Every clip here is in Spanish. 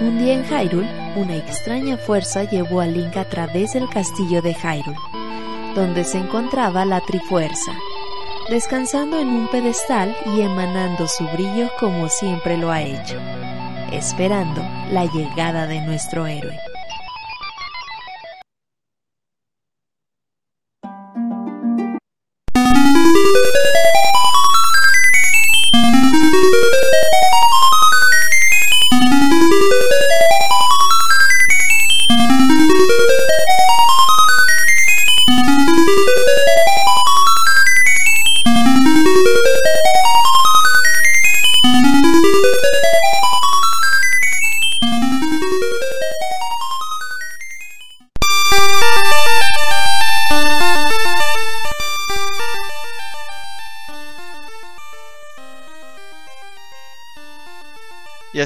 Un día en Hyrule, una extraña fuerza llevó a Link a través del castillo de Hyrule, donde se encontraba la Trifuerza, descansando en un pedestal y emanando su brillo como siempre lo ha hecho, esperando la llegada de nuestro héroe.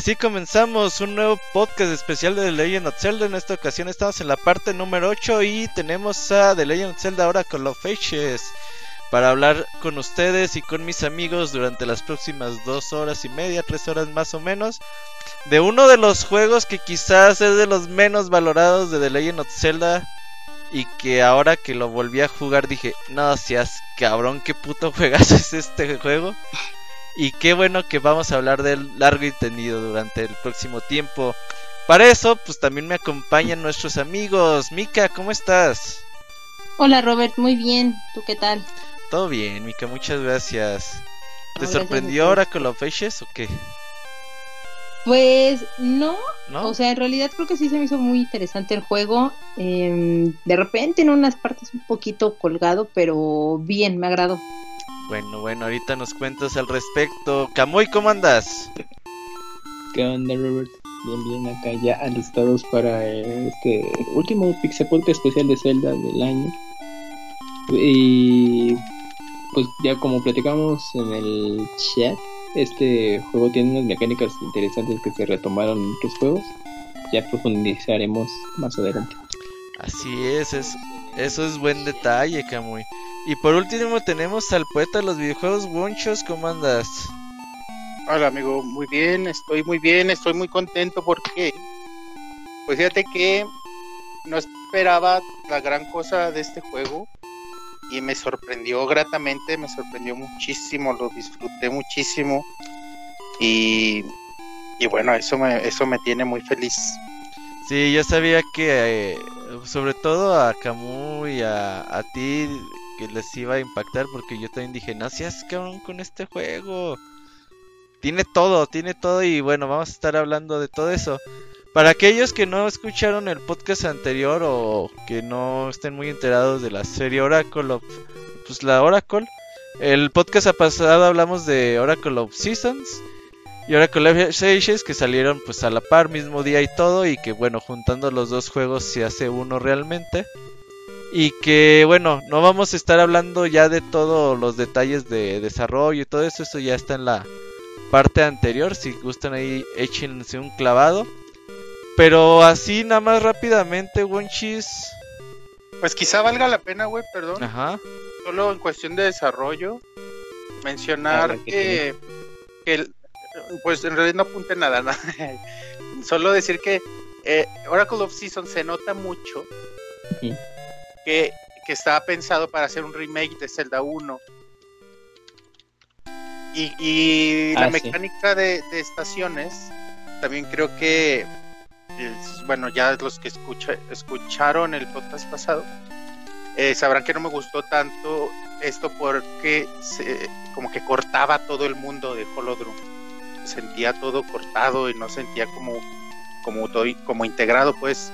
Así comenzamos un nuevo podcast especial de The Legend of Zelda. En esta ocasión estamos en la parte número 8 y tenemos a The Legend of Zelda ahora con los Faces para hablar con ustedes y con mis amigos durante las próximas dos horas y media, tres horas más o menos, de uno de los juegos que quizás es de los menos valorados de The Legend of Zelda y que ahora que lo volví a jugar dije, no seas cabrón, qué puto juegazo es este juego. Y qué bueno que vamos a hablar del largo y tendido durante el próximo tiempo. Para eso, pues también me acompañan nuestros amigos. Mika, ¿cómo estás? Hola Robert, muy bien. ¿Tú qué tal? Todo bien, Mika, muchas gracias. ¿Te No, sorprendió gracias Oracle of Ages o qué? Pues no, ¿No? o sea, en realidad creo que sí se me hizo muy interesante el juego. Em, de repente en unas partes un poquito colgado, pero bien, me agradó. Bueno, bueno, ahorita nos cuentas al respecto. Camuy, ¿cómo andas? ¿Qué onda, Robert? Bien, bien, acá ya alistados para eh, este último Podcast especial de Zelda del año. Y pues ya como platicamos en el chat, este juego tiene unas mecánicas interesantes que se retomaron en otros juegos. Ya profundizaremos más adelante. Así es, es eso es buen detalle, Camuy. Y por último tenemos al poeta de los videojuegos, Wonchos, ¿cómo andas? Hola amigo, muy bien, estoy muy bien, estoy muy contento porque, pues fíjate que no esperaba la gran cosa de este juego y me sorprendió gratamente, me sorprendió muchísimo, lo disfruté muchísimo y, y bueno, eso me, eso me tiene muy feliz. Sí, yo sabía que, eh, sobre todo a Camu y a, a ti, les iba a impactar porque yo también dije, no seas cabrón con este juego. Tiene todo, tiene todo y bueno, vamos a estar hablando de todo eso. Para aquellos que no escucharon el podcast anterior o que no estén muy enterados de la serie Oracle of, pues la Oracle, el podcast pasado hablamos de Oracle of Seasons y Oracle of Ages que salieron pues a la par mismo día y todo y que bueno, juntando los dos juegos se hace uno realmente. Y que bueno, no vamos a estar hablando ya de todos los detalles de desarrollo y todo eso, eso ya está en la parte anterior, si gustan ahí échense un clavado. Pero así nada más rápidamente, Wonchis. Pues quizá valga la pena, güey, perdón, Ajá. solo en cuestión de desarrollo, mencionar que que, el- pues en realidad no apunte nada, ¿no? solo decir que eh, Oracle of Season se nota mucho Ujú. Que, que estaba pensado para hacer un remake de Zelda 1. Y, y la Ah, sí. mecánica de, de estaciones, también creo que, es- bueno, ya los que escucha, escucharon el podcast pasado, eh, sabrán que no me gustó tanto esto porque se, como que cortaba todo el mundo de Holodrum. Sentía todo cortado y no sentía como, como, todo- como integrado, pues.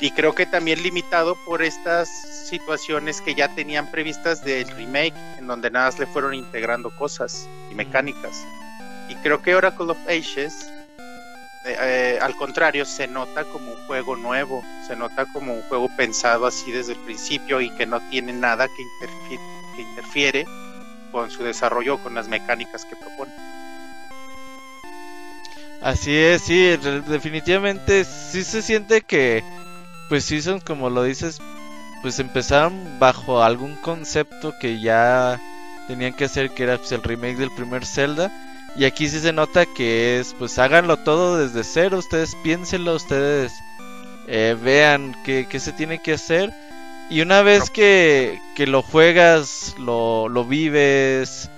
Y creo que también limitado por estas situaciones que ya tenían previstas del remake, en donde nada más le fueron integrando cosas y mecánicas. Y creo que Oracle of Ages, eh, eh, al contrario, se nota como un juego nuevo, se nota como un juego pensado así desde el principio y que no tiene nada que, interfi- que interfiere con su desarrollo o con las mecánicas que propone. Así es, sí, definitivamente sí se siente que, pues sí son como lo dices, pues empezaron bajo algún concepto que ya tenían que hacer, que era pues, el remake del primer Zelda. Y aquí sí se nota que es, pues háganlo todo desde cero, ustedes piénsenlo, ustedes eh, vean qué, qué, se tiene que hacer. Y una vez que, que lo juegas, lo, lo vives,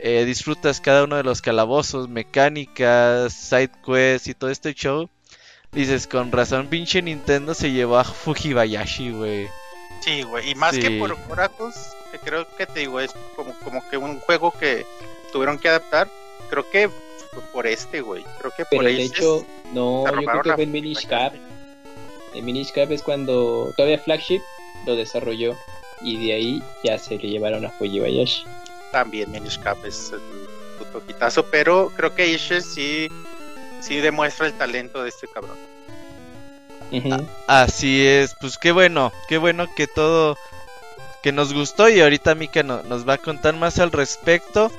eh, disfrutas cada uno de los calabozos, mecánicas, side quests y todo este show, dices, con razón pinche Nintendo se llevó a Fujibayashi, güey. Sí, güey, y más Sí. que por Oracles, que creo que te digo, es como, como que un juego que tuvieron que adaptar, creo que fue por este, güey, creo que por Pero de hecho, no, yo creo que fue en Minish Cap. En Minish Cap es cuando todavía Flagship lo desarrolló y de ahí ya se le llevaron a Fujibayashi. también Minish Cap es un puto quitazo, pero creo que Ishes sí, sí demuestra el talento de este cabrón. Así es, pues qué bueno, qué bueno que todo que nos gustó y ahorita Mika no- nos va a contar más al respecto.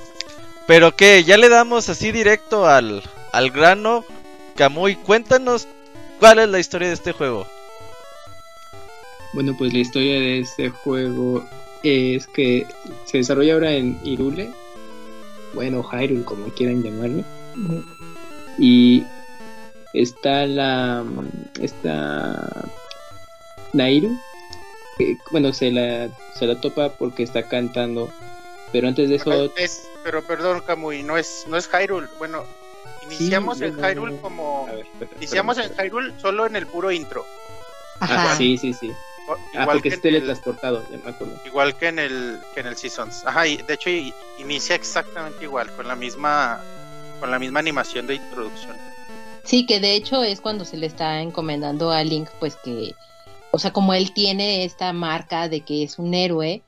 Pero que ya le damos así directo al, al grano. Kamui, cuéntanos cuál es la historia de este juego. Bueno, pues la historia de este juego es que se desarrolla ahora en Irule, bueno, Hyrule, como quieran llamarlo, y está la está Nairu, que, bueno, se la se la topa porque está cantando, pero antes de eso Es, pero perdón, Kamui, no es, no es Hyrule. Bueno, iniciamos Sí, en no, Hyrule no. como. A ver, espera, Iniciamos en espera. Hyrule solo en el puro intro. Ajá. Ah, sí, sí, sí. O- Ah, Igual, porque que es en el, teletransportado, ya me acuerdo. igual que en el que en el Seasons. Ajá, y de hecho i- inicia exactamente igual, con la misma con la misma animación de introducción. Sí, que de hecho es cuando se le está encomendando a Link, pues que, o sea, como él tiene esta marca de que es un héroe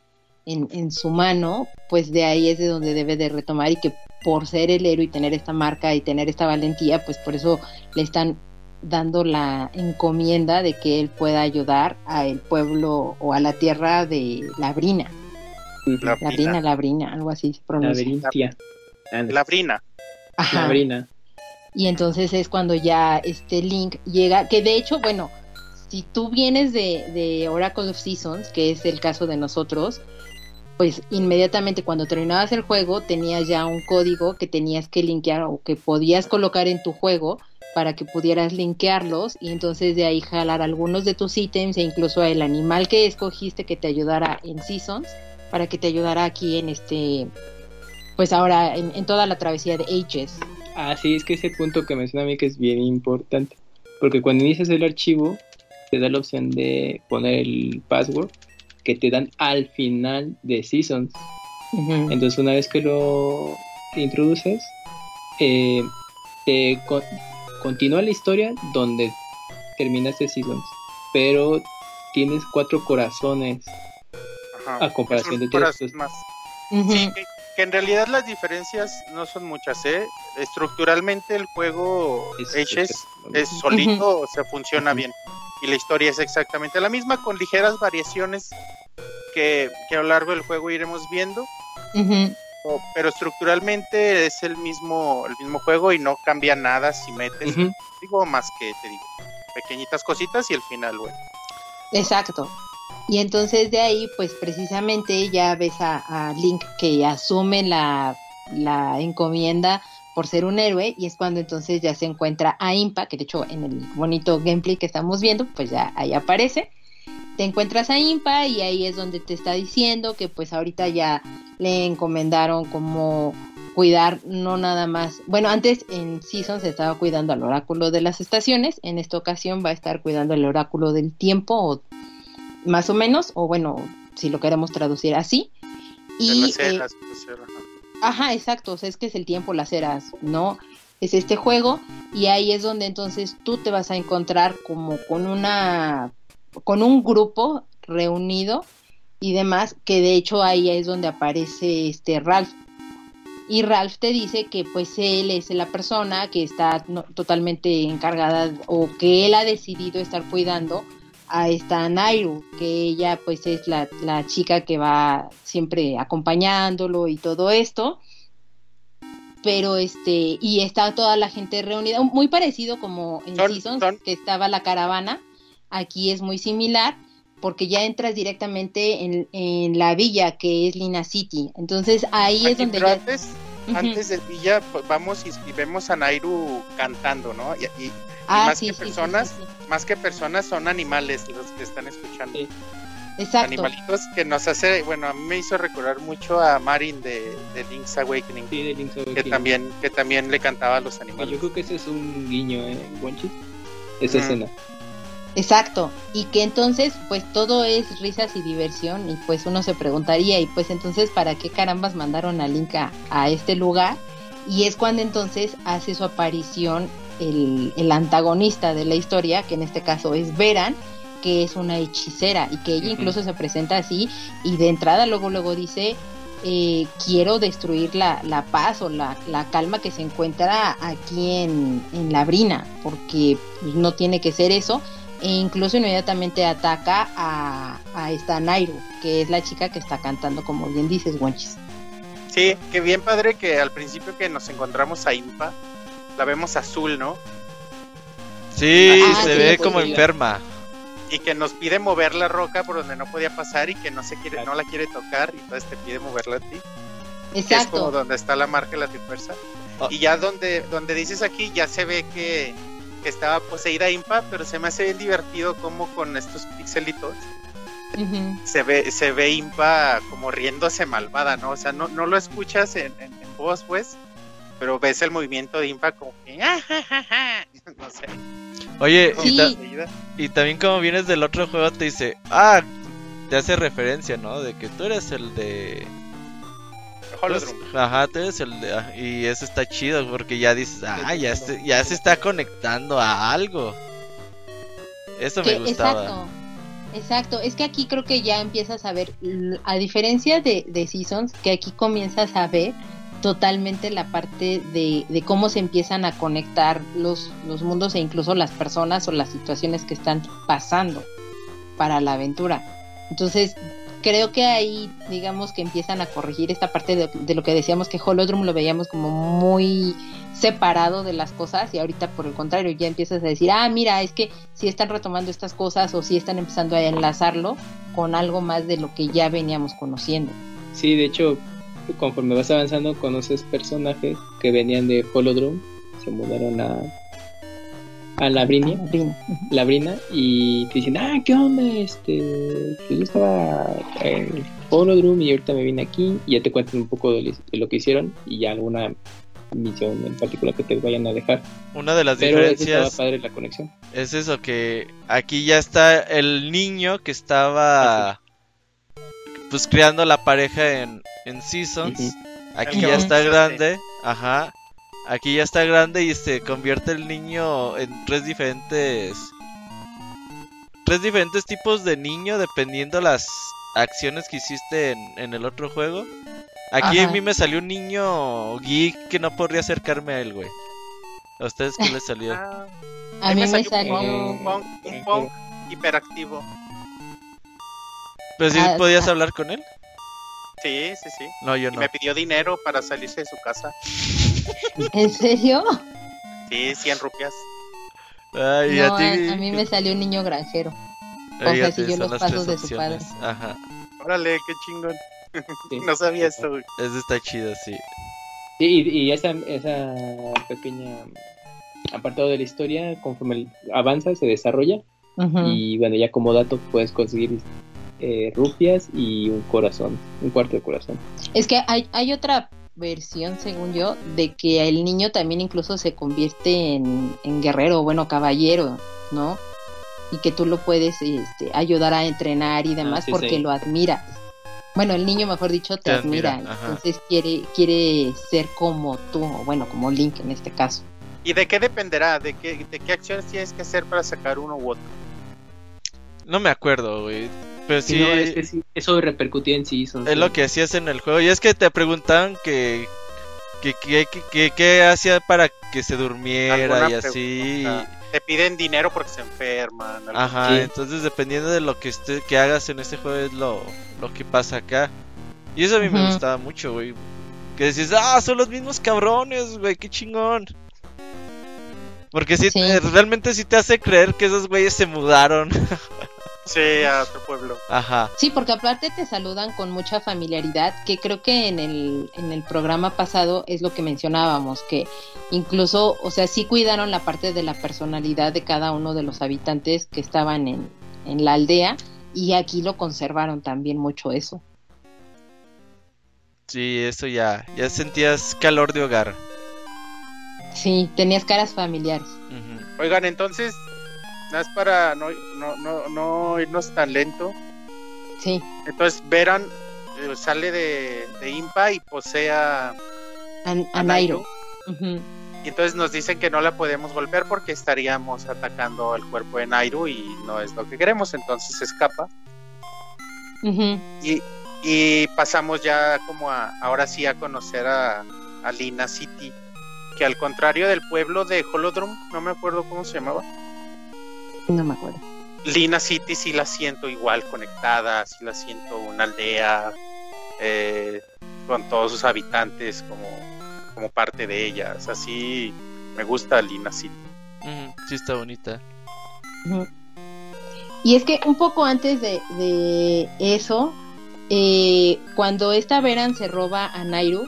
en, en su mano, pues de ahí es de donde debe de retomar y que por ser el héroe y tener esta marca y tener esta valentía, pues por eso le están dando la encomienda de que él pueda ayudar al pueblo o a la tierra de Labrina, La Labrina, Brina. Labrina, algo así se pronuncia. Laberintia. Anda, La Brina. Ajá. Y entonces es cuando ya este Link llega, que de hecho, bueno, si tú vienes de, de Oracle of Seasons, que es el caso de nosotros, pues inmediatamente cuando terminabas el juego tenías ya un código que tenías que linkear o que podías colocar en tu juego para que pudieras linkearlos y entonces de ahí jalar algunos de tus ítems e incluso el animal que escogiste que te ayudara en Seasons para que te ayudara aquí en este, pues ahora en, en toda la travesía de Ages. Ah, sí, es que ese punto que menciona a mí que es bien importante. Porque cuando inicias el archivo, te da la opción de poner el password que te dan al final de Seasons. Entonces, una vez que lo introduces, eh, te co- continúa la historia donde terminaste Seasons. Pero tienes cuatro corazones Ajá. a comparación de tres. más. Ujú. Sí, que, en realidad las diferencias no son muchas, ¿eh? Estructuralmente el juego Es- es- es solito, o sea, funciona bien. Y la historia es exactamente la misma, con ligeras variaciones que, que a lo largo del juego iremos viendo. O- pero estructuralmente es el mismo, el mismo juego y no cambia nada si metes, digo, más que te digo, pequeñitas cositas y el final, güey. Exacto. Y entonces de ahí, pues precisamente ya ves a, Link que asume la, la encomienda por ser un héroe y es cuando entonces ya se encuentra a Impa, que de hecho en el bonito gameplay que estamos viendo, pues ya ahí aparece. Te encuentras a Impa y ahí es donde te está diciendo que pues ahorita ya le encomendaron como cuidar no nada más, bueno, antes en Season se estaba cuidando al oráculo de las estaciones, en esta ocasión va a estar cuidando el oráculo del tiempo o más o menos, o bueno, si lo queremos traducir así. Y las eh, eras, era, ajá. Ajá, exacto, o sea, es que es el tiempo, las eras, ¿no? Es este juego y ahí es donde entonces tú te vas a encontrar como con una, con un grupo reunido y demás, que de hecho ahí es donde aparece este Ralph. Y Ralph te dice que pues él es la persona que está no- totalmente encargada o que él ha decidido estar cuidando a esta Nairu, que ella pues es la, la chica que va siempre acompañándolo y todo esto. Pero este, y está toda la gente reunida, muy parecido como en Son- Seasons, son- que estaba la caravana, aquí es muy similar, porque ya entras directamente en, en la villa que es Lina City. Entonces ahí es donde pero ya... antes, del villa pues, vamos y, y vemos a Nairu cantando, ¿no? Y, y- Ah, más sí, que personas, sí, sí. más que personas son animales los que están escuchando. Sí. Exacto. Animalitos que nos hace, bueno, a mí me hizo recordar mucho a Marin de, de Link's Awakening, Sí, de Link's que Awakening. también, que también le cantaba a los Yo animales. creo que ese es un guiño, ¿eh? Wonchis. Esa Ujú. escena. Exacto, y que entonces pues todo es risas y diversión y pues uno se preguntaría y pues entonces para qué carambas mandaron a Link a, a este lugar y es cuando entonces hace su aparición el, el antagonista de la historia, que en este caso es Veran, que es una hechicera y que ella incluso se presenta así y de entrada luego luego dice eh, quiero destruir la, la paz o la, la calma que se encuentra aquí en, en la brina, porque pues, no tiene que ser eso, e incluso inmediatamente ataca a, a esta Nairu, que es la chica que está cantando, como bien dices, Wonchis. Sí, que bien padre que al principio que nos encontramos a Impa, la vemos azul, ¿no? Sí, Ah, se sí, ve como enferma. Y que nos pide mover la roca por donde no podía pasar y que no se quiere, no la quiere tocar y entonces te pide moverla a ti. Que es como Exacto. donde está la marca de la trifuerza. Ah. Y ya donde, donde dices aquí, ya se ve que, que estaba poseída Impa, pero se me hace bien divertido como con estos pixelitos se ve, se ve Impa como riéndose malvada, ¿no? O sea, no, no lo escuchas en, en, en voz, pues, pero ves el movimiento de Impa como que, "Ah, ja, ja, ja", no sé. Oye, y, ta- también como vienes del otro juego te dice, ah, te hace referencia, ¿no? De que tú eres el de... Holodrum. Pues, ajá, tú eres el de... ah, Y eso está chido porque ya dices, ah, ya, se- ya se está conectando a algo. Eso me gustaba. Exacto. Exacto, es que aquí creo que ya empiezas a ver, a diferencia de, de Seasons, que aquí comienzas a ver totalmente la parte de, cómo se empiezan a conectar los, mundos e incluso las personas o las situaciones que están pasando para la aventura. Entonces, creo que ahí, digamos que empiezan a corregir esta parte de, de lo que decíamos que Holodrum lo veíamos como muy separado de las cosas y ahorita por el contrario ya empiezas a decir, ah, mira, es que si están retomando estas cosas o si están empezando a enlazarlo con algo más de lo que ya veníamos conociendo. Sí, de hecho, conforme vas avanzando, conoces personajes que venían de Holodrum, se mudaron a, a Labrinia. Labrina, y te dicen, ah, ¿qué onda? Este, pues yo estaba en Holodrum y ahorita me vine aquí, y ya te cuentan un poco de, lo- de lo que hicieron y ya alguna misión en particular que te vayan a dejar. Una de las Pero eso estaba diferencias padre la conexión. es eso, que aquí ya está el niño que estaba pues creando la pareja en, en Seasons. Aquí ya está grande, ajá. Aquí ya está grande y se convierte el niño en tres diferentes tres diferentes tipos de niño dependiendo las acciones que hiciste en, en el otro juego. Aquí Ajá. a mí me salió un niño geek que no podría acercarme a él, güey. ¿A ustedes qué les salió? Ah, A mí me salió... punk, un punk, un punk hiperactivo. ¿Pero si ah, podías ah. hablar con él? Sí, sí, sí. No, yo Y no. me pidió dinero para salirse de su casa. ¿En serio? Sí, 100 rupias. Ay, No, a ti. a, a mí me salió un niño granjero. Ay, o sea, siguió los pasos de su padre. Ajá. Órale, qué chingón. Sí. No sabía esto, güey. Eso está chido, sí. Sí, y, y esa, esa pequeña apartado de la historia, conforme avanza, se desarrolla. Y bueno, ya como dato puedes conseguir eh, rupias y un corazón, un cuarto de corazón. Es que hay, hay otra versión, según yo, de que el niño también incluso se convierte en, en guerrero, bueno, caballero, ¿no? Y que tú lo puedes este, ayudar a entrenar y demás Ah, sí, porque sí. lo admiras. Bueno, el niño, mejor dicho, te, Te admira, entonces quiere, quiere ser como tú, o bueno, como Link en este caso. ¿Y de qué dependerá? ¿De qué, ¿De qué acciones tienes que hacer para sacar uno u otro? No me acuerdo, güey. Pero Sí, no, es que sí, eso repercutía en sí. son- es lo que hacías en el juego. Y es que te preguntaban que. que, que, que, que- que hacía para que se durmiera ¿Alguna y así. pregunta? Te piden dinero porque se enferman. Ajá, Sí. entonces dependiendo de lo que esté, que hagas en este juego es lo, lo que pasa acá. Y eso a mí me gustaba mucho, güey. Que decís, ah, son los mismos cabrones, güey, qué chingón. Porque sí, Sí. eh, realmente sí te hace creer que esos güeyes se mudaron. Sí, a otro pueblo. Ajá. Sí, porque aparte te saludan con mucha familiaridad, que creo que en el, en el programa pasado es lo que mencionábamos, que incluso, o sea, sí cuidaron la parte de la personalidad de cada uno de los habitantes que estaban en, en la aldea y aquí lo conservaron también mucho eso. Sí, eso ya, ya sentías calor de hogar. Sí, tenías caras familiares. Oigan, entonces, nada más para no, no, no, no irnos tan lento. Sí, Entonces, Veran eh, sale de, de Impa y posee a, a, a a Nairo. Nairo. Y entonces nos dicen que no la podemos golpear porque estaríamos atacando el cuerpo de Nairu y no es lo que queremos, entonces escapa. Y, y pasamos ya como a, ahora sí a conocer a, a Lina City, que al contrario del pueblo de Holodrum, no me acuerdo cómo se llamaba, No me acuerdo. Lina City sí la siento igual conectada, sí la siento una aldea eh, con todos sus habitantes como, como parte de ella, o sea, sí me gusta Lina City. Sí está bonita. Y es que un poco antes de, de eso, eh, cuando esta Veran se roba a Nairu,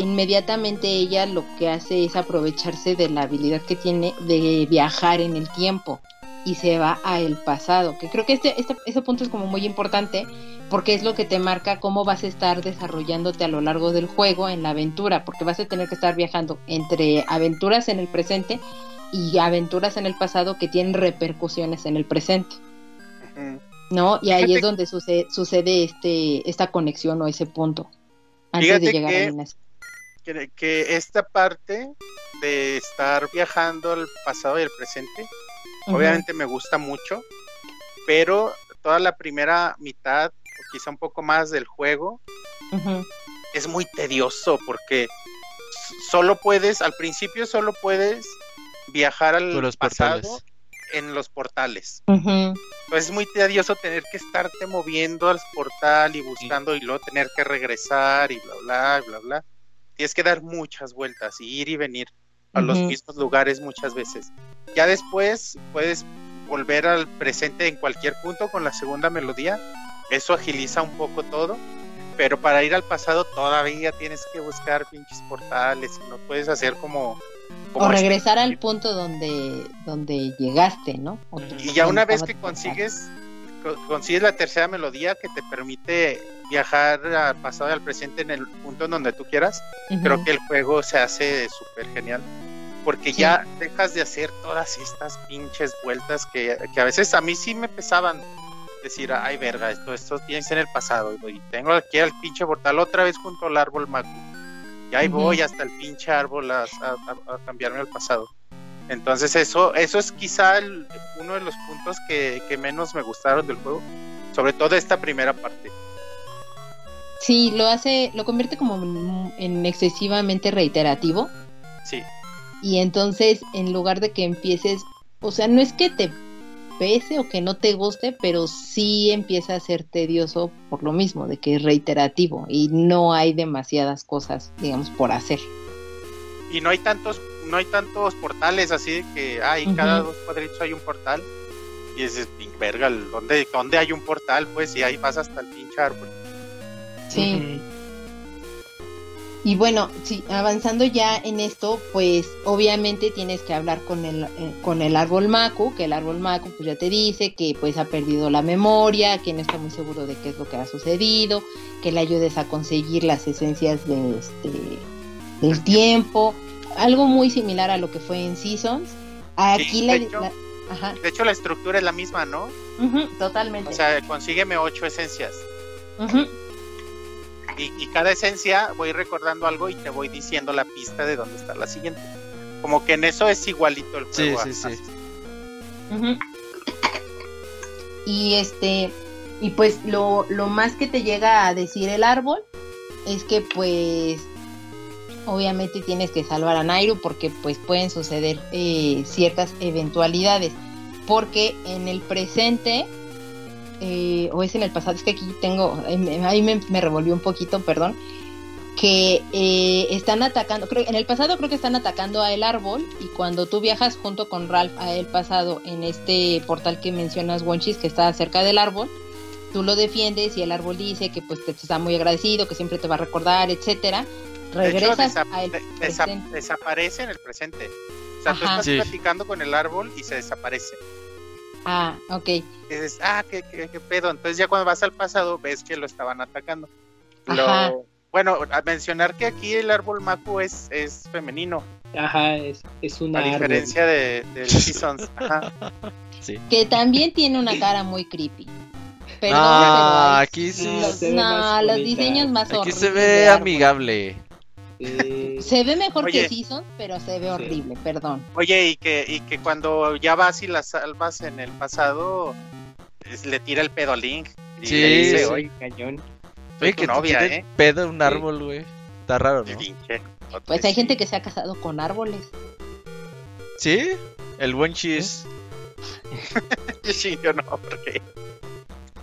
inmediatamente ella lo que hace es aprovecharse de la habilidad que tiene de viajar en el tiempo y se va a el pasado, que creo que este, este, ese punto es como muy importante porque es lo que te marca cómo vas a estar desarrollándote a lo largo del juego en la aventura, porque vas a tener que estar viajando entre aventuras en el presente y aventuras en el pasado que tienen repercusiones en el presente. ¿no? Y ahí Fíjate- es donde sucede, sucede este, esta conexión o ese punto antes de llegar que- a Minas. Que, que esta parte de estar viajando al pasado y al presente, obviamente me gusta mucho, pero toda la primera mitad, o quizá un poco más del juego, es muy tedioso porque solo puedes, al principio solo puedes viajar al los pasado portales. en los portales. ujú. Pues es muy tedioso tener que estarte moviendo al portal y buscando y luego tener que regresar y bla bla bla bla. Tienes que dar muchas vueltas y ir y venir a los Ujú. mismos lugares muchas veces. Ya después puedes volver al presente en cualquier punto con la segunda melodía. Eso agiliza un poco todo. Pero para ir al pasado todavía tienes que buscar pinches portales y no puedes hacer como... como O este- regresar al punto donde, donde llegaste, ¿no? O. Y ya una vez que consigues co- consigues la tercera melodía que te permite viajar al pasado y al presente en el punto en donde tú quieras, creo que el juego se hace súper genial. Porque Sí. ya dejas de hacer todas estas pinches vueltas que, que a veces a mí sí me pesaban. Decir, ay verga, esto, esto ser en el pasado. Y tengo aquí al pinche portal otra vez junto al árbol mago. Y ahí voy hasta el pinche árbol a- a cambiarme al pasado. Entonces eso, eso es quizá el- uno de los puntos que, que menos me gustaron del juego. Sobre todo esta primera parte. Sí, lo hace, lo convierte como en- en excesivamente reiterativo. Sí. Y entonces, en lugar de que empieces, o sea, no es que te pese o que no te guste, pero sí empieza a ser tedioso por lo mismo, de que es reiterativo y no hay demasiadas cosas, digamos, por hacer. Y no hay tantos, no hay tantos portales así de que hay cada dos cuadritos hay un portal. Y dices, "Pin- verga, ¿dónde, ¿dónde hay un portal? Pues y ahí vas hasta el pinche árbol. Sí. Y bueno, sí, avanzando ya en esto, pues obviamente tienes que hablar con el, eh, con el árbol Maku, que el árbol Maku pues ya te dice que pues ha perdido la memoria, que no está muy seguro de qué es lo que ha sucedido, que le ayudes a conseguir las esencias de este, del tiempo, algo muy similar a lo que fue en Seasons. Aquí Sí, la, de hecho. la- ajá, De hecho, la estructura es la misma, ¿no? totalmente. O sea, consígueme ocho esencias. Y, y cada esencia voy recordando algo y te voy diciendo la pista de dónde está la siguiente. Como que en eso es igualito el Sí, juego. sí, sí. Ujú. Y este, y pues lo, lo más que te llega a decir el árbol es que pues obviamente tienes que salvar a Nairu porque pues pueden suceder eh, ciertas eventualidades. Porque en el presente, eh, o es en el pasado, es que aquí tengo, ahí me revolvió un poquito, perdón, que eh, están atacando, creo, en el pasado creo que están atacando a el árbol y cuando tú viajas junto con Ralph a el pasado en este portal que mencionas Wonchis que está cerca del árbol, tú lo defiendes y el árbol dice que pues te está muy agradecido, que siempre te va a recordar, etcétera. Regresas a desaparece en el presente. O sea, tú estás platicando con el árbol y se desaparece. Ah, ok. Y dices, ah, ¿qué, qué, pedo. Entonces ya cuando vas al pasado ves que lo estaban atacando. Lo, bueno, a mencionar que aquí el árbol Maku es, es femenino. Ajá, es, es una. A diferencia de, del Seasons. Ajá. Sí. Que también tiene una cara muy creepy. Perdón, no, aquí sí. no, los diseños más Aquí se ve amigable. Se ve mejor que Seasons, pero se ve horrible, perdón. Oye, y que, y que cuando ya vas y la salvas en el pasado, le tira el pedo a Link. Y sí, le dice, oye, cañón. Oye, que novia, ¿eh? pedo un árbol, güey. Está raro, ¿no? Pues hay gente que se ha casado con árboles. ¿Sí? El buen chis. sí, yo no, porque...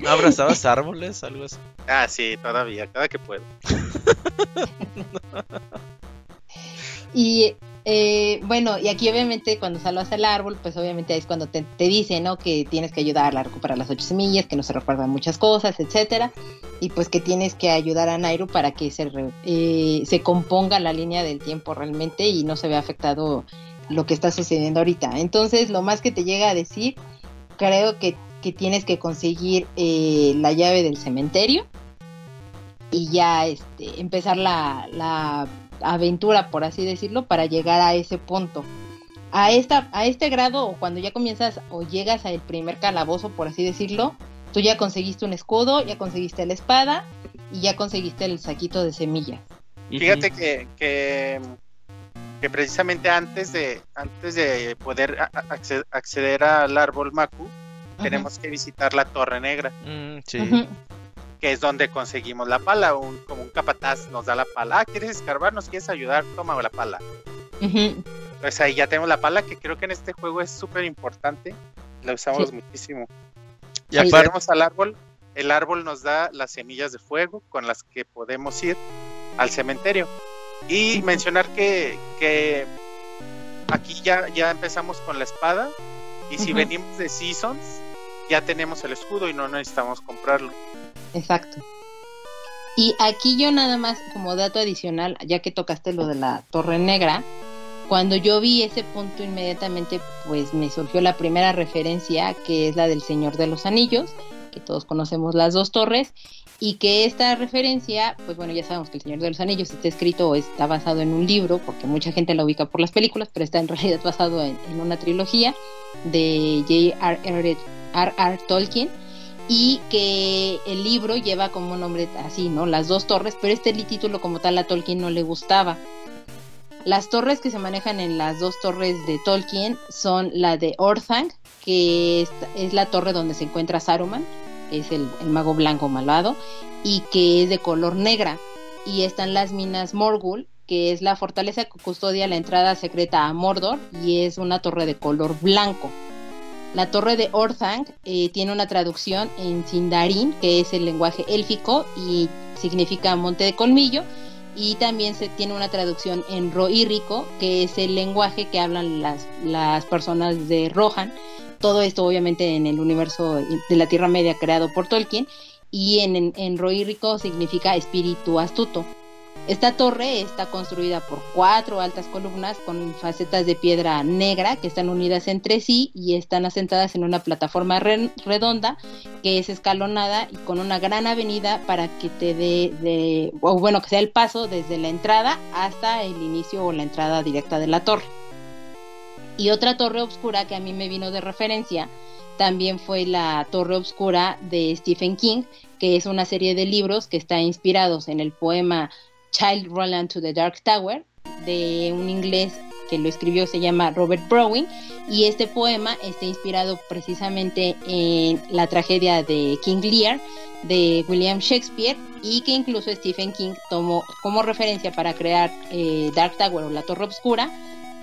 ¿No abrazabas árboles? Algo así. Ah, sí, todavía, cada que puedo. y eh, bueno, y aquí obviamente cuando salvas el árbol, pues obviamente es cuando te, te dice, ¿no? Que tienes que ayudarla a recuperar las ocho semillas, que no se recuerdan muchas cosas, etcétera, y pues que tienes que ayudar a Nairo para que se, eh, se componga la línea del tiempo realmente y no se vea afectado lo que está sucediendo ahorita. Entonces, lo más que te llega a decir, creo que, que tienes que conseguir eh, la llave del cementerio y ya este, empezar la, la aventura, por así decirlo, para llegar a ese punto. A, esta, a este grado, o cuando ya comienzas o llegas al primer calabozo, por así decirlo, tú ya conseguiste un escudo, ya conseguiste la espada y ya conseguiste el saquito de semillas. Fíjate que, que, precisamente antes de, antes de poder acceder, al árbol Maku, tenemos que visitar la Torre Negra. Mm, sí que es donde conseguimos la pala, un, como un capataz nos da la pala, ah, ¿quieres escarbar? ¿Nos quieres ayudar? Toma la pala. Pues ahí ya tenemos la pala, que creo que en este juego es súper importante, la usamos muchísimo. Y aparte al árbol, el árbol nos da las semillas de fuego con las que podemos ir al cementerio. Y mencionar que, que aquí ya, ya empezamos con la espada, y si venimos de Seasons, ya tenemos el escudo y no necesitamos comprarlo. Exacto. Y aquí yo nada más como dato adicional, ya que tocaste lo de la Torre Negra, cuando yo vi ese punto inmediatamente pues me surgió la primera referencia que es la del Señor de los Anillos, que todos conocemos las dos torres, y que esta referencia, pues bueno, ya sabemos que el Señor de los Anillos está escrito o está basado en un libro, porque mucha gente la ubica por las películas, pero está en realidad basado en, una trilogía de J.R.R. Tolkien y que el libro lleva como nombre así, ¿no? Las dos torres, pero este título como tal a Tolkien no le gustaba. Las torres que se manejan en las dos torres de Tolkien son la de Orthanc, que es, la torre donde se encuentra Saruman, que es el, mago blanco malvado, y que es de color negra. Y están las minas Morgul, que es la fortaleza que custodia la entrada secreta a Mordor, y es una torre de color blanco. La torre de Orthanc eh, tiene una traducción en Sindarin, que es el lenguaje élfico y significa monte de colmillo, y también se tiene una traducción en Rohirrico, que es el lenguaje que hablan las, las personas de Rohan. Todo esto obviamente en el universo de la Tierra Media creado por Tolkien, y en, en, significa espíritu astuto. Esta torre está construida por cuatro altas columnas con facetas de piedra negra que están unidas entre sí y están asentadas en una plataforma redonda que es escalonada y con una gran avenida para que te dé, de, o bueno, que sea el paso desde la entrada hasta el inicio o la entrada directa de la torre. Y otra torre oscura que a mí me vino de referencia también fue la Torre Oscura de Stephen King, que es una serie de libros que está inspirados en el poema Child Roland to the Dark Tower, de un inglés que lo escribió, se llama Robert Browning, y este poema está inspirado precisamente en la tragedia de King Lear de William Shakespeare y que incluso Stephen King tomó como referencia para crear eh, Dark Tower o la Torre Obscura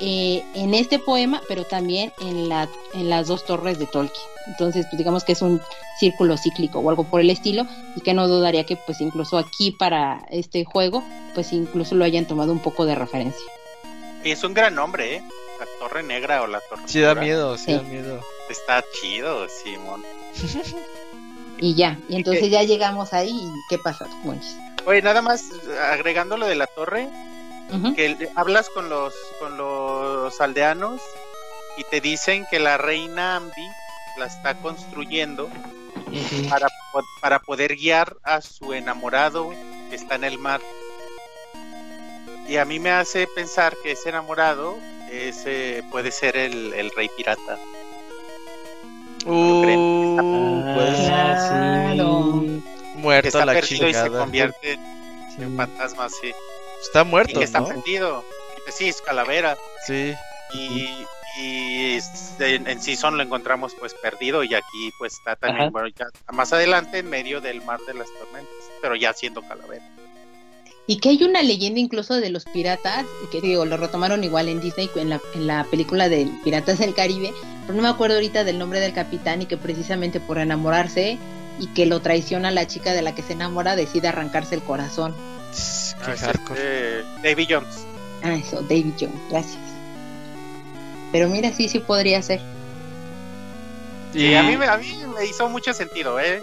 eh, en este poema, pero también en, la, en las dos torres de Tolkien. Entonces, pues digamos que es un círculo cíclico o algo por el estilo, y que no dudaría que pues incluso aquí para este juego, pues incluso lo hayan tomado un poco de referencia. Y es un gran nombre, ¿eh? La Torre Negra o la Torre Sí da miedo, sí, Sí. da miedo. Está chido, Simón. Y ya, y entonces ya llegamos ahí, y ¿qué pasa? Monchis? Oye, nada más agregando lo de la torre, que hablas con los con los aldeanos y te dicen que la reina Ambi la está construyendo para, para poder guiar a su enamorado que está en el mar. Y a mí me hace pensar que ese enamorado ese puede ser el, el rey pirata. Uh, creen. pues Claro. Muerto está la perdido y se convierte Sí. en fantasma, sí. Está Y muerto, que está ¿no? perdido. Sí, es calavera. Sí. y, y es- en, en Season lo encontramos pues perdido y aquí pues está también Ajá. bueno, ya más adelante en medio del mar de las tormentas pero ya siendo calavera Y que hay una leyenda incluso de los piratas, que digo, lo retomaron igual en Disney, en la, en la película de Piratas del Caribe, pero no me acuerdo ahorita del nombre del capitán y que precisamente por enamorarse y que lo traiciona la chica de la que se enamora, decide arrancarse el corazón. Ah, es este, Davy Jones Ah, eso, David Jones, gracias. Pero mira, sí, sí podría ser. y Y, a mí, me- a mí me hizo mucho sentido eh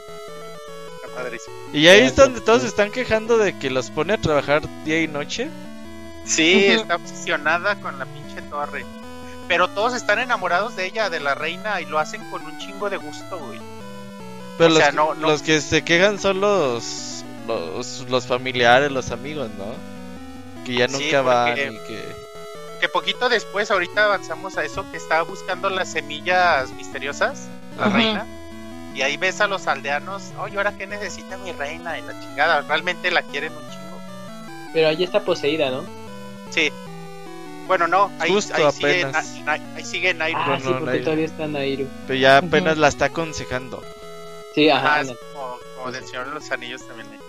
Está padrísimo. y ahí es donde todos se están quejando de que los pone a trabajar día y noche. sí está obsesionada con la pinche torre pero todos están enamorados de ella de la reina y lo hacen con un chingo de gusto güey Pero O los, sea, que- no- no- los que se quejan son los, los, los familiares, los amigos, ¿no? Que ya Sí, nunca van porque- y que... que poquito después, ahorita avanzamos a eso, que estaba buscando las semillas misteriosas, la Ajá. reina, y ahí ves a los aldeanos, oye, ¿ahora qué necesita mi reina? Y la chingada, realmente la quieren un chingo. Pero allí está poseída, ¿no? Sí. Bueno, no, ahí, Justo ahí sigue, apenas. Na- Na- ahí sigue Nairo. Ah, sí, porque Nairu. todavía está Nairu. Pero ya apenas la está aconsejando. Sí, ajá. Ah, es como, como del Señor de los Anillos también. ¿eh?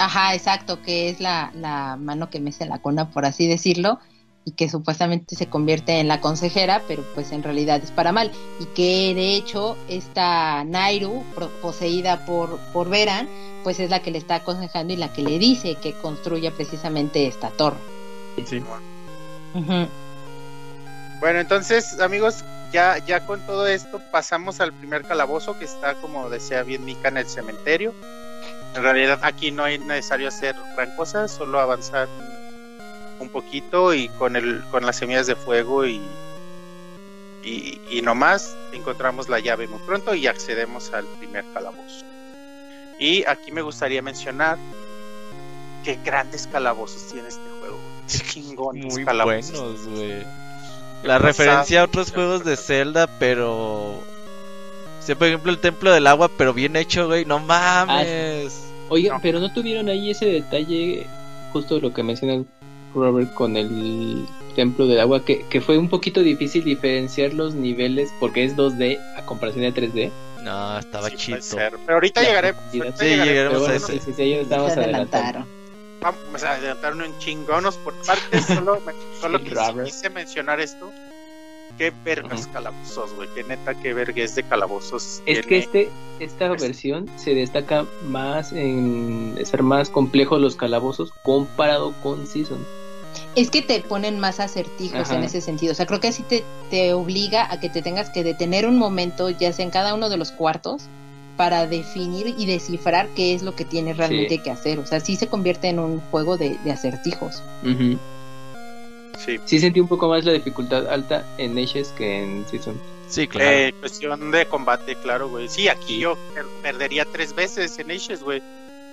Ajá, exacto, que es la, la mano que mece la cuna, por así decirlo, y que supuestamente se convierte en la consejera, pero pues en realidad es para mal. Y que de hecho esta Nairu, pro- poseída por, por Veran, pues es la que le está aconsejando y la que le dice que construya precisamente esta torre. Sí. Bueno, entonces, amigos, ya, ya con todo esto pasamos al primer calabozo que está, como decía bien Mika, en el cementerio. En realidad aquí no es necesario hacer gran cosa, solo avanzar un poquito y con el con las semillas de fuego y, y, y nomás encontramos la llave muy pronto y accedemos al primer calabozo. Y aquí me gustaría mencionar qué grandes calabozos tiene este juego. Qué chingón Muy calabozos. buenos, güey. La referencia a otros juegos de Zelda, pero... Sea, por ejemplo, el Templo del Agua, pero bien hecho, güey. No mames. Oigan, No. pero no tuvieron ahí ese detalle, justo lo que menciona Robert con el templo del agua, que, que fue un poquito difícil diferenciar los niveles porque es 2D a comparación de 3D. No, estaba Sí, chido. Pero ahorita La llegaremos. ahorita Sí, llegaremos. llegaremos Pero a bueno, ese. sí, sí, sí, ahí nos estamos Se adelantando. adelantaron. Vamos a adelantarnos en chingonos por partes. Solo, me- solo Robert. quise mencionar esto. Qué vergas calabozos, güey. Qué neta, qué vergas de calabozos. Es que este, esta versión se destaca más en ser más complejos los calabozos comparado con Season. Es que te ponen más acertijos Ajá. en ese sentido. O sea, creo que así te, te obliga a que te tengas que detener un momento, ya sea en cada uno de los cuartos, para definir y descifrar qué es lo que tienes realmente Sí. que hacer. O sea, sí se convierte en un juego de, de acertijos. Sí. Sí sentí un poco más la dificultad alta en Ashes que en Season. Sí, claro. Eh, cuestión de combate, claro, güey. Sí, aquí yo per- perdería tres veces en Ashes, güey.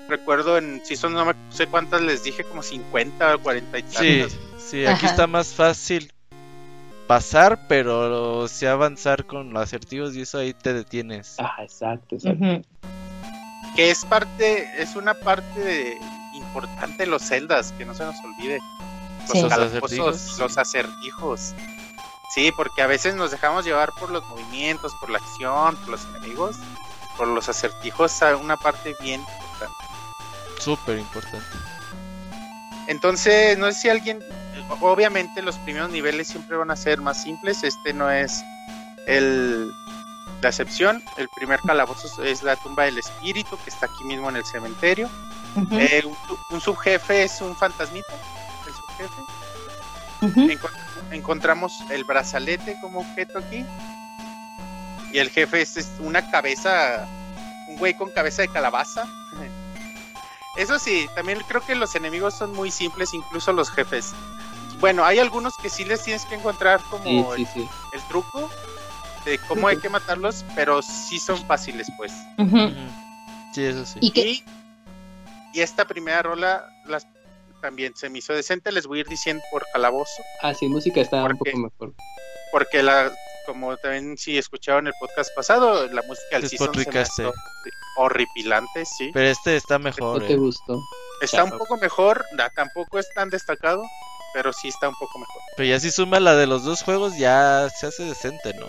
Recuerdo en Season, no me sé cuántas les dije, como 50 o 40 y Sí, tantas. sí, aquí Ajá. está más fácil pasar, pero si avanzar con los asertivos y eso ahí te detienes. Ah, exacto, exacto. Que es parte, es una parte de- importante de los celdas, que no se nos olvide. Los Sí. Los calabozos, acertijos. los acertijos. Sí, porque a veces nos dejamos llevar por los movimientos, por la acción, por los enemigos. Por los acertijos, a una parte bien importante. Súper importante. Entonces, no sé si alguien, obviamente los primeros niveles siempre van a ser más simples. Este no es el la excepción. El primer calabozo es la tumba del espíritu que está aquí mismo en el cementerio. Eh, un, un subjefe es un fantasmita, Encont- encontramos el brazalete como objeto aquí. Y el jefe es, es una cabeza, un güey con cabeza de calabaza. Eso sí, también creo que los enemigos son muy simples, incluso los jefes. Bueno, hay algunos que sí les tienes que encontrar como Sí, el, sí, sí. el truco de cómo hay que matarlos, pero sí son fáciles, pues. Sí, eso sí. Y Y, y esta primera rola también se me hizo decente, les voy a ir diciendo por calabozo. Ah, sí, música está un ¿Por qué? poco mejor. porque la como también si escucharon el podcast pasado, la música del season se me Despotricaste. hizo horripilante, sí. Pero este está ¿No mejor. te eh. gustó? Está un poco mejor, tampoco es tan destacado, pero sí está un poco mejor. Pero ya si suma la de los dos juegos, ya se hace decente, ¿no?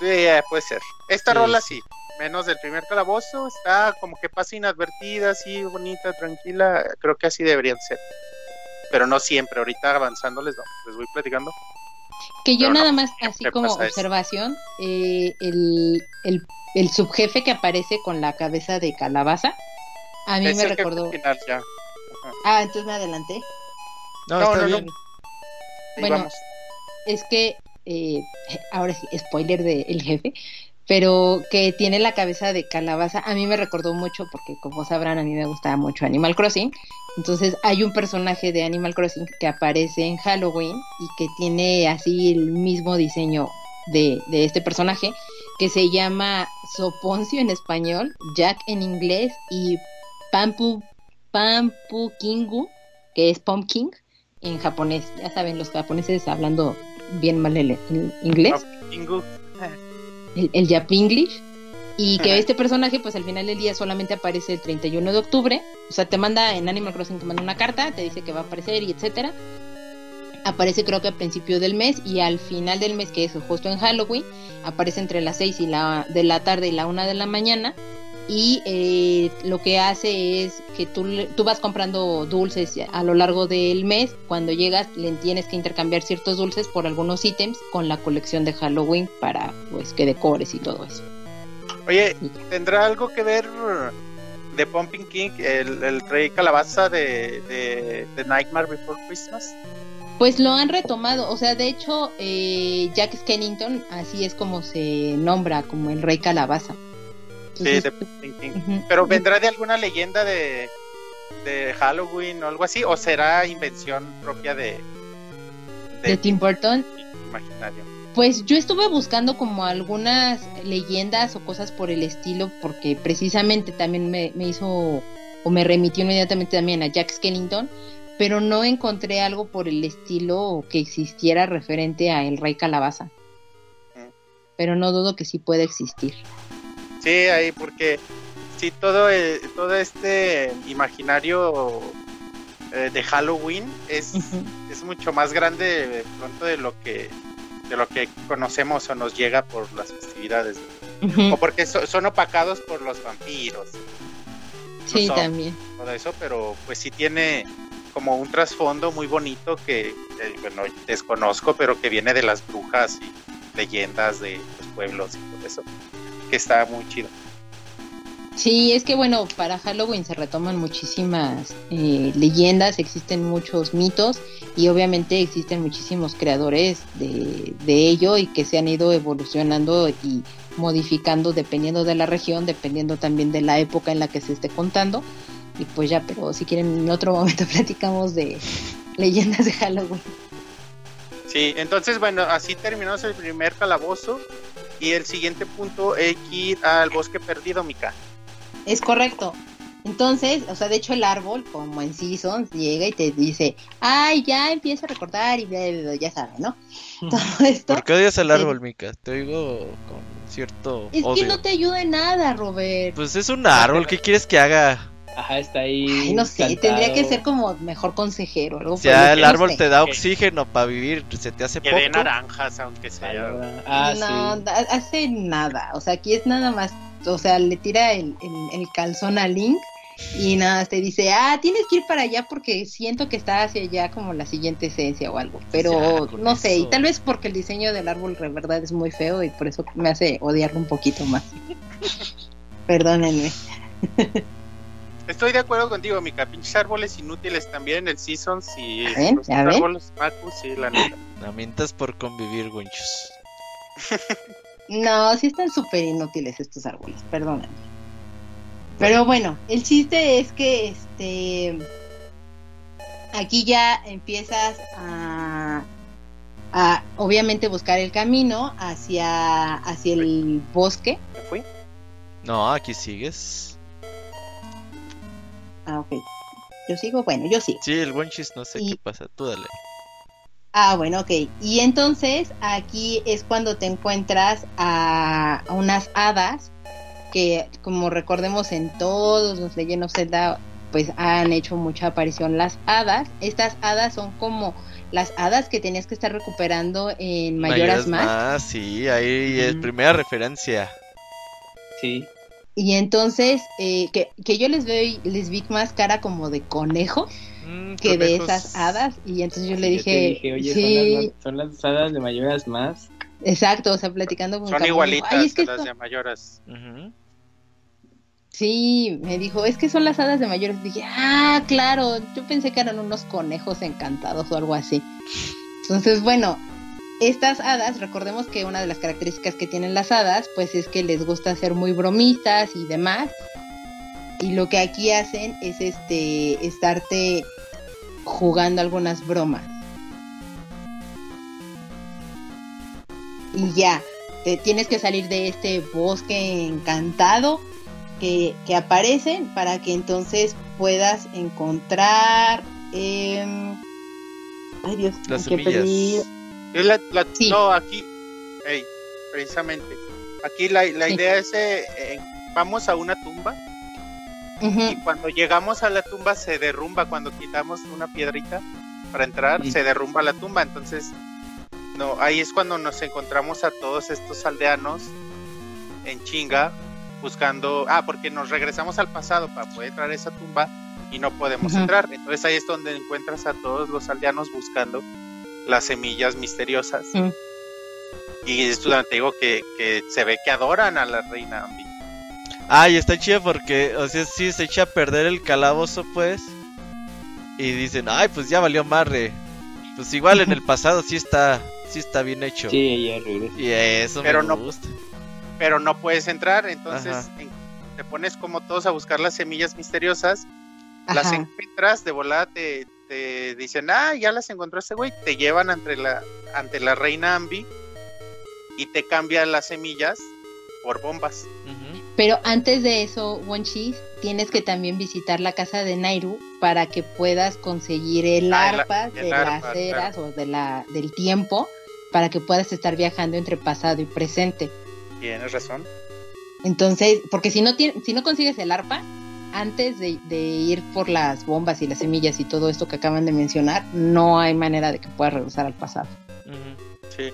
Sí, puede ser. Esta Sí, rola sí. Menos del primer calabozo, está como que pasa inadvertida, así bonita, tranquila, creo que así deberían ser. Pero no siempre, ahorita avanzando les, les voy platicando. Que yo Pero no, nada más, así como observación, eh, el, el, el subjefe que aparece con la cabeza de calabaza, a mí Es me el recordó. final ya. Ajá. Ah, entonces me adelanté. No, No, está no, bien. Bueno, vamos. Es que, eh, ahora sí, spoiler del jefe, pero que tiene la cabeza de calabaza, a mí me recordó mucho, porque como sabrán, a mí me gustaba mucho Animal Crossing. Entonces hay un personaje de Animal Crossing que aparece en Halloween y que tiene así el mismo diseño de, este personaje, que se llama Soponcio en español, Jack en inglés y Pampu, Pampu Kingu, que es Pumpkin en japonés. Ya saben, los japoneses hablando bien mal el, inglés, Ingu. El, el Japanglish. Y que Ajá. este personaje, pues al final del día solamente aparece el 31 de octubre. O sea, te manda en Animal Crossing, te manda una carta, te dice que va a aparecer y etcétera. Aparece creo que a principio del mes y al final del mes, que es justo en Halloween, aparece entre las 6 y la, de la tarde y la 1 de la mañana. Y eh, lo que hace es que tú, tú vas comprando dulces a lo largo del mes. Cuando llegas, le tienes que intercambiar ciertos dulces por algunos ítems con la colección de Halloween para pues que decores y todo eso. Oye, ¿tendrá algo que ver de Pumpkin King, el, el rey calabaza de, de, de Nightmare Before Christmas? Pues lo han retomado, o sea, de hecho, eh, Jack Skellington, así es como se nombra, como el rey calabaza. Sí, de. ¿Pero vendrá de alguna leyenda de, de Halloween o algo así? ¿O será invención propia de, de Tim Burton. imaginario? Pues yo estuve buscando como algunas leyendas o cosas por el estilo, porque precisamente también me, me hizo o me remitió inmediatamente también a Jack Skellington, pero no encontré algo por el estilo que existiera referente a el rey calabaza. Mm. Pero no dudo que sí puede existir. Sí, ahí porque sí todo eh, todo este imaginario eh, de Halloween es, es mucho más grande de pronto de lo que de lo que conocemos o nos llega por las festividades o porque so- son opacados por los vampiros Sí, son. también. todo eso pero pues sí tiene como un trasfondo muy bonito que eh, bueno desconozco pero que viene de las brujas y leyendas de los pueblos y todo eso que está muy chido Sí, es que bueno, para Halloween se retoman muchísimas eh, leyendas, existen muchos mitos y obviamente existen muchísimos creadores de, de ello y que se han ido evolucionando y modificando dependiendo de la región, dependiendo también de la época en la que se esté contando. Y pues ya, pero si quieren en otro momento platicamos de leyendas de Halloween. Sí, entonces, bueno, así terminamos el primer calabozo. Y el siguiente punto es ir al bosque perdido, Mika. Es correcto. Entonces, o sea, de hecho el árbol, como en Seasons, llega y te dice, ay, ya empiezo a recordar y ya sabes, ¿no? Todo esto. ¿Por qué odias el Sí. árbol, Mika? Te oigo con cierto Es odio. que no te ayuda en nada, Robert. Pues es un árbol, ¿qué quieres que haga? Ajá, está ahí. Ay, no sé, tendría que ser como mejor consejero. Algo O sea, el no árbol sé. te da oxígeno para vivir, se te hace Que poco. de naranjas, aunque sea. Ah, no, sí. hace nada. O sea, aquí es nada más. O sea, le tira el, el- el calzón a Link Y nada, te dice, ah, tienes que ir para allá porque siento que está hacia allá como la siguiente esencia o algo. Pero Ya, no sé, y tal vez porque el diseño del árbol de verdad es muy feo y por eso me hace odiarlo un poquito más. Perdónenme. Estoy de acuerdo contigo, Mica. Pinches árboles inútiles también, el Seasons y los árboles Macus, sí, la neta. Lamentas por convivir, Winchus. No, sí están súper inútiles estos árboles, perdónenme. Pero bueno, el chiste es que este aquí ya empiezas a, a obviamente buscar el camino hacia, hacia el bosque. ¿Me fui? No, aquí sigues. Ah, ok. Yo sigo, bueno, yo sigo. Sí, el Winchus no sé Y- qué pasa. Tú dale. Ah, bueno, ok. Y entonces aquí es cuando te encuentras a, a unas hadas que, como recordemos en todos los Legend of Zelda, pues han hecho mucha aparición las hadas. Estas hadas son como las hadas que tenías que estar recuperando en Mayoras Mask. sí, ahí es primera referencia. Sí. Y entonces, eh, que, que yo les veo, les vi más cara como de conejo Mm, que de esas hadas. Y entonces yo le Yo dije, oye, sí, son, las, son las hadas de mayoras más. exacto, o sea, platicando con Son igualitas "Ay, es que a las de mayoras. Sí, me dijo, es que son las hadas de mayores. Dije, ah, claro, yo pensé que eran unos conejos encantados o algo así. Entonces, bueno, estas hadas, recordemos que una de las características que tienen las hadas, pues es que les gusta ser muy bromistas y demás. Y lo que aquí hacen es este estarte jugando algunas bromas. Y ya, te tienes que salir de este bosque encantado que, que aparecen para que entonces puedas encontrar em, ay Dios Las semillas. Es la- la- Sí. No, aquí, precisamente. Aquí la, la Sí. idea es, eh, vamos a una tumba y cuando llegamos a la tumba se derrumba, cuando quitamos una piedrita para entrar, se derrumba la tumba. Entonces, no, ahí es cuando nos encontramos a todos estos aldeanos en chinga buscando, ah, porque nos regresamos al pasado para poder entrar a esa tumba y no podemos entrar. Entonces ahí es donde encuentras a todos los aldeanos buscando las semillas misteriosas. Mm. Y es donde te digo que, que se ve que adoran a la reina Ambi. Ah, y está chido porque, o sea, sí se echa a perder el calabozo, pues. Y dicen, ay, pues ya valió marre. Pues igual en el pasado sí está, sí está bien hecho. Sí, regresa. Y eso Pero me no- gusta. Pero no puedes entrar, entonces en- te pones como todos a buscar las semillas misteriosas las encuentras, de volada te, te dicen, ah, ya las encontró este güey, te llevan ante la, ante la reina Ambi y te cambian las semillas por bombas. Pero antes de eso, Wonchis, tienes que también visitar la casa de Nairu para que puedas conseguir el Ah, arpa el de arpa, las eras o de la, del tiempo para que puedas estar viajando entre pasado y presente. Tienes razón. Entonces, porque si no, si no consigues el arpa, antes de, de ir por las bombas y las semillas y todo esto que acaban de mencionar, no hay manera de que puedas regresar al pasado. Ujú. Sí.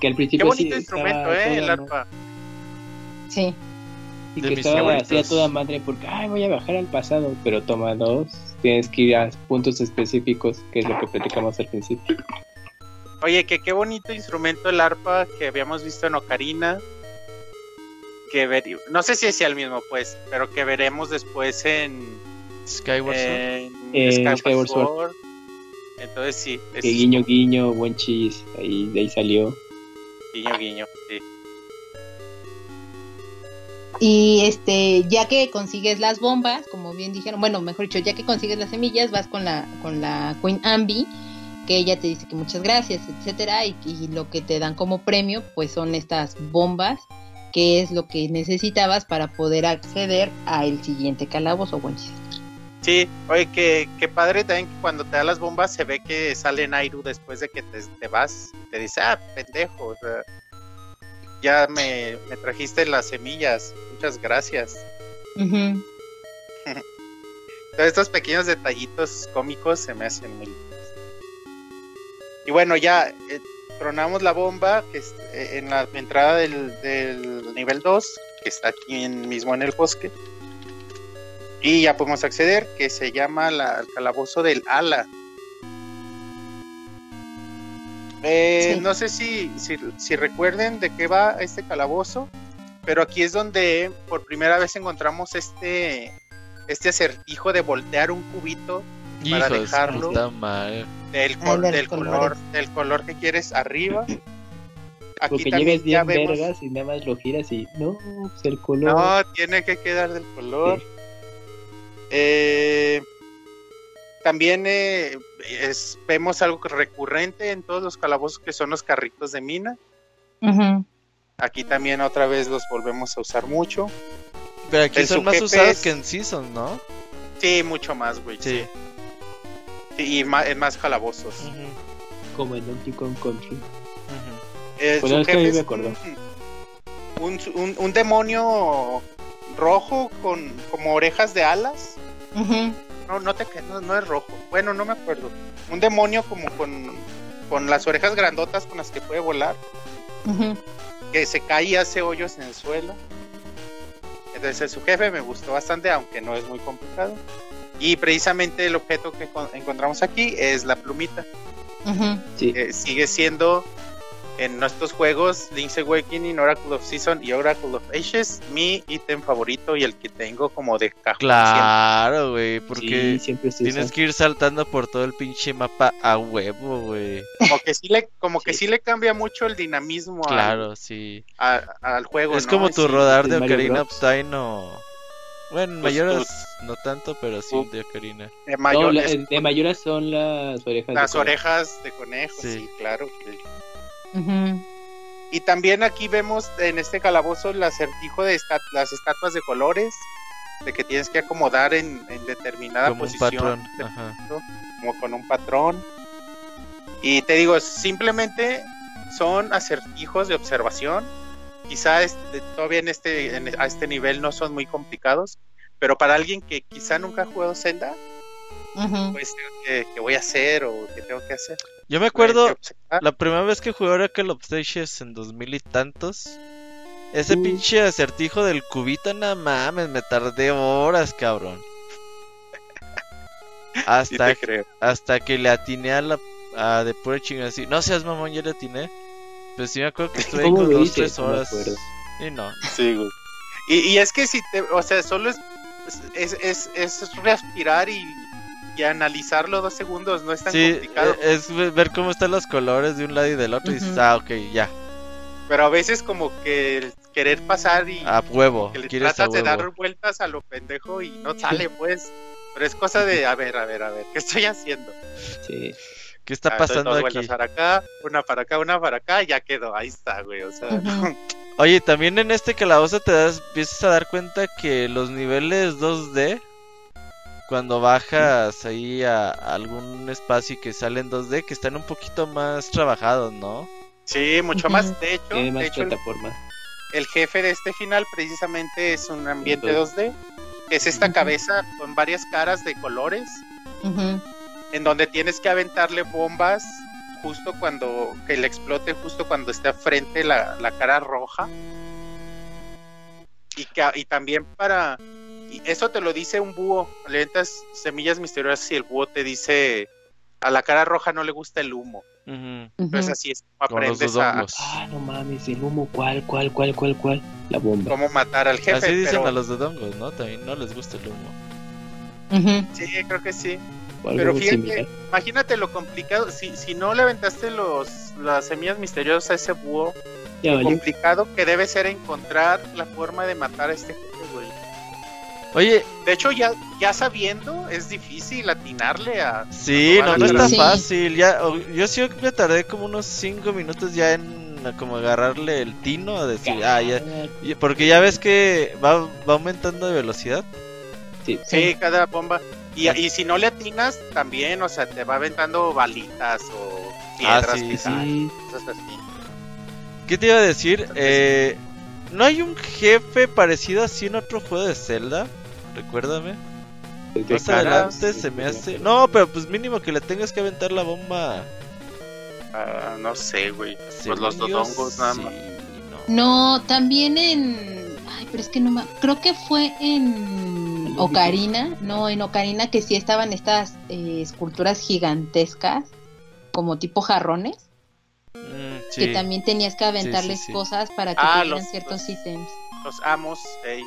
Que al Qué principio bonito sí instrumento, eh, el toda, ¿no? arpa. Sí. Y De que estaba así a toda madre porque, ay, voy a bajar al pasado. Pero toma dos, tienes que ir a puntos específicos, que es lo que platicamos al principio. Oye, que qué bonito instrumento el arpa que habíamos visto en Ocarina. Que ver... No sé si es el mismo, pues, pero que veremos después en, Skyward Sword. en En Skyward Skyward Sword. Sword. Entonces sí, es Que guiño, guiño, buen chis, ahí, de ahí salió. guiño, guiño. sí. Y este, ya que consigues las bombas, como bien dijeron, bueno, mejor dicho, ya que consigues las semillas, vas con la, con la Queen Ambi, que ella te dice que muchas gracias, etcétera, y, y lo que te dan como premio, pues son estas bombas, que es lo que necesitabas para poder acceder al siguiente calabozo, buen. Sí, oye, que, que padre también que cuando te da las bombas se ve que sale Nairu después de que te, te vas y te dice, ah, pendejo, o sea, ya me, me trajiste las semillas, muchas gracias. Ujú. Todos estos pequeños detallitos cómicos se me hacen muy. Y bueno, ya eh, tronamos la bomba que es, eh, en la entrada del, del nivel 2, que está aquí en- mismo en el bosque. Y ya podemos acceder, que se llama la, el calabozo del ala. Eh, Sí. No sé si, si, si recuerden de qué va este calabozo, pero aquí es donde por primera vez encontramos este, este acertijo de voltear un cubito Para dejarlo. está mal. Del, Ah, col- del color del color que quieres arriba. Aquí Porque llegues ya bien vemos. vergas y nada más lo giras y no, pues el color. No, tiene que quedar del color. Eh, también eh, es- vemos algo recurrente en todos los calabozos que son los carritos de mina. Aquí también otra vez los volvemos a usar mucho. Pero aquí El son más usados es- que en Season, ¿no? Sí, mucho más, güey. Sí. Sí, Y más, más calabozos. Como en Donkey Kong Country. ujú. El Pues es que a sujefe mí me. Un, un- un demonio rojo con como orejas de alas. No, no te no, no es rojo. Bueno, no me acuerdo. Un demonio como con, con las orejas grandotas con las que puede volar. Que se cae y hace hoyos en el suelo. Entonces su jefe me gustó bastante, aunque no es muy complicado. Y precisamente el objeto que con- encontramos aquí es la plumita. Sí. Eh, sigue siendo en nuestros juegos Link's Awakening, Oracle of Season y Oracle of Ages mi ítem favorito y el que tengo como de cajón. Claro, güey, porque Sí, siempre tienes que ir saltando por todo el pinche mapa a huevo, güey. Como que sí le, como que Sí. sí le cambia mucho el dinamismo al- Claro, sí. a- al juego. Es ¿no? como tu sí, rodar de Ocarina Bros. of Time o... Bueno, en Pues mayores tus- no tanto, pero sí tu- de Ocarina. de No, mayor- la- es- de mayoras son las orejas. las de conejo. orejas de conejo, Sí. sí, claro. Ujú. Y también aquí vemos en este calabozo el acertijo de esta- las estatuas de colores, de que tienes que acomodar en, en determinada Como un posición. patrón. de- Ajá. como con un patrón. Y te digo, simplemente son acertijos de observación. Quizá este- todavía en este, en- a este nivel no son muy complicados, pero para alguien que quizá nunca ha jugado Zelda, Ujú. pues ¿qué, qué voy a hacer o qué tengo que hacer? Yo me acuerdo la primera vez que jugué Oracle of Ages en dos mil y tantos. Ese Uh. pinche acertijo del cubito, no mames, me tardé horas, cabrón. Sí Hasta, te creo. hasta que le atiné a la a de pura chingada así. No seas mamón, ya le atiné. Pues sí me acuerdo que estuve ahí ¿Cómo con dos, tres horas. y no. Sí, güey. Y, y es que si te, o sea, solo es, es, es, es respirar y, y analizarlo dos segundos, no es tan Sí, complicado. es ve- ver cómo están los colores de un lado y del otro y dices, ah, ok, ya, Pero a veces como que el querer pasar y a huevo, que le quieres a tratas de huevo. dar vueltas a lo pendejo y no sale pues. Pero es cosa de, a ver, a ver, a ver, ¿qué estoy haciendo? Sí. ¿Qué está Ah, pasando aquí? para acá, una para acá, una para acá, y ya quedó, ahí está, güey, o sea. Oye, también en este calabozo te das, empiezas a dar cuenta que los niveles 2D, cuando bajas ahí a, a algún espacio y que salen 2D, que están un poquito más trabajados, ¿no? sí, mucho más. De hecho, Tiene de más hecho el, plataforma. el jefe de este final precisamente es un ambiente Entonces- 2D, que es esta cabeza con varias caras de colores, Ujú. En donde tienes que aventarle bombas justo cuando que le explote justo cuando esté frente la, la cara roja y que y también para y eso te lo dice un búho le aventas semillas misteriosas y el búho te dice a la cara roja no le gusta el humo entonces Ujú. así es como aprendes a. Ah, no mames, el humo, ¿cuál, cuál, cuál, cuál, cuál? La bomba. cómo matar al jefe Así dicen pero a los dodongos, ¿no? También no les gusta el humo. Sí creo que sí pero fíjate similar. imagínate lo complicado si, si no le aventaste los las semillas misteriosas a ese búho Ya valió. complicado que debe ser encontrar la forma de matar a este jefe, güey. Oye, De hecho, ya, ya sabiendo, es difícil atinarle a. sí, a no, no está Sí. fácil. Ya, o- yo sí me tardé como unos 5 minutos ya en como agarrarle el tino a decir, ah, ya, porque ya ves que va, va aumentando de velocidad. Sí, Sí, cada bomba. Y, y si no le atinas, también, o sea, te va aventando balitas o piedras, Ah, sí, que sí. caen, sí. cosas así. ¿Qué te iba a decir? Entonces- Eh, ¿No hay un jefe parecido así en otro juego de Zelda? Recuérdame. Más adelante se me hace... No, pero pues mínimo que le tengas que aventar la bomba. Ah, no sé, güey. Según los dodongos nada sí, más. no. No, también en. Ay, pero es que no me. Creo que fue en. Ocarina, no, en Ocarina que sí estaban estas eh, esculturas gigantescas, como tipo jarrones, Mm, que también tenías que aventarles sí. cosas para que Ah, los- ciertos los- ítems. Los amos, ey,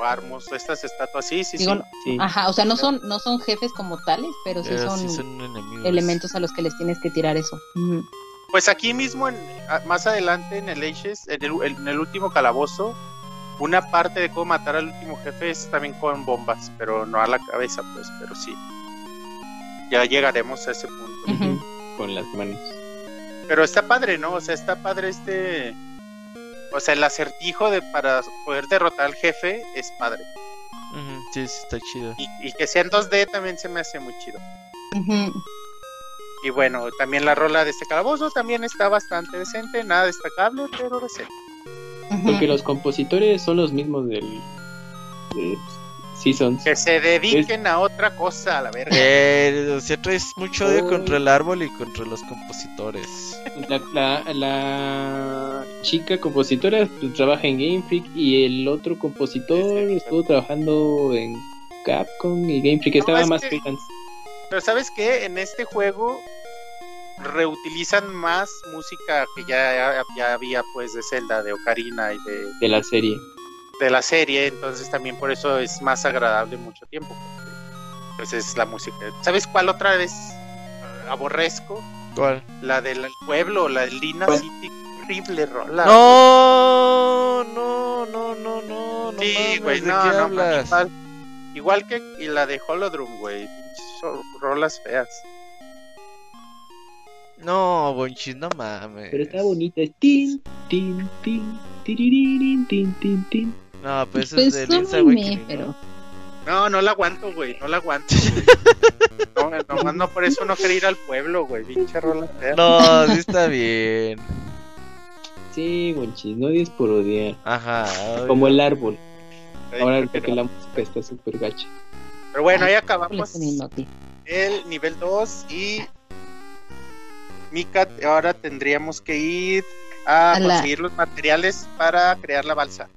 o armos, estas estatuas, sí, sí, Digo, sí. Ajá, o sea, no son, no son jefes como tales, pero sí Pero son, sí son enemigos. elementos a los que les tienes que tirar eso. Pues aquí mismo, en- más adelante en el Ages, en el, en el último calabozo, una parte de cómo matar al último jefe es también con bombas, pero no a la cabeza, pues, pero sí. Ya llegaremos a ese punto. Con las manos. Pero está padre, ¿no? O sea, está padre este... O sea, el acertijo de para poder derrotar al jefe es padre. Sí, sí, está chido. Y, y que sea en 2D también se me hace muy chido. Y bueno, también la rola de este calabozo también está bastante decente, nada destacable, pero decente. Porque los compositores son los mismos del. de Seasons. Que se dediquen a otra cosa, a la verga. Eh, o sea, traes mucho odio Uy. contra el árbol y contra los compositores. La, la, la chica compositora trabaja en Game Freak y el otro compositor Sí, sí. estuvo trabajando en Capcom y Game Freak. Estaba es más que- freelance. Pero ¿sabes qué? En este juego reutilizan más música que ya, ya había pues de Zelda, de Ocarina y de, de la serie. de la serie, entonces también por eso es más agradable mucho tiempo. Pues es la música. ¿Sabes cuál otra vez aborrezco? ¿Cuál? La del pueblo, la de Lina ¿Cuál? City. Horrible rola. No, no, no, no, no. no Sí, güey, ¿de no, qué no, hablas? igual, igual que y la de Holodrum, güey. Rolas feas. No, Bonchis, no mames. Pero está bonita. Es tin, tin, tin, tiriririn, tin, tin, tin. No, pues eso Pues es de Awakening, meh, ¿no? pero No, no la aguanto, güey, no la aguanto. güey. no, nomás no por eso no quería ir al pueblo, güey. Pinche rola. No, sí está bien. Sí, Monchis, no odies por odiar. Ajá. Como el árbol. Ahora que no. la música está súper gacha. Pero bueno, ahí acabamos el nivel 2 y Mika, ahora tendríamos que ir a, A la- conseguir los materiales para crear la balsa.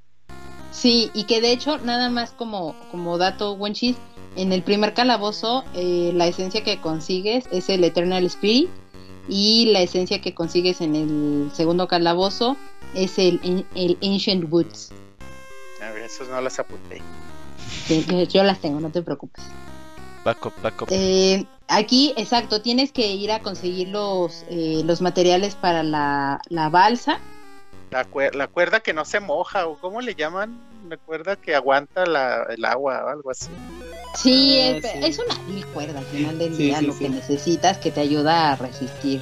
Sí, y que de hecho, nada más como, como dato, Wenchis, en el primer calabozo, eh, la esencia que consigues es el Eternal Spirit, y la esencia que consigues en el segundo calabozo es el, el Ancient Woods. A ver, esos no las apunté. Sí, yo, yo las tengo, no te preocupes. Backup, backup. Eh, aquí, exacto, tienes que ir a conseguir los, eh, los materiales para la, la balsa. La, cuer- la cuerda que no se moja, o cómo le llaman, la cuerda que aguanta la, el agua o algo así. Sí, Ah, es, sí. es una cuerda al final del Sí, día sí, lo sí. que necesitas que te ayuda a resistir.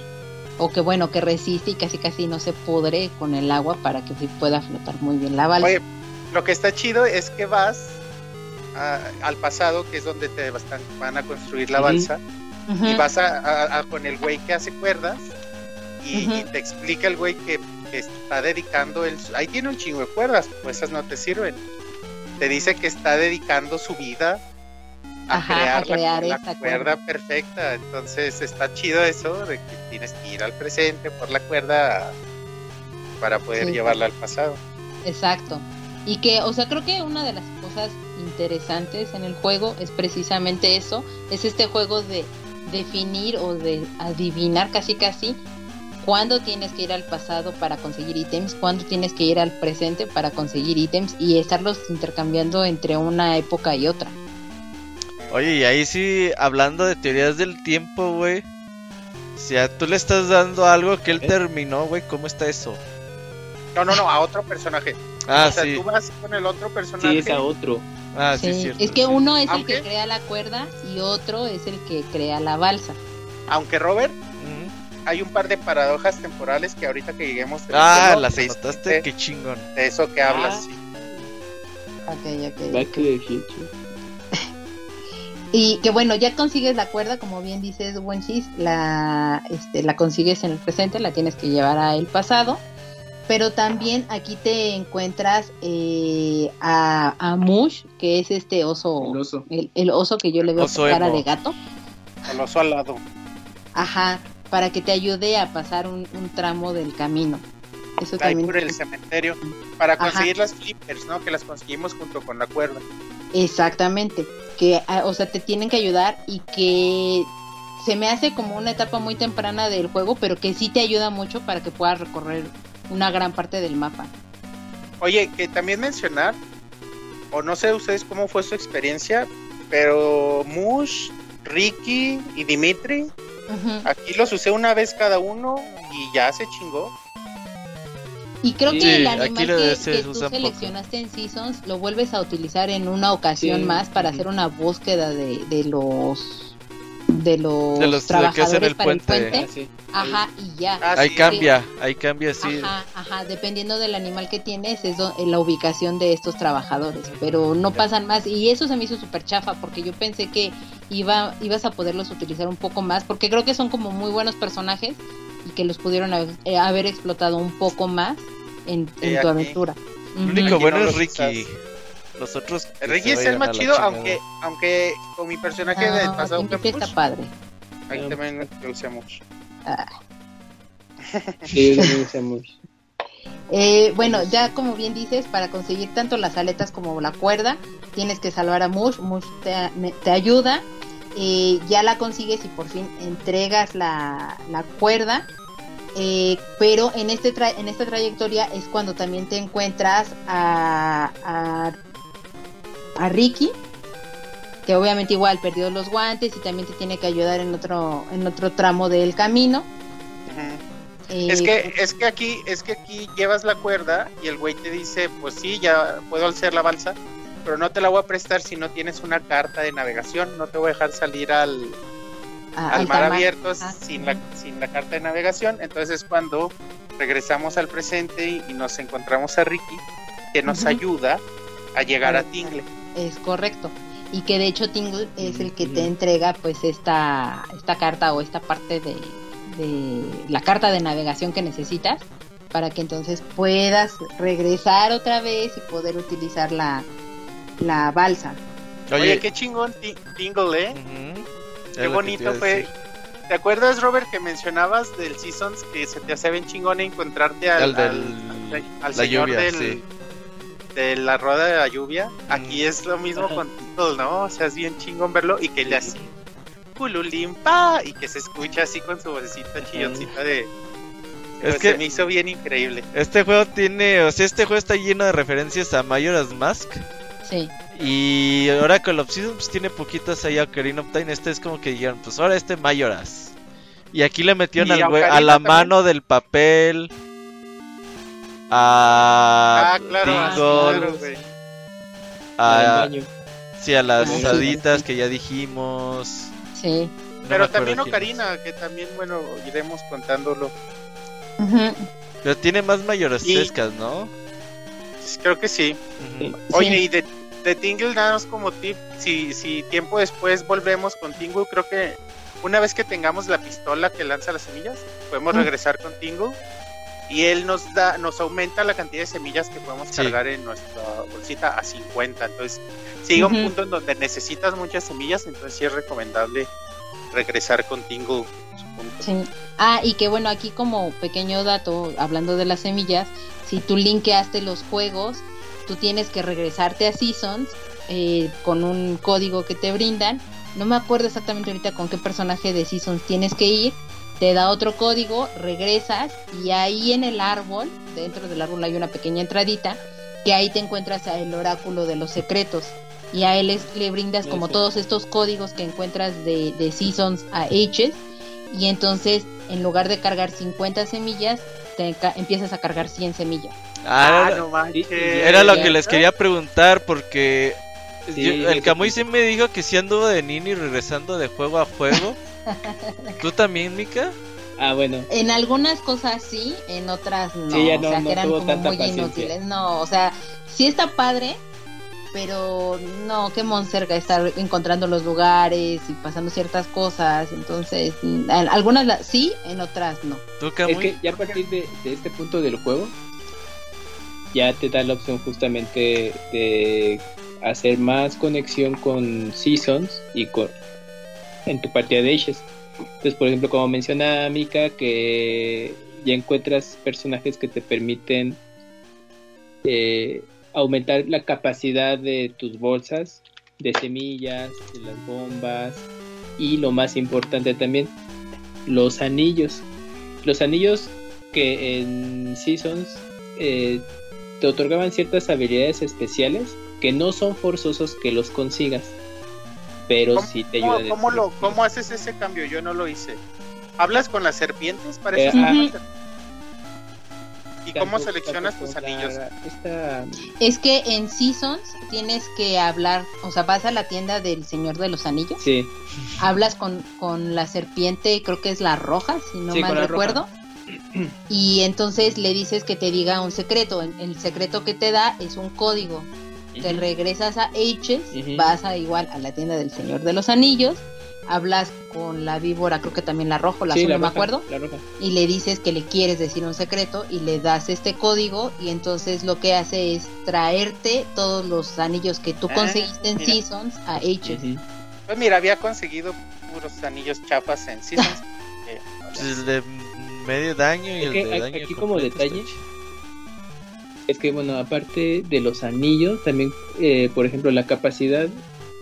O que bueno, que resiste y casi casi no se pudre con el agua para que pueda flotar muy bien la balsa. Oye, lo que está chido es que vas a- al pasado, que es donde te bastan- van a construir la balsa, y vas a, con el güey que hace cuerdas y, te explica el güey que, que está dedicando el ahí tiene un chingo de cuerdas pues esas no te sirven te dice que está dedicando su vida a Ajá, crear, a crear la, cuerda cuerda. perfecta entonces está chido eso de que tienes que ir al presente por la cuerda para poder Sí. llevarla al pasado Exacto. Y que, o sea, creo que una de las cosas interesantes en el juego es precisamente eso, es este juego de definir o de adivinar casi casi cuándo tienes que ir al pasado para conseguir ítems, cuándo tienes que ir al presente para conseguir ítems y estarlos intercambiando entre una época y otra. Oye, y ahí sí, hablando de teorías del tiempo, güey. Si a tú le estás dando algo que él ¿Eh? terminó, güey, ¿cómo está eso? no no no a otro personaje Ah, o sea sí. tú vas con el otro personaje Sí, es a otro. Ah, sí, Sí, cierto. es que sí. uno es Aunque- el que crea la cuerda y otro es el que crea la balsa. aunque Robert hay un par de paradojas temporales que ahorita que lleguemos Ah, las de- qué chingón. de eso que hablas Ah. sí. Ok, ok. Back to the Future. Y que bueno, ya consigues la cuerda, como bien dices, Wenchis, la, este, la consigues en el presente, la tienes que llevar a el pasado. Pero también aquí te encuentras eh, a, a Mush, que es este oso, El oso. el, el oso que yo le veo Oso cara emo. de gato. al oso al lado Ajá, para que te ayude a pasar un, un tramo del camino. Eso ahí también. por el cementerio para Ajá. conseguir las flippers no que las conseguimos junto con la cuerda Exactamente, que, ah, o sea, te tienen que ayudar y que se me hace como una etapa muy temprana del juego, pero que sí te ayuda mucho para que puedas recorrer una gran parte del mapa. Oye, que también mencionar, o no sé ustedes cómo fue su experiencia, pero Mush, Ricky y Dimitri, aquí los usé una vez cada uno y ya se chingó. Y creo Sí, que el aquí animal lo que, tú poco. seleccionaste en Seasons lo vuelves a utilizar en una ocasión Sí. más para hacer una búsqueda de, de los de los, De los- de que trabajadores hacen el para el puente. Ah, sí. Ajá, y ya. Ah, ahí sí. cambia, ahí cambia, sí. Ajá, ajá, dependiendo del animal que tienes es do- la ubicación de estos trabajadores, pero no pasan más y eso se me hizo súper chafa porque yo pensé que iba ibas a poderlos utilizar un poco más porque creo que son como muy buenos personajes y que los pudieron haber, eh, haber explotado un poco más en, tu aquí. aventura. El Ujú. único bueno no es Ricky. Los otros. que Ricky se es el más chido, aunque aunque con mi personaje del Ah, pasado Dimitri Campus, está padre. ahí también lo mucho. Ah. Sí, usé Mush. Eh, bueno, ya como bien dices, para conseguir tanto las aletas como la cuerda, tienes que salvar a Mush. Mush te, me- te ayuda. eh, ya la consigues y por fin entregas la, la cuerda. eh, pero en, este tra- en esta trayectoria es cuando también te encuentras a, a, a Ricky, que obviamente igual perdió los guantes y también te tiene que ayudar en otro, en otro tramo del camino. Eh, Es que, es que aquí, es que aquí llevas la cuerda y el güey te dice, pues sí, ya puedo hacer la balsa, pero no te la voy a prestar si no tienes una carta de navegación, no te voy a dejar salir al, a- al mar abierto Ah, sin la, sin la carta de navegación. Entonces es cuando regresamos al presente y, y nos encontramos a Ricky, que nos ayuda a llegar a. Tingle. Es correcto. Y que de hecho Tingle es el que te entrega pues esta, esta carta o esta parte de, de la carta de navegación que necesitas para que entonces puedas regresar otra vez y poder utilizar la, la balsa. Oye, Oye, qué chingón Ti- Tingle, ¿eh? Qué te bonito fue. decir. ¿Te acuerdas, Robert, que mencionabas del Seasons que se te hace bien chingón encontrarte al, Al del- al- al la señor lluvia, del, sí. De la rueda de la lluvia? Aquí es lo mismo con Tingle, ¿no? O sea, es bien chingón verlo y que le hace cululimpa y que se escucha así con su vocecita chilloncita de. Es que- se me hizo bien increíble. Este juego tiene, o sea, este juego está lleno de referencias a Majora's Mask. Sí. Y Oracle of Seasons pues, tiene poquitas ahí a Ocarina of Time. Este es como que dijeron, pues ahora este Majora's. Y aquí le metieron al a la también. mano del papel. A Ah, claro, Tingle, claro, a, sí, a las Ah, sí, haditas sí. que ya dijimos. Sí. No Pero también Ocarina, que también, bueno, iremos contándolo. Pero tiene más mayorescas, ¿no? Creo que sí. Oye, y de, de Tingle, nada más como tip, si, si tiempo después volvemos con Tingle, creo que una vez que tengamos la pistola que lanza las semillas, podemos regresar con Tingle y él nos da, nos aumenta la cantidad de semillas que podemos Sí. cargar en nuestra bolsita a 50. Entonces, si llega un punto en donde necesitas muchas semillas, entonces sí es recomendable regresar con punto. Sí. Ah, y que bueno, aquí como pequeño dato, hablando de las semillas, si tú linkeaste los juegos, tú tienes que regresarte a Seasons eh, con un código que te brindan. No me acuerdo exactamente ahorita con qué personaje de Seasons tienes que ir. Te da otro código, regresas y ahí en el árbol, dentro del árbol hay una pequeña entradita, que ahí te encuentras el oráculo de los secretos. Y a él es- le brindas como Eso. todos estos códigos que encuentras de, de Seasons a H's y entonces en lugar de cargar 50 semillas te empiezas a cargar 100 semillas. Ah, Ah, era- no manches. Era lo que les quería preguntar porque Sí, yo- el Camuy sí me dijo que sí anduvo de Nini regresando de juego a juego. ¿Tú también, Mika? Ah, bueno. En algunas cosas sí, en otras no, Sí, ya no- o sea no que eran tuvo como tanta muy paciencia. inútiles. No, o sea, sí está padre, pero no, qué monserga estar encontrando los lugares y pasando ciertas cosas, entonces en algunas la- sí, en otras no. ¿Tú, Es que ya a partir de, de este punto del juego, ya te da la opción justamente de hacer más conexión con Seasons y con en tu partida de Ashes. Entonces, por ejemplo, como menciona Mika, que ya encuentras personajes que te permiten eh, aumentar la capacidad de tus bolsas de semillas, de las bombas y lo más importante también, los anillos. Los anillos que en Seasons eh, te otorgaban ciertas habilidades especiales que no son forzosos que los consigas, pero sí te ayudan. ¿cómo, lo, ¿Cómo haces ese cambio? Yo no lo hice. ¿Hablas con las serpientes? Parece Eh, ¿Y cómo seleccionas tus anillos? Esta... Es que en Seasons tienes que hablar, o sea, vas a la tienda del Señor de los Anillos, Sí, hablas con, con la serpiente, creo que es la roja, si no Sí, mal recuerdo. Y entonces le dices que te diga un secreto. El el secreto que te da es un código. Te regresas a H's, vas a igual a la tienda del Señor de los Anillos, hablas con la víbora, creo que también la roja o la Sí, azul, la no me roja, acuerdo, la roja. y le dices que le quieres decir un secreto y le das este código y entonces lo que hace es traerte todos los anillos que tú Ah, conseguiste en mira. Seasons a H's. Pues mira, había conseguido puros anillos chafas en Seasons. Eh, el de medio daño y el de daño aquí como detalle. Es que bueno, aparte de los anillos, también, eh, por ejemplo, la capacidad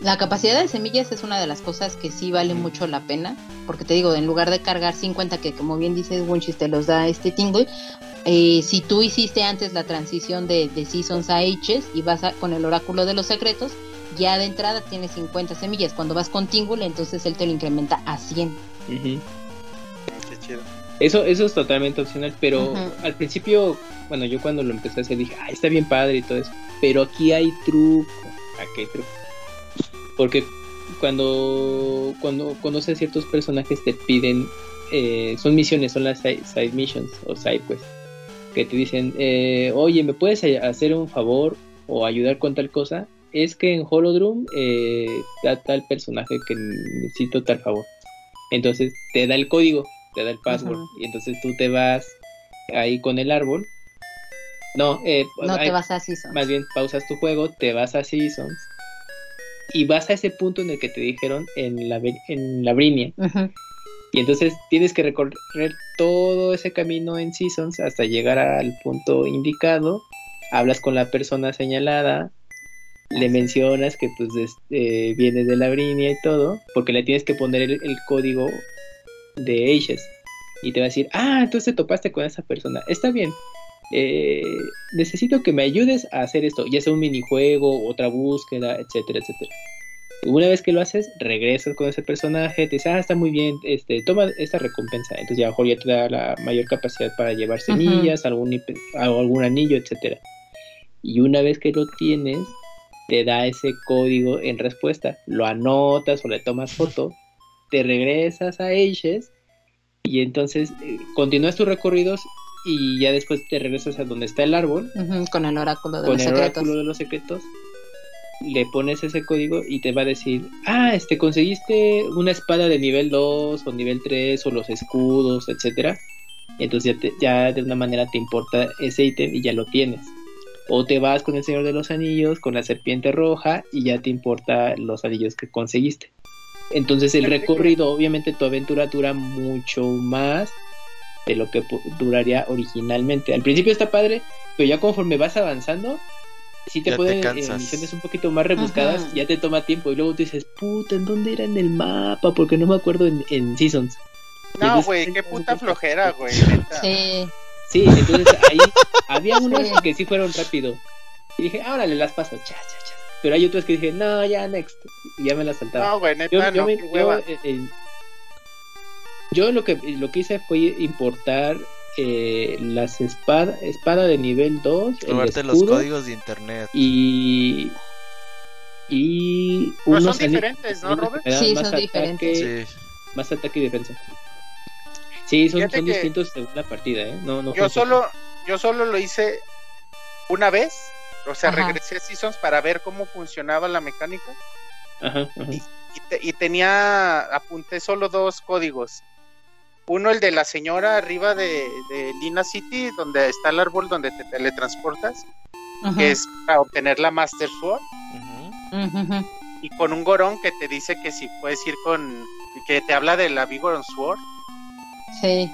La capacidad de semillas es una de las cosas que sí vale mucho la pena, porque te digo, en lugar de cargar 50, que como bien dices, Wunchis te los da este Tingle, eh, si tú hiciste antes la transición de, de Seasons a H's y vas a- con el oráculo de los secretos, ya de entrada tienes 50 semillas. Cuando vas con Tingle, entonces él te lo incrementa a 100. ujú, qué chido. Eso, eso es totalmente opcional, pero al principio, bueno, yo cuando lo empecé a hacer dije, ah, está bien padre y todo eso, pero aquí hay truco, aquí hay truco. Porque cuando, cuando conoces ciertos personajes te piden, eh, son misiones, son las side, side missions o side quests, que te dicen, eh, oye, ¿me puedes hacer un favor o ayudar con tal cosa? Es que en Holodrum eh, da tal personaje que necesito tal favor. Entonces te da el código, te da el password, y entonces tú te vas ahí con el árbol. No, eh, No te vas a Seasons. más bien pausas tu juego, te vas a Seasons y vas a ese punto en el que te dijeron en la, en la Brinia. Y entonces tienes que recorrer todo ese camino en Seasons hasta llegar al punto indicado. Hablas con la persona señalada, le mencionas que pues des- eh, vienes de la Brinia y todo, porque le tienes que poner el, el código de Ages. Y te va a decir, ah, entonces te topaste con esa persona. Está bien. eh, necesito que me ayudes a hacer esto, ya sea un minijuego, otra búsqueda, etcétera, etcétera. Una vez que lo haces, regresas con ese personaje, te dice, ah, está muy bien, este, toma esta recompensa. Entonces ya mejor ya te da la mayor capacidad para llevar semillas, algún, algún anillo, etcétera. Y una vez que lo tienes, te da ese código en respuesta. Lo anotas o le tomas foto, te regresas a Ages y entonces eh, continúas tus recorridos y ya después te regresas a donde está el árbol Con el oráculo de con los el secretos. oráculo de los secretos, le pones ese código y te va a decir, ah, este, conseguiste una espada de nivel 2 o nivel 3 o los escudos, etcétera. Entonces ya, te- ya de una manera te importa ese ítem y ya lo tienes. O te vas con el Señor de los Anillos, con la serpiente roja y ya te importa los anillos que conseguiste. Entonces el recorrido, obviamente tu aventura dura mucho más de lo que duraría originalmente. Al principio está padre, pero ya conforme vas avanzando, sí te Ya te pueden eh, cansas. misiones un poquito más rebuscadas, Ajá. ya te toma tiempo y luego tú dices, puta, ¿en dónde era en el mapa? Porque no me acuerdo en, en Seasons. No, güey, qué puta flojera, güey. neta. Sí. Sí, entonces ahí había unas Sí. que sí fueron rápido. Y dije, ahora le las paso, cha, cha, cha. Pero hay otras que dije, no, ya, next. Y ya me las saltaba. No, güey, yo, neta, yo no, me- qué yo, hueva. eh, eh, yo lo que lo que hice fue importar eh, las espadas espada de nivel 2 el Robarte los escudo, códigos de internet. y y Pero unos son diferentes, ¿no, Robert? Sí, más son ataque, diferentes. Sí. más ataque y defensa sí son, son distintos según la partida eh no no Yo solo, yo solo lo hice una vez. O sea, Ajá. regresé a Seasons para ver cómo funcionaba la mecánica. ajá, ajá. Y, te- y tenía, apunté solo dos códigos. Uno, el de la señora arriba de, de Lina City, donde está el árbol donde te teletransportas, que es para obtener la Master Sword. Y con un gorón que te dice que si puedes ir con. que te habla de la Vigoron Sword. Sí.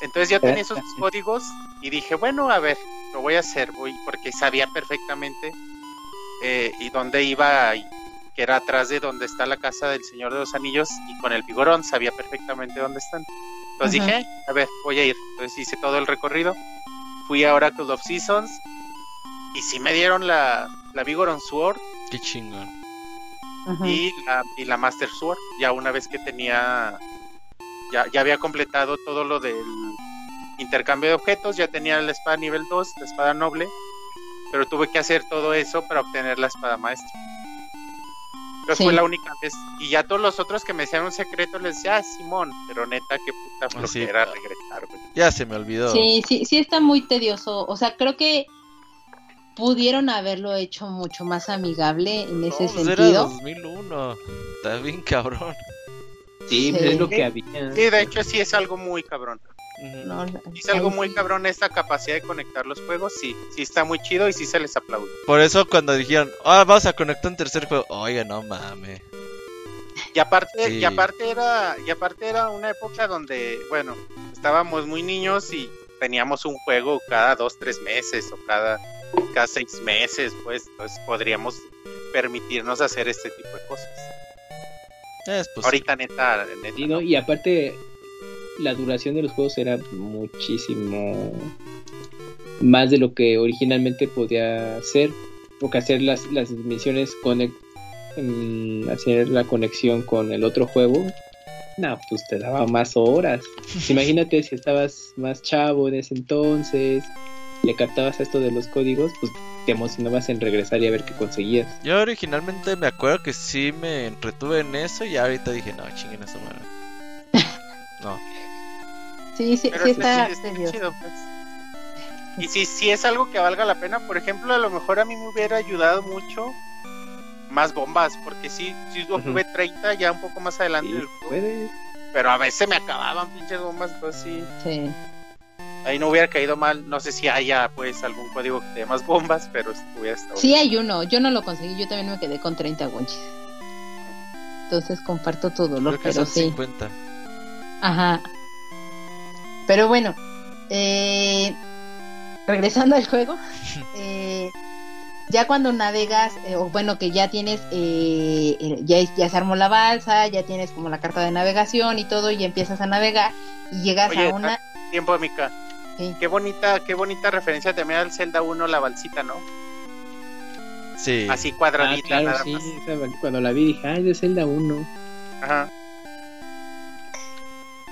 Entonces yo tenía esos códigos y dije, bueno, a ver, lo voy a hacer, voy, porque sabía perfectamente eh, y dónde iba, y que era atrás de donde está la casa del Señor de los Anillos, y con el vigorón sabía perfectamente dónde están. Entonces Ajá. dije, a ver, voy a ir. Entonces hice todo el recorrido, fui a Oracle of Seasons, y sí me dieron la, la Vigoron Sword Qué chingón. Ujú. y, la, y la Master Sword, ya una vez que tenía, ya, ya había completado todo lo del intercambio de objetos, ya tenía la espada nivel 2, la espada noble, pero tuve que hacer todo eso para obtener la espada maestra. Entonces Sí. fue la única vez. Y ya todos los otros que me decían un secreto les decía, ah, Simón, pero neta, qué puta Ah, sí. flojera regresar, güey. Ya se me olvidó. Sí, sí, sí está muy tedioso. O sea, creo que pudieron haberlo hecho mucho más amigable en ese pues era sentido. 2001. Está bien cabrón. Sí, Sí. es lo que había. Sí, de hecho sí es algo muy cabrón. No, es algo muy cabrón esta capacidad de conectar los juegos, sí, sí está muy chido y sí se les aplaude. Por eso cuando dijeron, ah, vamos a conectar un tercer juego. Oiga, no mames. Y aparte, Sí. y aparte era, y aparte era una época donde, bueno, estábamos muy niños y teníamos un juego cada dos, tres meses o cada, cada seis meses, pues, entonces podríamos permitirnos hacer este tipo de cosas. Es pues, Ahorita neta, neta, Sí, ¿no? Y aparte, la duración de los juegos era muchísimo más de lo que originalmente podía ser. Porque hacer las, las misiones, conec- mm, hacer la conexión con el otro juego, no, pues te daba más horas. Imagínate si estabas más chavo en ese entonces, le captabas esto de los códigos, pues te emocionabas en regresar y a ver qué conseguías. Yo originalmente me acuerdo que sí me entretuve en eso y ahorita dije, no, chinguen eso, madre. No. Sí, sí, pero sí está, está está chido, pues. Y si, si es algo que valga la pena, por ejemplo, a lo mejor a mí me hubiera ayudado mucho más bombas, porque sí, sí tuve 30 ya un poco más adelante Sí, del juego. puedes. Pero a veces me acababan pinches bombas, entonces sí, Sí. Ahí no hubiera caído mal. No sé si haya pues algún código que te dé más bombas, pero hubiera estado. Sí hay uno, yo no lo conseguí, yo también me quedé con 30 gonchis. Entonces comparto tu dolor, Creo que pero son sí. 50. Ajá. Pero bueno, eh, regresando al juego, eh, ya cuando navegas, eh, o bueno, que ya tienes, eh, ya, ya se armó la balsa, ya tienes como la carta de navegación y todo, y empiezas a navegar y llegas Oye, a una... Tiempo, Mica. Sí. Qué bonita, qué bonita referencia también al Zelda 1, la balsita, ¿no? Sí. Así Ah, cuadradita, claro, nada sí. más. esa- Cuando la vi dije, ay, de Zelda 1. Ajá.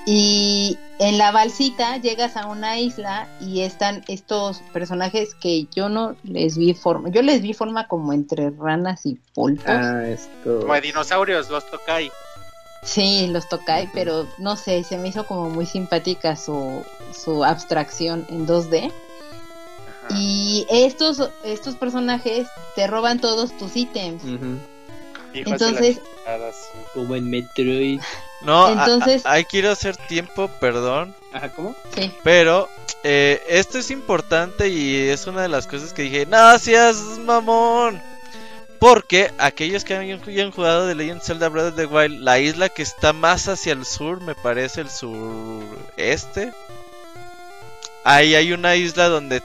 Y en la balsita llegas a una isla y están estos personajes que yo no les vi forma, yo les vi forma como entre ranas y pulpos. Ah, esto. Como de dinosaurios, los Tokai. Sí, los Tokai, pero no sé, se me hizo como muy simpática su, su abstracción en 2D. Ajá. Y estos, estos personajes te roban todos tus ítems. La Entonces. Como en Metroid. No, a- Entonces- ahí quiero hacer tiempo, perdón. Ajá, ¿cómo? sí. Pero eh, esto es importante y es una de las cosas que dije, no seas mamón. Porque aquellos que hayan, hayan jugado de Legend of Zelda Breath of the Wild, la isla que está más hacia el sur, me parece el sureste. Ahí hay una isla donde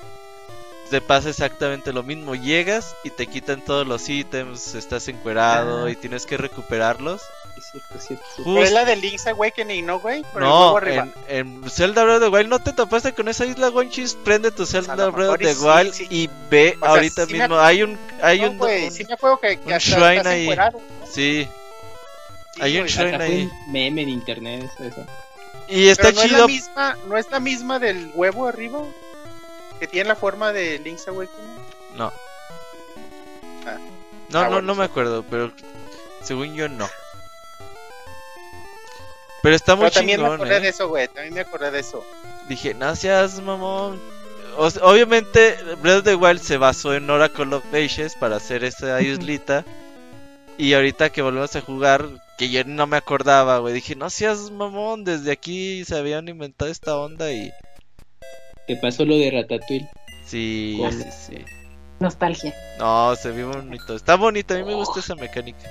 te pasa exactamente lo mismo. Llegas y te quitan todos los ítems, estás encuerado Ah. y tienes que recuperarlos. Es cierto, es cierto. Ju- Pero es la de Link's Awakening, ¿no, güey? No, en, en Zelda Breath of the Wild no te topaste con esa isla, Gonchis. Prende tu Zelda Breath of the sí, Wild sí. y ve O sea, ahorita sí me mismo. ac- Hay un, hay No, un, güey, un- sí me acuerdo que, que un shrine ahí. ¿no? sí, Sí, hay un shrine ahí. un meme en internet, eso. Y está Pero no chido. es la misma, no es la misma del huevo arriba que tiene la forma de Link's Awakening. No. Ah. No, Ah, no, bueno, no sí. me acuerdo, pero según yo no. Pero está muy Pero también me chingón, acordé ¿eh? de eso, güey. También me acordé de eso. Dije, no seas mamón. O sea, obviamente, Breath of the Wild se basó en Oracle of Ages para hacer esa islita. Y ahorita que volvemos a jugar, que yo no me acordaba, güey. Dije, no seas mamón, desde aquí se habían inventado esta onda y. Te pasó lo de Ratatouille. Sí, Con- sí, sí. Nostalgia. No, se ve bonito. Está bonito, a mí me gusta esa mecánica.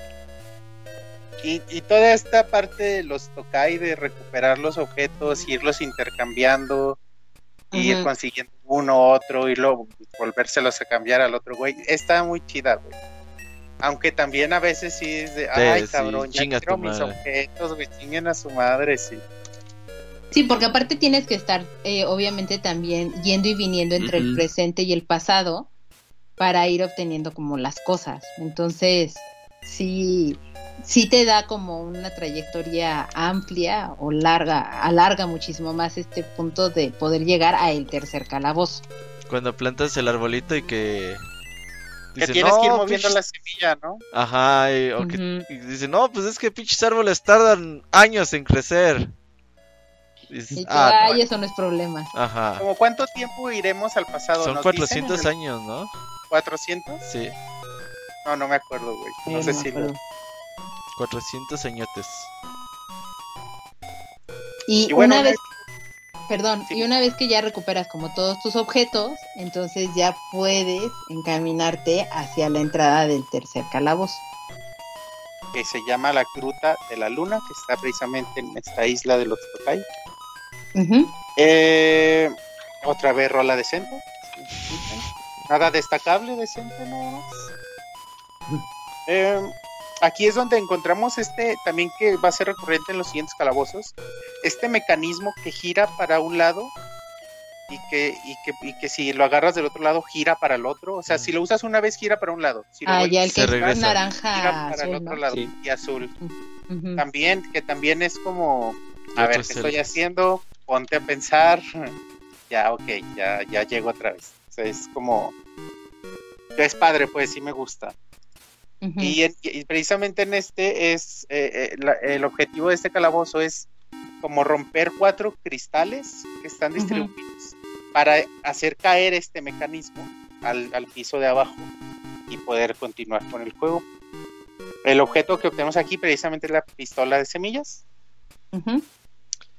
Y, y toda esta parte de los Tokai de recuperar los objetos, irlos intercambiando. y ir consiguiendo uno otro y luego volvérselos a cambiar al otro güey. Está muy chida, güey. Aunque también a veces sí es de, ay, sí, cabrón, ya chinga quiero tu mis madre". objetos, güey, chinguen a su madre, sí. Sí, porque aparte tienes que estar, eh, obviamente, también yendo y viniendo entre el presente y el pasado para ir obteniendo como las cosas. Entonces, sí, sí te da como una trayectoria amplia o larga, alarga muchísimo más este punto de poder llegar a el tercer calabozo. Cuando plantas el arbolito y que. Que dice, tienes que ir "No, moviendo pinches-". la semilla, ¿no? Ajá, y, o que- Ujú. y dice, no, pues es que pinches árboles tardan años en crecer. Dices, Y tú, "Ah, no". ay, eso no es problema. Ajá. ¿Como cuánto tiempo iremos al pasado? Son ¿Nos 400 dicen? años, ¿no? ¿400? Sí, No, no me acuerdo, güey. No Eh, sé si lo... acuerdo. 400 añotes. Y, Y bueno, una una- vez, perdón, Sí. y una vez que ya recuperas como todos tus objetos, entonces ya puedes encaminarte hacia la entrada del tercer calabozo. que se llama la Gruta de la Luna, que está precisamente en esta isla de los Tokai. Ujú. Eh, otra vez rola decente. Nada destacable, decente nada más. Eh, aquí es donde encontramos este también que va a ser recurrente en los siguientes calabozos. Este mecanismo que gira para un lado y que, y que, y que si lo agarras del otro lado gira para el otro. O sea, si lo usas una vez gira para un lado. Si lo Ah, ya el se que es regresa. gira naranja para el otro ¿no? lado Sí. y azul. También, que también es como, a ver, ¿qué estoy haciendo? Ponte a pensar. Ya, ok, ya, ya llego otra vez. O sea, es como, es padre, pues sí me gusta. Y, en- y precisamente en este es, eh, eh, la- el objetivo de este calabozo es como romper cuatro cristales que están distribuidos para hacer caer este mecanismo al, al piso de abajo y poder continuar con el juego. El objeto que obtenemos aquí precisamente es la pistola de semillas.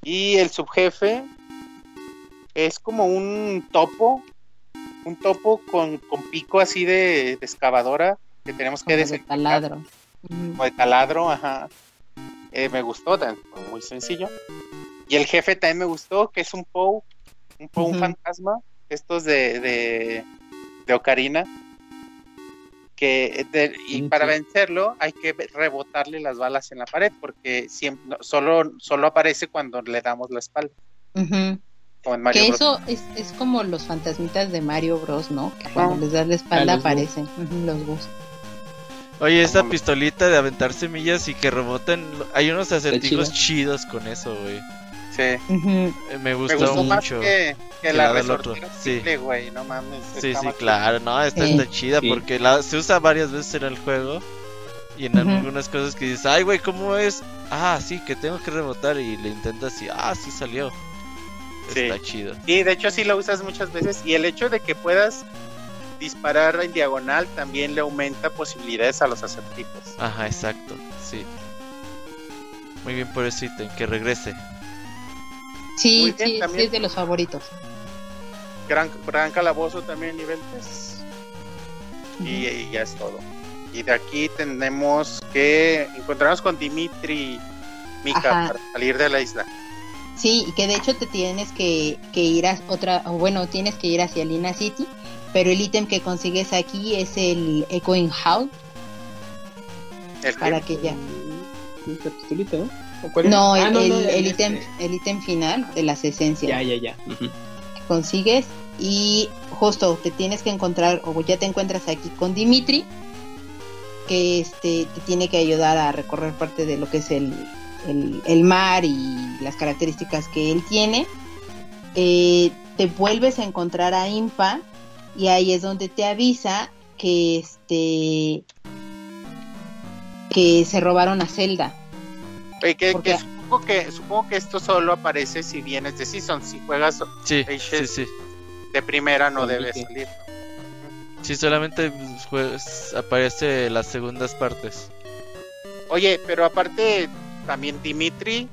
Y el subjefe es como un topo, un topo con, con pico así de, de excavadora que tenemos que Como de taladro. Como de taladro, ajá. Eh, me gustó, muy sencillo. Y el jefe también me gustó, que es un Pou, un Pou, un fantasma, estos de, de, de Ocarina. Que de- y para vencerlo hay que rebotarle las balas en la pared, porque siempre, no, solo, solo aparece cuando le damos la espalda. Ujú. Como en Mario Que Bros. eso es, es como los fantasmitas de Mario Bros, ¿no? Que cuando les das la espalda los aparecen los bus. Oye, esta pistolita de aventar semillas y que reboten. Hay unos acertijos chidos con eso, güey. Sí. Eh, Me Me gustó, gustó más mucho. que, que que la la del otro, resortera sí. güey, no mames. Sí, sí, claro, no, esta Sí. está chida Sí. porque la, se usa varias veces en el juego y en algunas cosas que dices, ay, güey, ¿cómo es? Ah, sí, que tengo que rebotar y le intentas y, ah, sí salió. Sí. Está chido. Y de hecho sí lo usas muchas veces y el hecho de que puedas disparar en diagonal también le aumenta posibilidades a los acertijos. Ajá, exacto, sí. Muy bien por eso, ítem, que regrese. Sí, bien, sí, también. es de los favoritos. Gran, gran calabozo también nivel 3 y, ya es todo. Y de aquí tenemos que encontrarnos con Dimitri Mika Ajá. para salir de la isla. Sí, y que de hecho te tienes que, que ir a otra, o bueno, tienes que ir hacia Lina City, pero el ítem que consigues aquí es el Echoing Howl El para que- que ya. ¿Esta pistolita, no? Ah, el, no, el, no, el este. ítem, el ítem final de las esencias Ya, ya, ya. Ujú. que consigues y justo te tienes que encontrar o ya te encuentras aquí con Dimitri que este te tiene que ayudar a recorrer parte de lo que es el, el, el mar y las características que él tiene. Eh, te vuelves a encontrar a Impa y ahí es donde te avisa que este que se robaron a Zelda. Oye, que- porque- que supongo que supongo que esto solo aparece si vienes de Season. Si juegas Sí, sí, sí. de primera no debe salir. Sí, solamente pues, juegas- aparece las segundas partes. Oye, pero aparte también Dimitri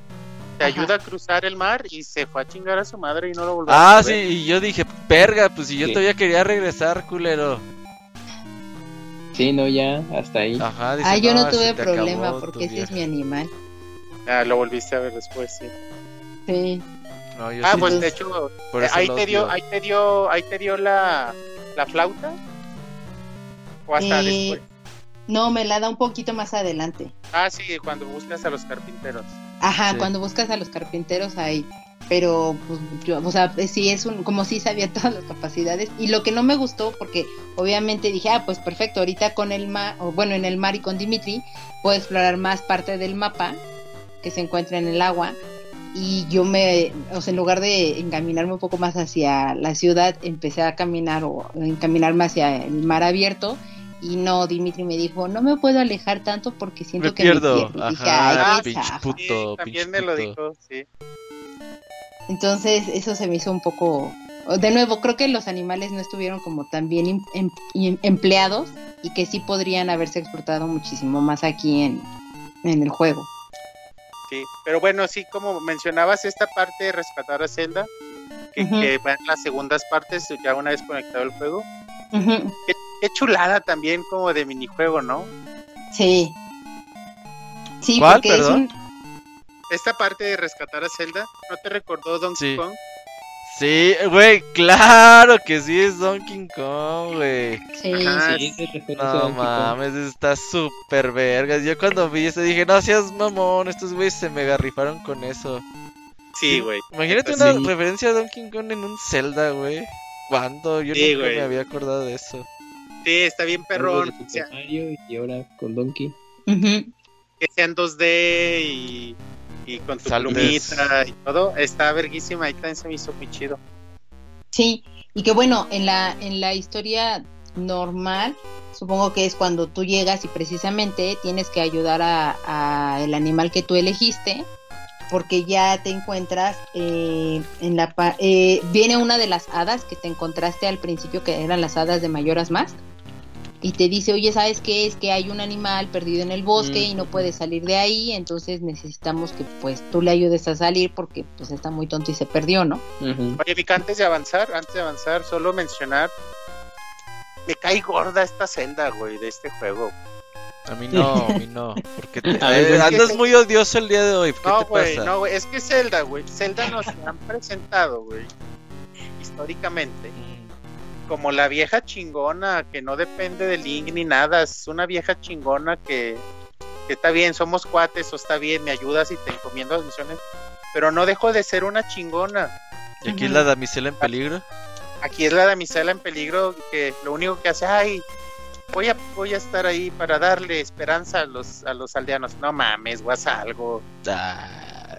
te Ajá. ayuda a cruzar el mar y se fue a chingar a su madre y no lo volvió Ah, a sí, ver. y yo dije, perga, pues si yo Sí. todavía quería regresar, culero. Sí, no, ya, hasta ahí. Ajá, dice, Ah, yo no tuve problema porque ese es viaje". mi animal. Ah, lo volviste a ver después, sí. Sí. No, yo Ah, sí- pues de hecho, por ahí te dio, ahí te dio, ahí te dio la, la flauta. O hasta Eh, después. No, me la da un poquito más adelante. Ah, sí, cuando buscas a los carpinteros. Ajá, Sí. cuando buscas a los carpinteros ahí. Pero, pues, yo, o sea, pues, sí es un, como si sabía todas las capacidades. Y lo que no me gustó, porque obviamente dije, ah, pues perfecto, ahorita con el mar, o bueno, en el mar y con Dimitri, puedo explorar más parte del mapa que se encuentra en el agua. Y yo me, o sea, en lugar de encaminarme un poco más hacia la ciudad, empecé a caminar o encaminarme hacia el mar abierto. Y no, Dimitri me dijo, no me puedo alejar tanto porque siento Me que pierdo. me pierdo. Y dije, Ajá, "Ay, pinche chafa". puto. Sí, pinche también me lo dijo, sí. Entonces, eso se me hizo un poco. De nuevo, creo que los animales no estuvieron como tan bien em- em- em- empleados y que sí podrían haberse explotado muchísimo más aquí en, en el juego. Sí, pero bueno, sí, como mencionabas esta parte de rescatar a Zelda, que, Ujú. que va en las segundas partes, ya una vez conectado el juego. Ujú, Qué chulada también como de minijuego, ¿no? Sí. Sí, ¿Cuál, porque perdón? es un. Esta parte de rescatar a Zelda, ¿no te recordó Donkey Sí. Kong? Sí, güey, claro que sí es Donkey Kong, güey. Sí, Ajá, Sí, No mames, está súper vergas. Yo cuando vi eso dije, no seas mamón, estos güeyes se mega rifaron con eso. Sí, güey. Imagínate una referencia a Donkey Kong en un Zelda, güey. ¿Cuándo? Yo Sí, nunca me había acordado de eso. Sí, está bien perrón. de O Super sea, Mario y ahora con Donkey. Que sean 2D y, y con tu Saltes. plumita y todo. Está verguísima. Ahí también se me hizo muy chido. Sí, y que bueno, en la, en la historia normal, supongo que es cuando tú llegas y precisamente tienes que ayudar a, a el animal que tú elegiste, porque ya te encuentras eh, en la... pa- eh, viene una de las hadas que te encontraste al principio, que eran las hadas de Mayoras Mask, y te dice, oye, ¿sabes qué? Es que hay un animal perdido en el bosque y no puede salir de ahí, entonces necesitamos que pues tú le ayudes a salir porque pues está muy tonto y se perdió, ¿no? Ujú. Oye, Vic, antes de avanzar, antes de avanzar, solo mencionar. Me cae gorda esta Zelda, güey, de este juego. A mí no, a mí no. Porque te- A ver, güey, andas que- muy odioso el día de hoy. ¿Qué No, te güey, pasa? no, güey. Es que Zelda, güey. Zelda nos han presentado, güey, históricamente, Mm, como la vieja chingona que no depende de Link ni nada. Es una vieja chingona que, que está bien, somos cuates o está bien, me ayudas y te encomiendo las misiones. Pero no dejo de ser una chingona. ¿Y aquí Ujú. la damisela en peligro? Aquí es la damisela en peligro que lo único que hace, ay, voy a, voy a estar ahí para darle esperanza a los, a los aldeanos. No mames, guas algo. Ah,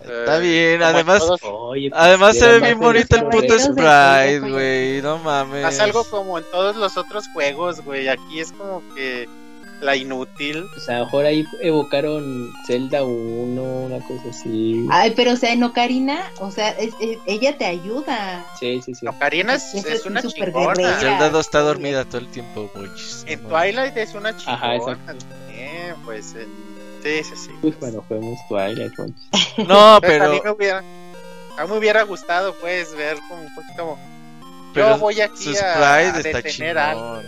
está Eh, bien, además... Oye, pues, Además se ve bien bonito el los puto sprite, güey. No mames. Haz algo como en todos los otros juegos, güey. Aquí es como que la inútil. Pues a lo mejor ahí evocaron Zelda 1, una cosa así. Ay, pero o sea, en Ocarina, o sea, es- es- ella te ayuda. Sí, sí, sí. Ocarina es, Esa es es una chingona. guerrera. Zelda 2 está dormida todo el tiempo, güey. En Twilight es una chingona. Ajá, exacto. también, pues en- Sí, sí, sí. Pues bueno, juguemos Twilight, mames. No, Entonces, a mí pero, me hubiera, a mí me hubiera gustado, pues, ver como un poquito como pero yo voy aquí su a, a está detener chingón. algo,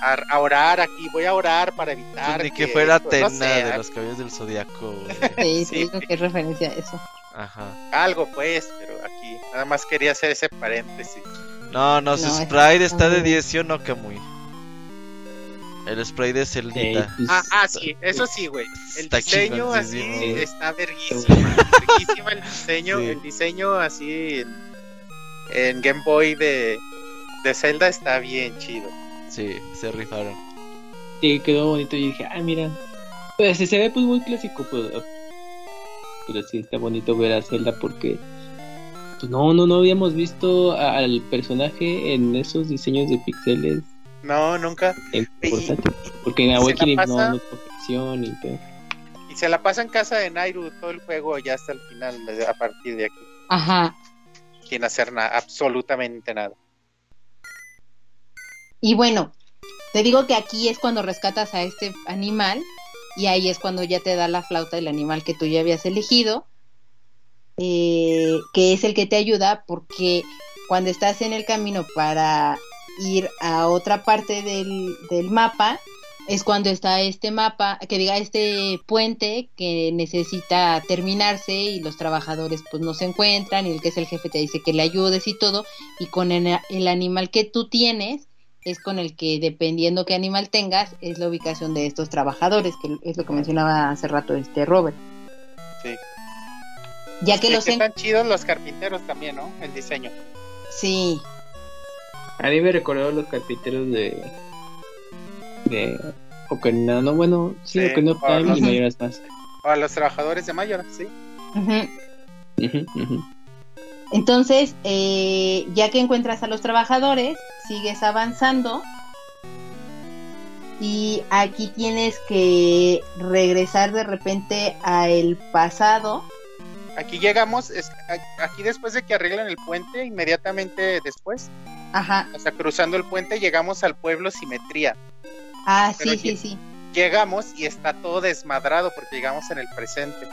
a, a orar aquí, voy a orar para evitar ni que fuera esto, no Atena sé, de los caballos del zodiaco. Sí, Sí. sí, que es referencia a eso. Ajá. algo pues, pero aquí nada más quería hacer ese paréntesis. No, no, su No, es- sprite está de Ah. 10, ¿sí o no, Kamui? El sprite de Celdita. pues, Ah, ah, sí, eso sí, güey. El Está diseño así está verguísima, verguísima el diseño, Sí. el diseño así en, en Game Boy de, de Zelda está bien chido. Sí, se rifaron. sí, quedó bonito y dije, ah, mira. Pues se ve pues muy clásico, pues. Pero sí está bonito ver a Zelda porque pues no, no, no habíamos visto al personaje en esos diseños de pixeles No, nunca. Y-. Porque en se la Awakening pasa- no, no perfección y todo. Y se la pasa en casa de Nairu todo el juego ya hasta el final, a partir de aquí. Ajá. Sin hacer nada, absolutamente nada. Y bueno, te digo que aquí es cuando rescatas a este animal y ahí es cuando ya te da la flauta el animal que tú ya habías elegido, eh, que es el que te ayuda porque cuando estás en el camino para ir a otra parte del, del mapa, es cuando está este mapa, que diga este puente que necesita terminarse y los trabajadores pues no se encuentran y el que es el jefe te dice que le ayudes y todo y con el, el animal que tú tienes es con el que dependiendo qué animal tengas es la ubicación de estos trabajadores que es lo que mencionaba hace rato este Robert. Sí. Ya que los que en- están chidos los carpinteros también, ¿no? El diseño. sí, A mí me recordó los carpinteros de. de. Ocarina, no, bueno, sí, Sí, Ocarina of o Time los- y Majora's Mask. O a los trabajadores de Mayor, sí. Entonces, eh, ya que encuentras a los trabajadores, sigues avanzando y aquí tienes que regresar de repente a el pasado. Aquí llegamos, es, aquí después de que arreglan el puente, inmediatamente después, Ajá. o sea, cruzando el puente, llegamos al pueblo Simetría. Ah, Pero sí, sí, sí. Llegamos y está todo desmadrado porque llegamos en el presente.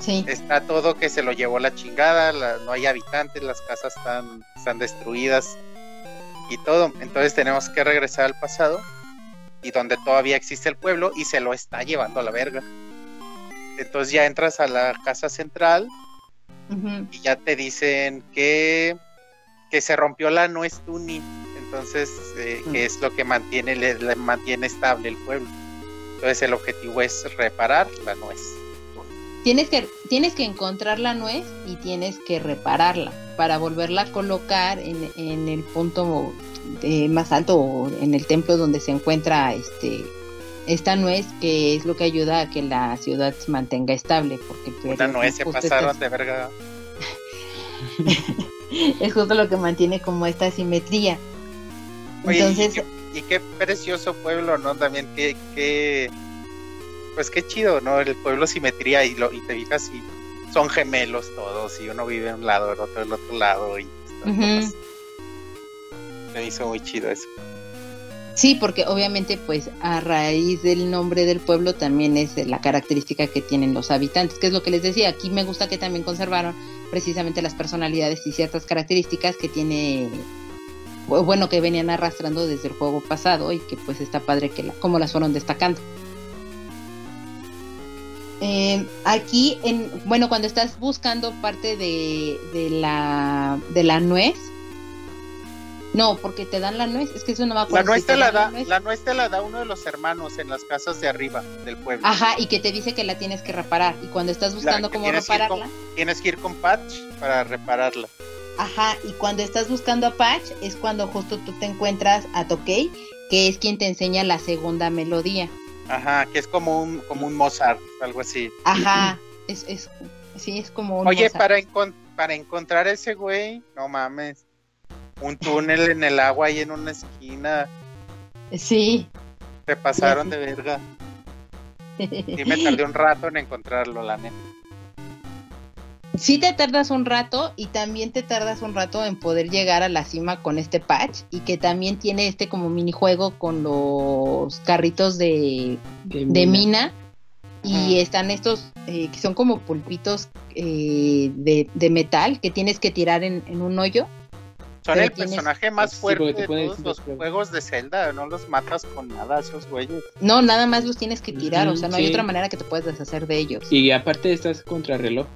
Sí. Está todo que se lo llevó la chingada, la- no hay habitantes, las casas están, están destruidas y todo. Entonces tenemos que regresar al pasado y donde todavía existe el pueblo y se lo está llevando a la verga. Entonces ya entras a la casa central y ya te dicen que, que se rompió la nuez Tuni. Entonces, eh, que es lo que mantiene, le, le mantiene estable el pueblo. Entonces el objetivo es reparar la nuez. Tienes que, tienes que encontrar la nuez y tienes que repararla para volverla a colocar en, en el punto eh, más alto o en el templo donde se encuentra este esta nuez que es lo que ayuda a que la ciudad se mantenga estable porque pues, Puta nuez, se pasaron estas- de verga. es justo lo que mantiene como esta simetría Oye, entonces y, qué, y qué precioso pueblo, ¿no? También qué, qué, pues qué chido, ¿no? El pueblo simetría y, lo, y te fijas y son gemelos todos y uno vive a un lado, el otro del otro lado y cosas. Me hizo muy chido eso. Sí, porque obviamente pues a raíz del nombre del pueblo también es la característica que tienen los habitantes, que es lo que les decía, aquí me gusta que también conservaron precisamente las personalidades y ciertas características que tiene bu- bueno que venían arrastrando desde el juego pasado y que pues está padre que la, como las fueron destacando. Eh, aquí en bueno cuando estás buscando parte de la de la nuez no porque te dan la nuez es que eso no me La acuerdo nuez te la da, nuez. la nuez te la da uno de los hermanos en las casas de arriba del pueblo. Ajá, y que te dice que la tienes que reparar. Y cuando estás buscando cómo tienes que repararla, Tienes que ir con Patch para repararla. ajá, y cuando estás buscando a Patch es cuando justo tú te encuentras a Tokei, que es quien te enseña la segunda melodía. Ajá, que es como un, como un Mozart, algo así. Ajá, es, es, sí, es como un Oye, Mozart. para, encon- para encontrar ese güey, no mames. Un túnel en el agua y en una esquina. Sí. Se pasaron de verga. Y me tardé un rato en encontrarlo, la neta. Sí te tardas un rato y también te tardas un rato en poder llegar a la cima con este patch y que también tiene este como minijuego con los carritos de, de mina y están estos eh, que son como pulpitos eh, de, de metal que tienes que tirar en, en un hoyo. Son el tienes- personaje más fuerte de todos los juegos de Zelda. No los matas con nada, esos güeyes. No, nada más los tienes que tirar, o sea, no hay otra manera que te puedas deshacer de ellos. Y aparte estás contra reloj.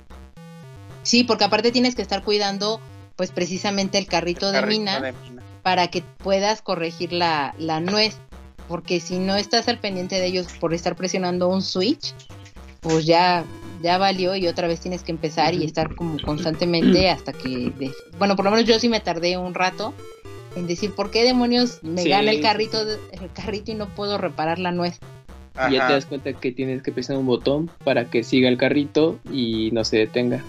Sí, porque aparte tienes que estar cuidando pues precisamente el carrito, El de, mina de mina. para que puedas corregir la, la nuez, porque si no estás al pendiente de ellos por estar presionando un switch, pues ya ya valió y otra vez tienes que empezar y estar como constantemente hasta que de- bueno, por lo menos yo sí me tardé un rato en decir por qué demonios me Sí, gana el carrito el carrito y no puedo reparar la nuez. Y ya te das cuenta que tienes que presionar un botón para que siga el carrito y no se detenga.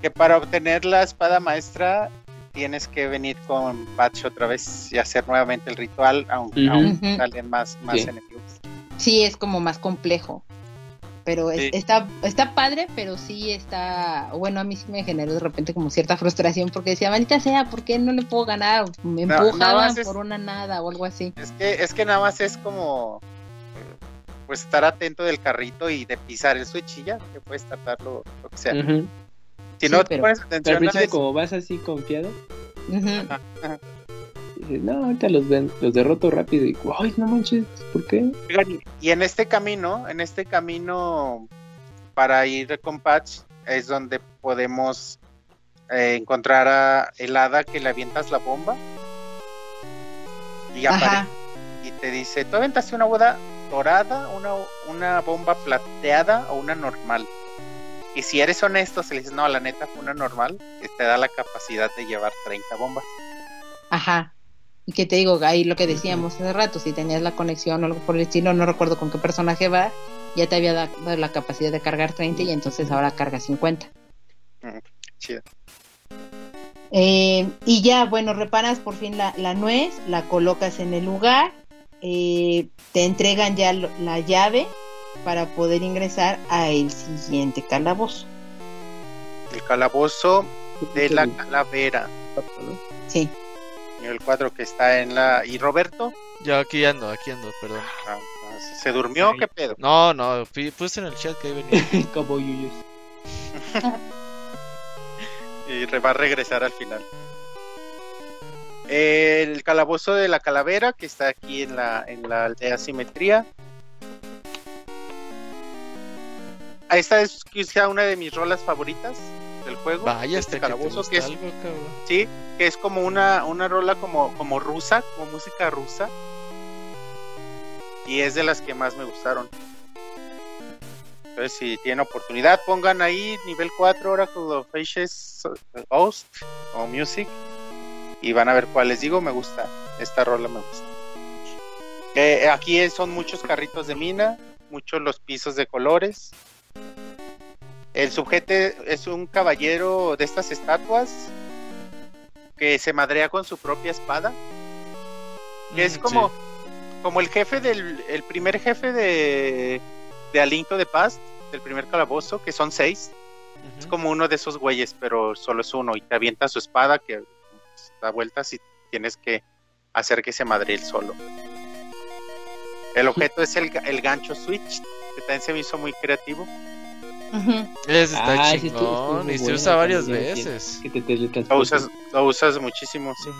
Que para obtener la espada maestra tienes que venir con Patch otra vez y hacer nuevamente el ritual, aunque Ujú. aún Ujú. salen más, más Sí. enemigos. Sí, es como más complejo. Pero es- Sí. está, está padre, pero sí está, bueno, a mí sí me generó de repente como cierta frustración porque decía, maldita sea, ¿por qué no le puedo ganar? Me No, empujaban es- por una nada o algo así. Es que, es que nada más es como pues estar atento del carrito y de pisar el switch y ya, que puedes tratarlo lo que sea. Si Sí, no te pero- pones Pero al atención a principio eso- como vas así confiado, ajá. Dices, no, ahorita los ven, los derroto rápido y, ay, no manches, ¿por qué? Y en este camino, en este camino para ir con Patch, es donde podemos eh, encontrar a el hada que le avientas la bomba y Ajá. aparece y te dice, tú aventaste una boda dorada, una, una bomba plateada o una normal. Y si eres honesto, si le dices, no, la neta fue una normal, que te da la capacidad de llevar 30 bombas. Ajá. Y que te digo, ahí lo que decíamos hace rato, si tenías la conexión o algo por el estilo, no recuerdo con qué personaje va, ya te había dado la capacidad de cargar 30 y entonces ahora carga 50. Chido. Eh, y ya, bueno, reparas por fin la, la nuez, la colocas en el lugar, eh, te entregan ya lo- la llave para poder ingresar a el siguiente calabozo. El calabozo de la calavera. Sí. Nivel 4 que está en la... ¿Y Roberto? Yo aquí ando, aquí ando, perdón. Ah, ¿Se durmió? ¿Qué pedo? No, no, puse en el chat que ahí venía. Como yuyos. y re- va a regresar al final. El calabozo de la calavera que está aquí en la, en la aldea simetría. Esta es quizá una de mis rolas favoritas del juego. Vaya, este que calabozo que es, algo, sí, que es como una, una rola como, como rusa, como música rusa. Y es de las que más me gustaron. Entonces, si tienen oportunidad, pongan ahí nivel 4 Oracle of Ages Host o Music y van a ver cuál les digo. Me gusta, esta rola me gusta. Eh, aquí son muchos carritos de mina, muchos los pisos de colores. El sujeto es un caballero de estas estatuas que se madrea con su propia espada. Que es Mm, como, sí. como el jefe del el primer jefe de, de Alinto de Paz, del primer calabozo, que son seis. Es como uno de esos güeyes, pero solo es uno. Y te avienta su espada que da vueltas y tienes que hacer que se madre él solo. El objeto es el, el gancho switch, que también se me hizo muy creativo. Ese está Ah, chingón y se usa varias veces. Que te Lo usas, lo usas muchísimo, sí.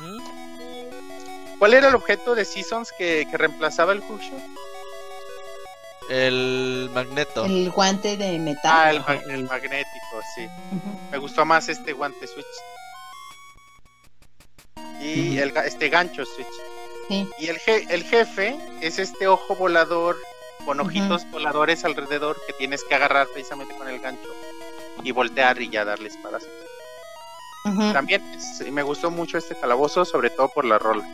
¿Cuál era el objeto de Seasons que, que reemplazaba el hookshot? El magneto. El guante de metal. Ah, el, magnético, sí. Me gustó más este guante switch. Y el, este gancho switch. Sí. Y el, je- el jefe es este ojo volador con ojitos voladores alrededor que tienes que agarrar precisamente con el gancho y voltear y ya darle espadas. También es- me gustó mucho este calabozo, sobre todo por la rola.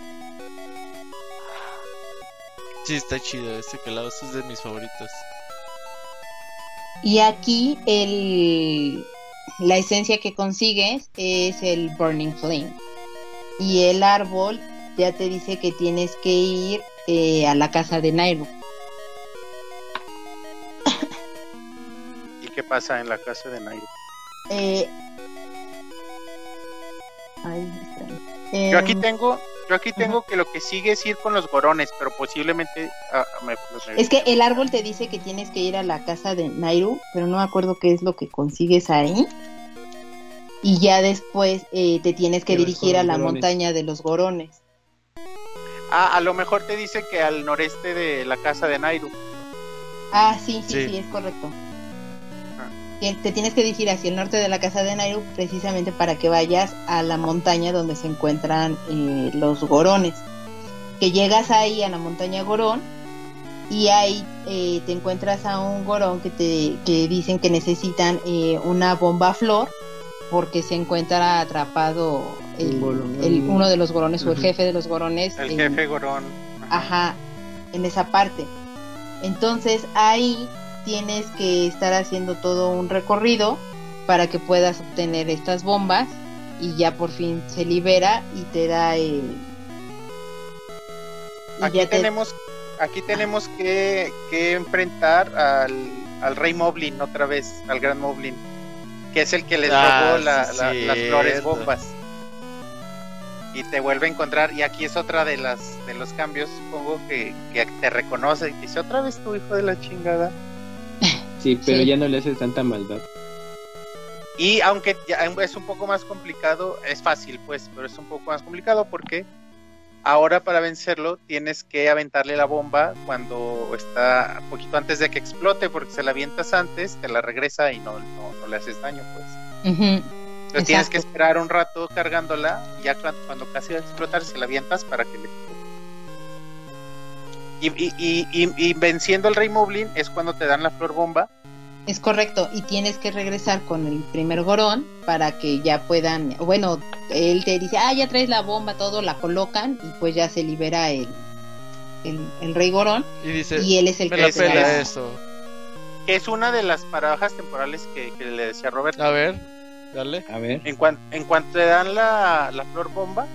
Sí, está chido. Este calabozo es de mis favoritos. Y aquí el, la esencia que consigues es el Burning Flame. Y el árbol ya te dice que tienes que ir eh, a la casa de Nairo. Qué pasa en la casa de Nairo? Eh. Yo aquí Em, tengo, yo aquí tengo que lo que sigue es ir con los gorones, pero posiblemente ah, me- me- Es que el árbol te dice que tienes que ir a la casa de Nairu, pero no me acuerdo qué es lo que consigues ahí. Y ya después eh, te tienes que dirigir a la gorones. montaña de los gorones. Ah, a lo mejor te dice que al noreste de la casa de Nairu. Ah, sí, sí, Sí. sí, es correcto. Te tienes que dirigir hacia el norte de la casa de Nairu precisamente para que vayas a la montaña donde se encuentran eh, los gorones. Que llegas ahí a la montaña Gorón y ahí eh, te encuentras a un gorón que te que dicen que necesitan eh, una bomba flor porque se encuentra atrapado el, uno de los gorones o el jefe de los gorones El en- jefe gorón. Ajá, en esa parte. Entonces ahí tienes que estar haciendo todo un recorrido para que puedas obtener estas bombas y ya por fin se libera y te da el... y Aquí ya te- tenemos, aquí tenemos que, que enfrentar al, al rey Moblin otra vez, al gran Moblin, que es el que les Ah, robó la- las flores bombas. Y te vuelve a encontrar, y aquí es otra de las de los cambios, supongo que, que te reconoce y te dice otra vez tu hijo de la chingada. Sí, pero Sí. ya no le haces tanta maldad. Y aunque ya es un poco más complicado, es fácil pues, pero es un poco más complicado porque Ahora para vencerlo tienes que aventarle la bomba cuando está poquito antes de que explote, porque se la avientas antes, te la regresa y no, no, no le haces daño, pues. Ujú. Entonces tienes que esperar un rato cargándola y ya cuando, cuando casi va a explotar se la avientas para que le explote. Y, y, y, y- venciendo al Rey Moblin es cuando te dan la flor bomba. Es correcto, y tienes que regresar con el primer gorón para que ya puedan, bueno, él te dice, ah, ya traes la bomba, todo, la colocan y pues ya se libera el, el, el rey gorón Y dice, y él es el me que la te da pela la- eso. que es una de las paradojas temporales que, que le decía Robert. A ver, dale. A ver. En, cuan- en cuanto te dan la, la flor bomba,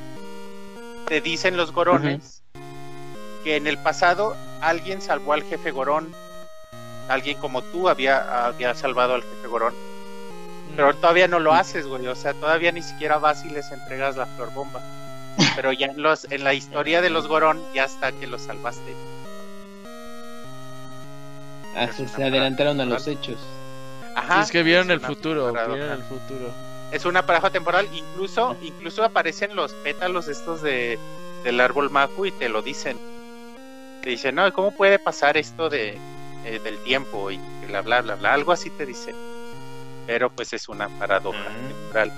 te dicen los gorones que en el pasado alguien salvó al jefe gorón. Alguien como tú había, había salvado al jefe gorón. Pero todavía no lo haces, güey. O sea, todavía ni siquiera vas y les entregas la flor bomba. Pero ya en, los, en la historia de los gorón ya está que los salvaste. Ah, se- adelantaron a los hechos. Ajá. es que vieron el una futuro, vieron el futuro. Es una paradoja temporal. Incluso, incluso aparecen los pétalos estos de, del árbol Maku y te lo dicen. Te dicen, no, ¿cómo puede pasar esto de, eh, del tiempo? Y bla, bla, bla, bla. Algo así te dicen. Pero pues es una paradoja Mm. temporal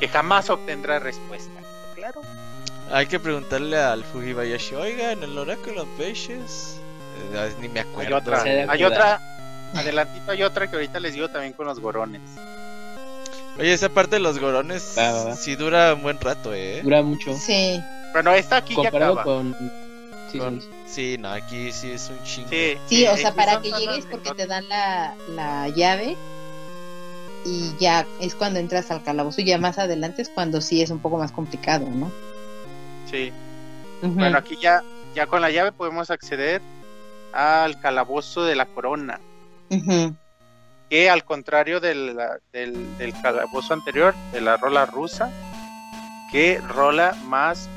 que jamás obtendrá respuesta. Claro. Hay que preguntarle al Fujibayashi, oiga, en el Oracle of Ages. Eh, ni me Hay acuerdo. otra, Se da hay otra, adelantito hay otra que ahorita les digo también con los gorones. Oye, esa parte de los gorones va. sí dura un buen rato, ¿eh? Dura mucho. Sí, Bueno, esta aquí ya Comparado acaba. con. Sí, Con- sí. Sí, no, aquí sí es un chingo. Sí, sí, o sea, sí para que llegues porque te dan la, la llave y ya es cuando entras al calabozo y ya más adelante es cuando sí es un poco más complicado, ¿no? Sí. Bueno, aquí ya, ya con la llave podemos acceder al calabozo de la corona. Que al contrario de la- del, del calabozo anterior, de la rola rusa, que rola más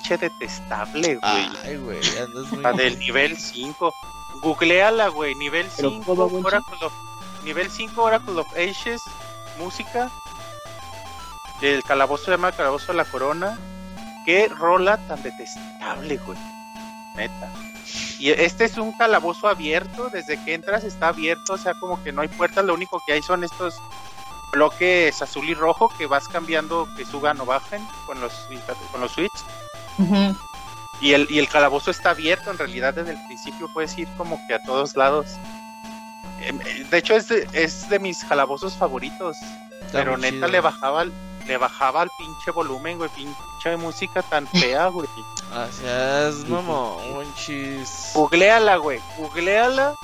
pinche detestable, güey. Ay, güey, andas muy... La del nivel 5. Googleala, güey. Nivel Pero 5. ¿cómo, güey? Oracle of, nivel 5 Oracle of Ages. Música. El calabozo se llama Calabozo de la Corona. Qué rola tan detestable, güey. Neta. Y este es un calabozo abierto. Desde que entras está abierto. O sea, como que no hay puertas. Lo único que hay son estos bloques azul y rojo que vas cambiando que suban o bajen con los, con los switches. Y el, y el calabozo está abierto, en realidad desde el principio puedes ir como que a todos lados. Em, eh, De hecho es de, es de mis calabozos favoritos, Está pero neta chido. le bajaba le bajaba el pinche volumen, güey, pinche música tan fea, güey. Ah, seas mamón, chis. Googleala, güey, googleala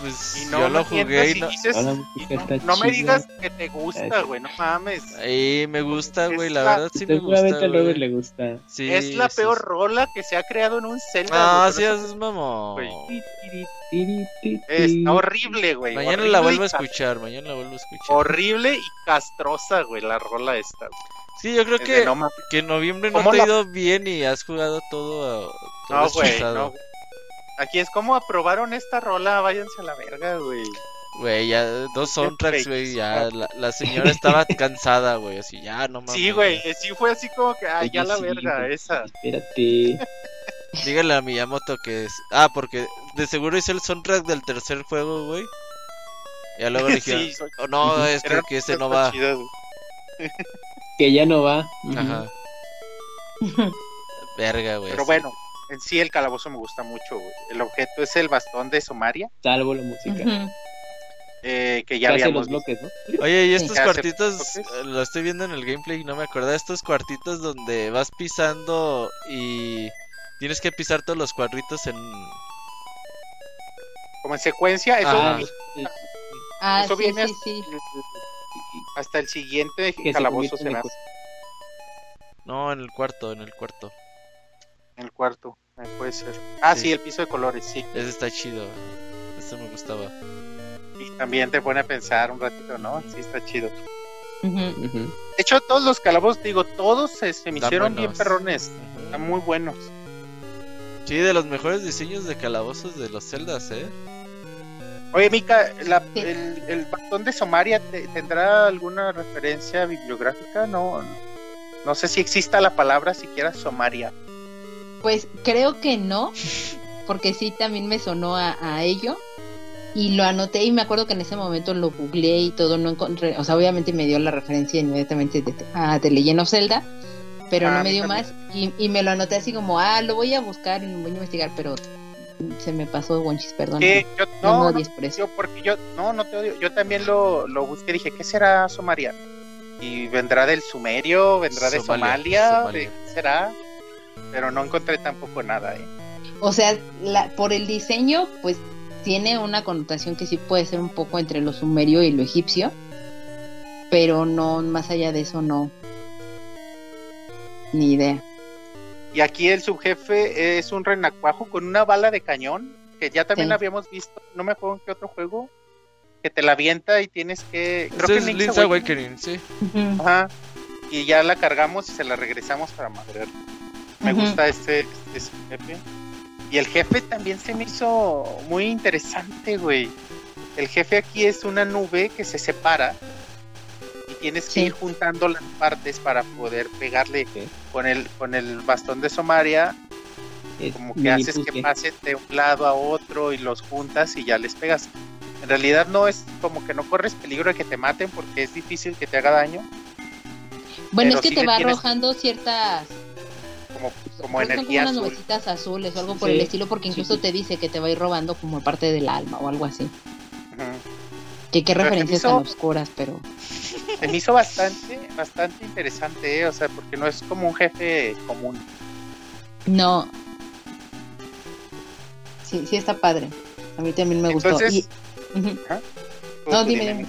Pues y no yo lo jugué y y no... dices, la y música no, me digas que te gusta, güey, no mames. Ahí me gusta, güey, la Es la- verdad sí me Seguramente gusta, al Robert le gusta. Sí, es la sí, peor sí. rola que se ha creado en un Zelda. Ah, seas eso mamón. Está horrible, güey. Mañana horrible la vuelvo a escuchar, mañana la vuelvo a escuchar. Horrible y castrosa, güey, la rola esta. Sí, yo creo Es que, no que en noviembre no ¿Cómo te ha la- ido bien y has jugado todo, a- todo No, güey, no. Aquí es como aprobaron esta rola, váyanse a la verga, güey. Güey, ya dos soundtracks, güey, ya la, la señora estaba cansada, güey, así, ya no mames. Sí, güey, sí fue así como que, ay, ya la sí, verga, esa. Espérate. Dígale a Miyamoto que es... Ah, porque de seguro hizo el soundtrack del tercer juego, güey. Y luego le dijeron, Sí, soy- "Oh, no, es Era que ese no va. Que ya no va. Ajá, verga, güey. Pero bueno, en sí el calabozo me gusta mucho, güey. El objeto es el bastón de Somaria, Salvo la música. Eh, que ya habíamos los bloques, ¿no? Oye, y estos ¿Qué hace cuartitos, eh, lo estoy viendo en el gameplay y no me acordaba, estos cuartitos donde vas pisando y tienes que pisar todos los cuadritos en... Como en secuencia, eso. Ah, eso sí, viene sí, sí. hasta el siguiente Que se calabozo se hace No, en el cuarto, en el cuarto. En el cuarto. eh, puede ser. Ah, Sí. sí. el piso de colores, sí. Ese está chido, este me gustaba. Y también te pone a pensar un ratito, ¿no? Sí, está chido. De hecho, todos los calabozos, digo, todos se, se me Están hicieron bien perrones. Están muy buenos. Sí, de los mejores diseños de calabozos de los celdas, ¿eh? Oye, Mika, la- Sí. el, el bastón de Somaria te- tendrá alguna referencia bibliográfica? No, no sé si exista la palabra siquiera Somaria. Pues creo que no, porque sí también me sonó a, a ello. Y lo anoté y me acuerdo que en ese momento lo googleé y todo, no encontré, o sea, obviamente me dio la referencia inmediatamente de, a The Legend of Zelda, pero Ah, no me dio también. más y, y me lo anoté así como, ah, lo voy a buscar y lo voy a investigar, pero se me pasó Wonchis, perdón. Sí, yo, no, no, me no, odies por eso. yo, porque yo, no, no te odio. Yo también lo, lo busqué, dije, ¿qué será Somalia? Y vendrá del Sumerio, vendrá de Somalia, Somalia, Somalia. ¿de qué será? Pero no encontré tampoco nada, ¿eh? O sea, la, por el diseño, pues tiene una connotación que sí puede ser un poco entre lo sumerio y lo egipcio, pero no, más allá de eso, no. Ni idea. Y aquí el subjefe es un renacuajo con una bala de cañón, que ya también Sí. habíamos visto, no me acuerdo en qué otro juego, que te la avienta y tienes que... Creo que es Link's Link's Awakening. Awakening, sí. Ajá. Y ya la cargamos y se la regresamos para madrear. Me gusta este, este jefe. Y el jefe también se me hizo muy interesante, güey. El jefe aquí es una nube que se separa y tienes que Sí. ir juntando las partes para poder pegarle con el con el bastón de Somaria, Es como que haces que pasen de un lado a otro y los juntas y ya les pegas. En realidad no es como que no corres peligro de que te maten porque es difícil que te haga daño, Bueno, es que sí te va tienes- arrojando ciertas como, como son energía unas azul. nubecitas azules o algo por Sí, el estilo, porque sí, incluso sí. te dice que te va a ir robando como parte del alma o algo así. Ujú. Que qué referencias me tan hizo- oscuras, pero Se me hizo bastante, bastante interesante, ¿eh? o sea, porque no es como un jefe común. no. Sí, sí está padre. A mí también me gustó. Entonces- Y- Ujú. Tú, No, dime.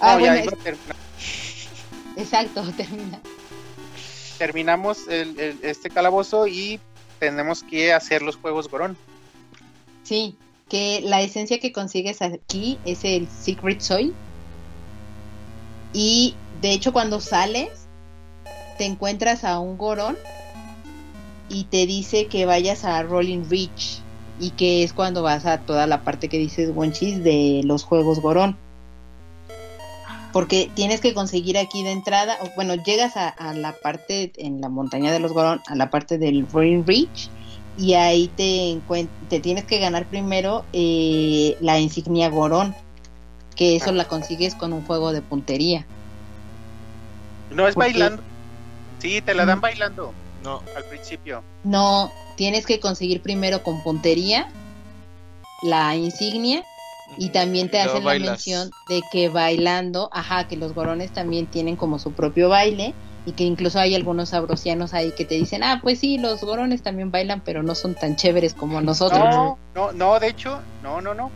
Ah, No, ya bueno, iba a terminar. es- exacto, termina. Terminamos el- este calabozo y tenemos que hacer los juegos Gorón. Sí, que la esencia que consigues aquí es el Secret Soil. Y de hecho cuando sales, te encuentras a un Gorón y te dice que vayas a Rolling Reach. Y que es cuando vas a toda la parte que dices Wonchis de los juegos Gorón. Porque tienes que conseguir aquí de entrada, o bueno, llegas a, a la parte en la montaña de los Gorón, a la parte del Rolling Reach y ahí te, te tienes que ganar primero eh, la insignia Gorón, que eso la consigues con un juego de puntería. No es bailando. Sí, te la dan bailando No, al principio. No, tienes que conseguir primero con puntería la insignia y también te hacen la mención de que bailando, ajá, que los gorones también tienen como su propio baile y que incluso hay algunos sabrosianos ahí que te dicen, ah, pues sí, los gorones también bailan, pero no son tan chéveres como nosotros. No, no, no, de hecho, no, no, no.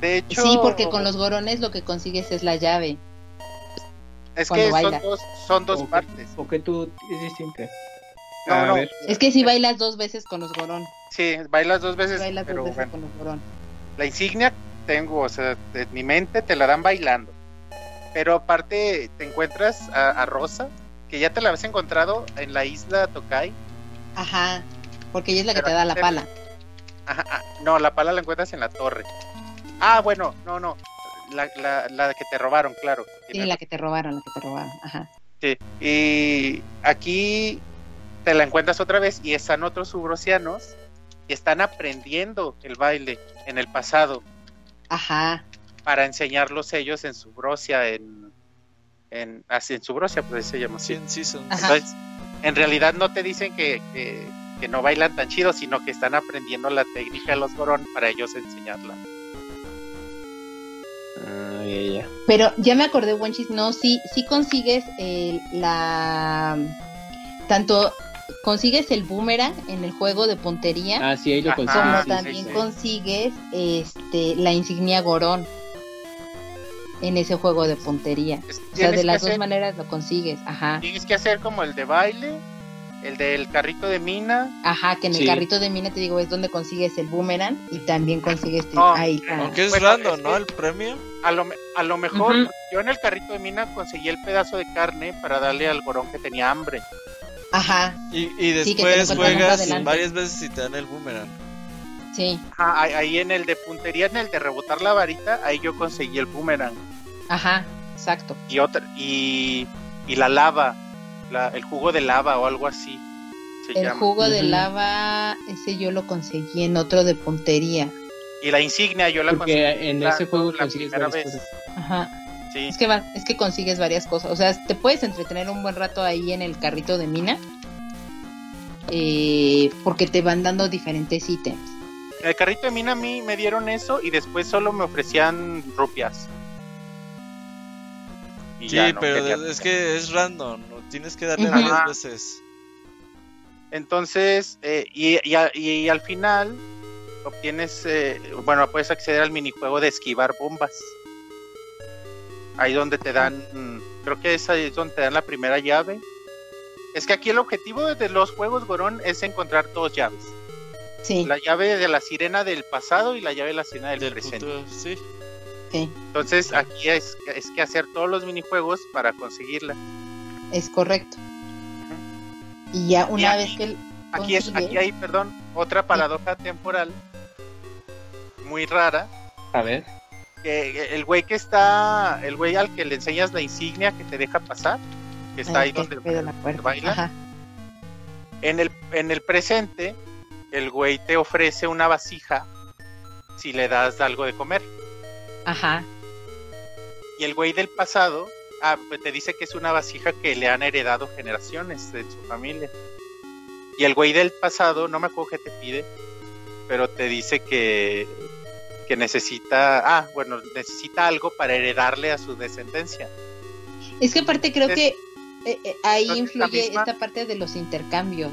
De hecho, Sí, porque con los gorones lo que consigues es la llave. es que son dos, son dos partes. ¿O que tú es distinta? No, no. Es que si bailas dos veces con los gorón, Sí, bailas dos veces, bailas pero dos veces bueno, con los gorón. La insignia tengo, o sea, de mi mente te la dan bailando. Pero aparte te encuentras a, a Rosa, que ya te la habías encontrado en la isla Tokai. Ajá, porque ella es la que te da la te- pala. Ajá, ah, no, la pala la encuentras en la torre. Ah, bueno, no, no. La, la, la que te robaron, claro. Sí, la que te robaron, la que te robaron. Ajá. Sí, y aquí te la encuentras otra vez y están otros subrosianos que están aprendiendo el baile en el pasado Ajá. para enseñarlos ellos en Subrosia, en, en, así en Subrosia, pues se llama así. 100 seasons. Ajá. Entonces, en realidad no te dicen que, que, que no bailan tan chido, sino que están aprendiendo la técnica de los gorón para ellos enseñarla. Ah, ya, ya. Pero ya me acordé, Wenchis, no, sí, sí consigues el- la... Tanto consigues el boomerang en el juego de puntería, Ah, sí, ahí lo conseguí. como sí, también sí. consigues este la insignia Gorón en ese juego de puntería. O sea, de las dos maneras lo consigues, ajá. Tienes que hacer como el de baile, el del carrito de mina. Ajá, que en el carrito de mina te digo es donde consigues el boomerang y también consigues tu- No, ahí está. Aunque es Bueno, random, es ¿no? que- El premio. A lo, a lo mejor yo en el carrito de mina conseguí el pedazo de carne para darle al gorón que tenía hambre. Ajá, Y, y después juegas varias veces y te dan el boomerang. sí, Ajá, ahí- ahí en el de puntería, en el de rebotar la varita, ahí yo conseguí el boomerang. ajá, exacto. Y otra, y, y la lava, la- el jugo de lava o algo así. se El llama. jugo de lava, ese yo lo conseguí en otro de puntería. Y la insignia yo la conseguí Porque en ese juego la consigues primera varias vez. cosas. Ajá. Sí. Es que va, es que consigues varias cosas. O sea, te puedes entretener un buen rato ahí en el carrito de mina. eh, porque te van dando diferentes ítems. En el carrito de mina a mí me dieron eso y después solo me ofrecían rupias. Y Sí, ya no pero quería es que es random, ¿no? tienes que darle varias veces. Entonces, eh, y, y a- y al final obtienes, eh, bueno, puedes acceder al minijuego de esquivar bombas. Ahí donde te dan, mm, creo que es ahí es donde te dan la primera llave. Es que aquí el objetivo de los juegos Gorón es encontrar dos llaves. Sí, La llave de la sirena del pasado y la llave de la sirena del, Del presente. futuro, sí. sí, Entonces aquí es, es que hacer todos los minijuegos para conseguirla. es correcto. Y ya una Y vez que Aquí es, aquí hay, perdón, otra paradoja temporal muy rara. A ver. Que el güey que está, el güey al que le enseñas la insignia que te deja pasar, que está ahí donde baila. En el en el presente el güey te ofrece una vasija si le das algo de comer Ajá. y el güey del pasado ah, pues te dice que es una vasija que le han heredado generaciones de su familia y el güey del pasado no me acuerdo qué te pide pero te dice que que necesita ah bueno necesita algo para heredarle a su descendencia Es que aparte creo Es- que eh, eh, ahí ¿no es la influye misma? esta parte de los intercambios.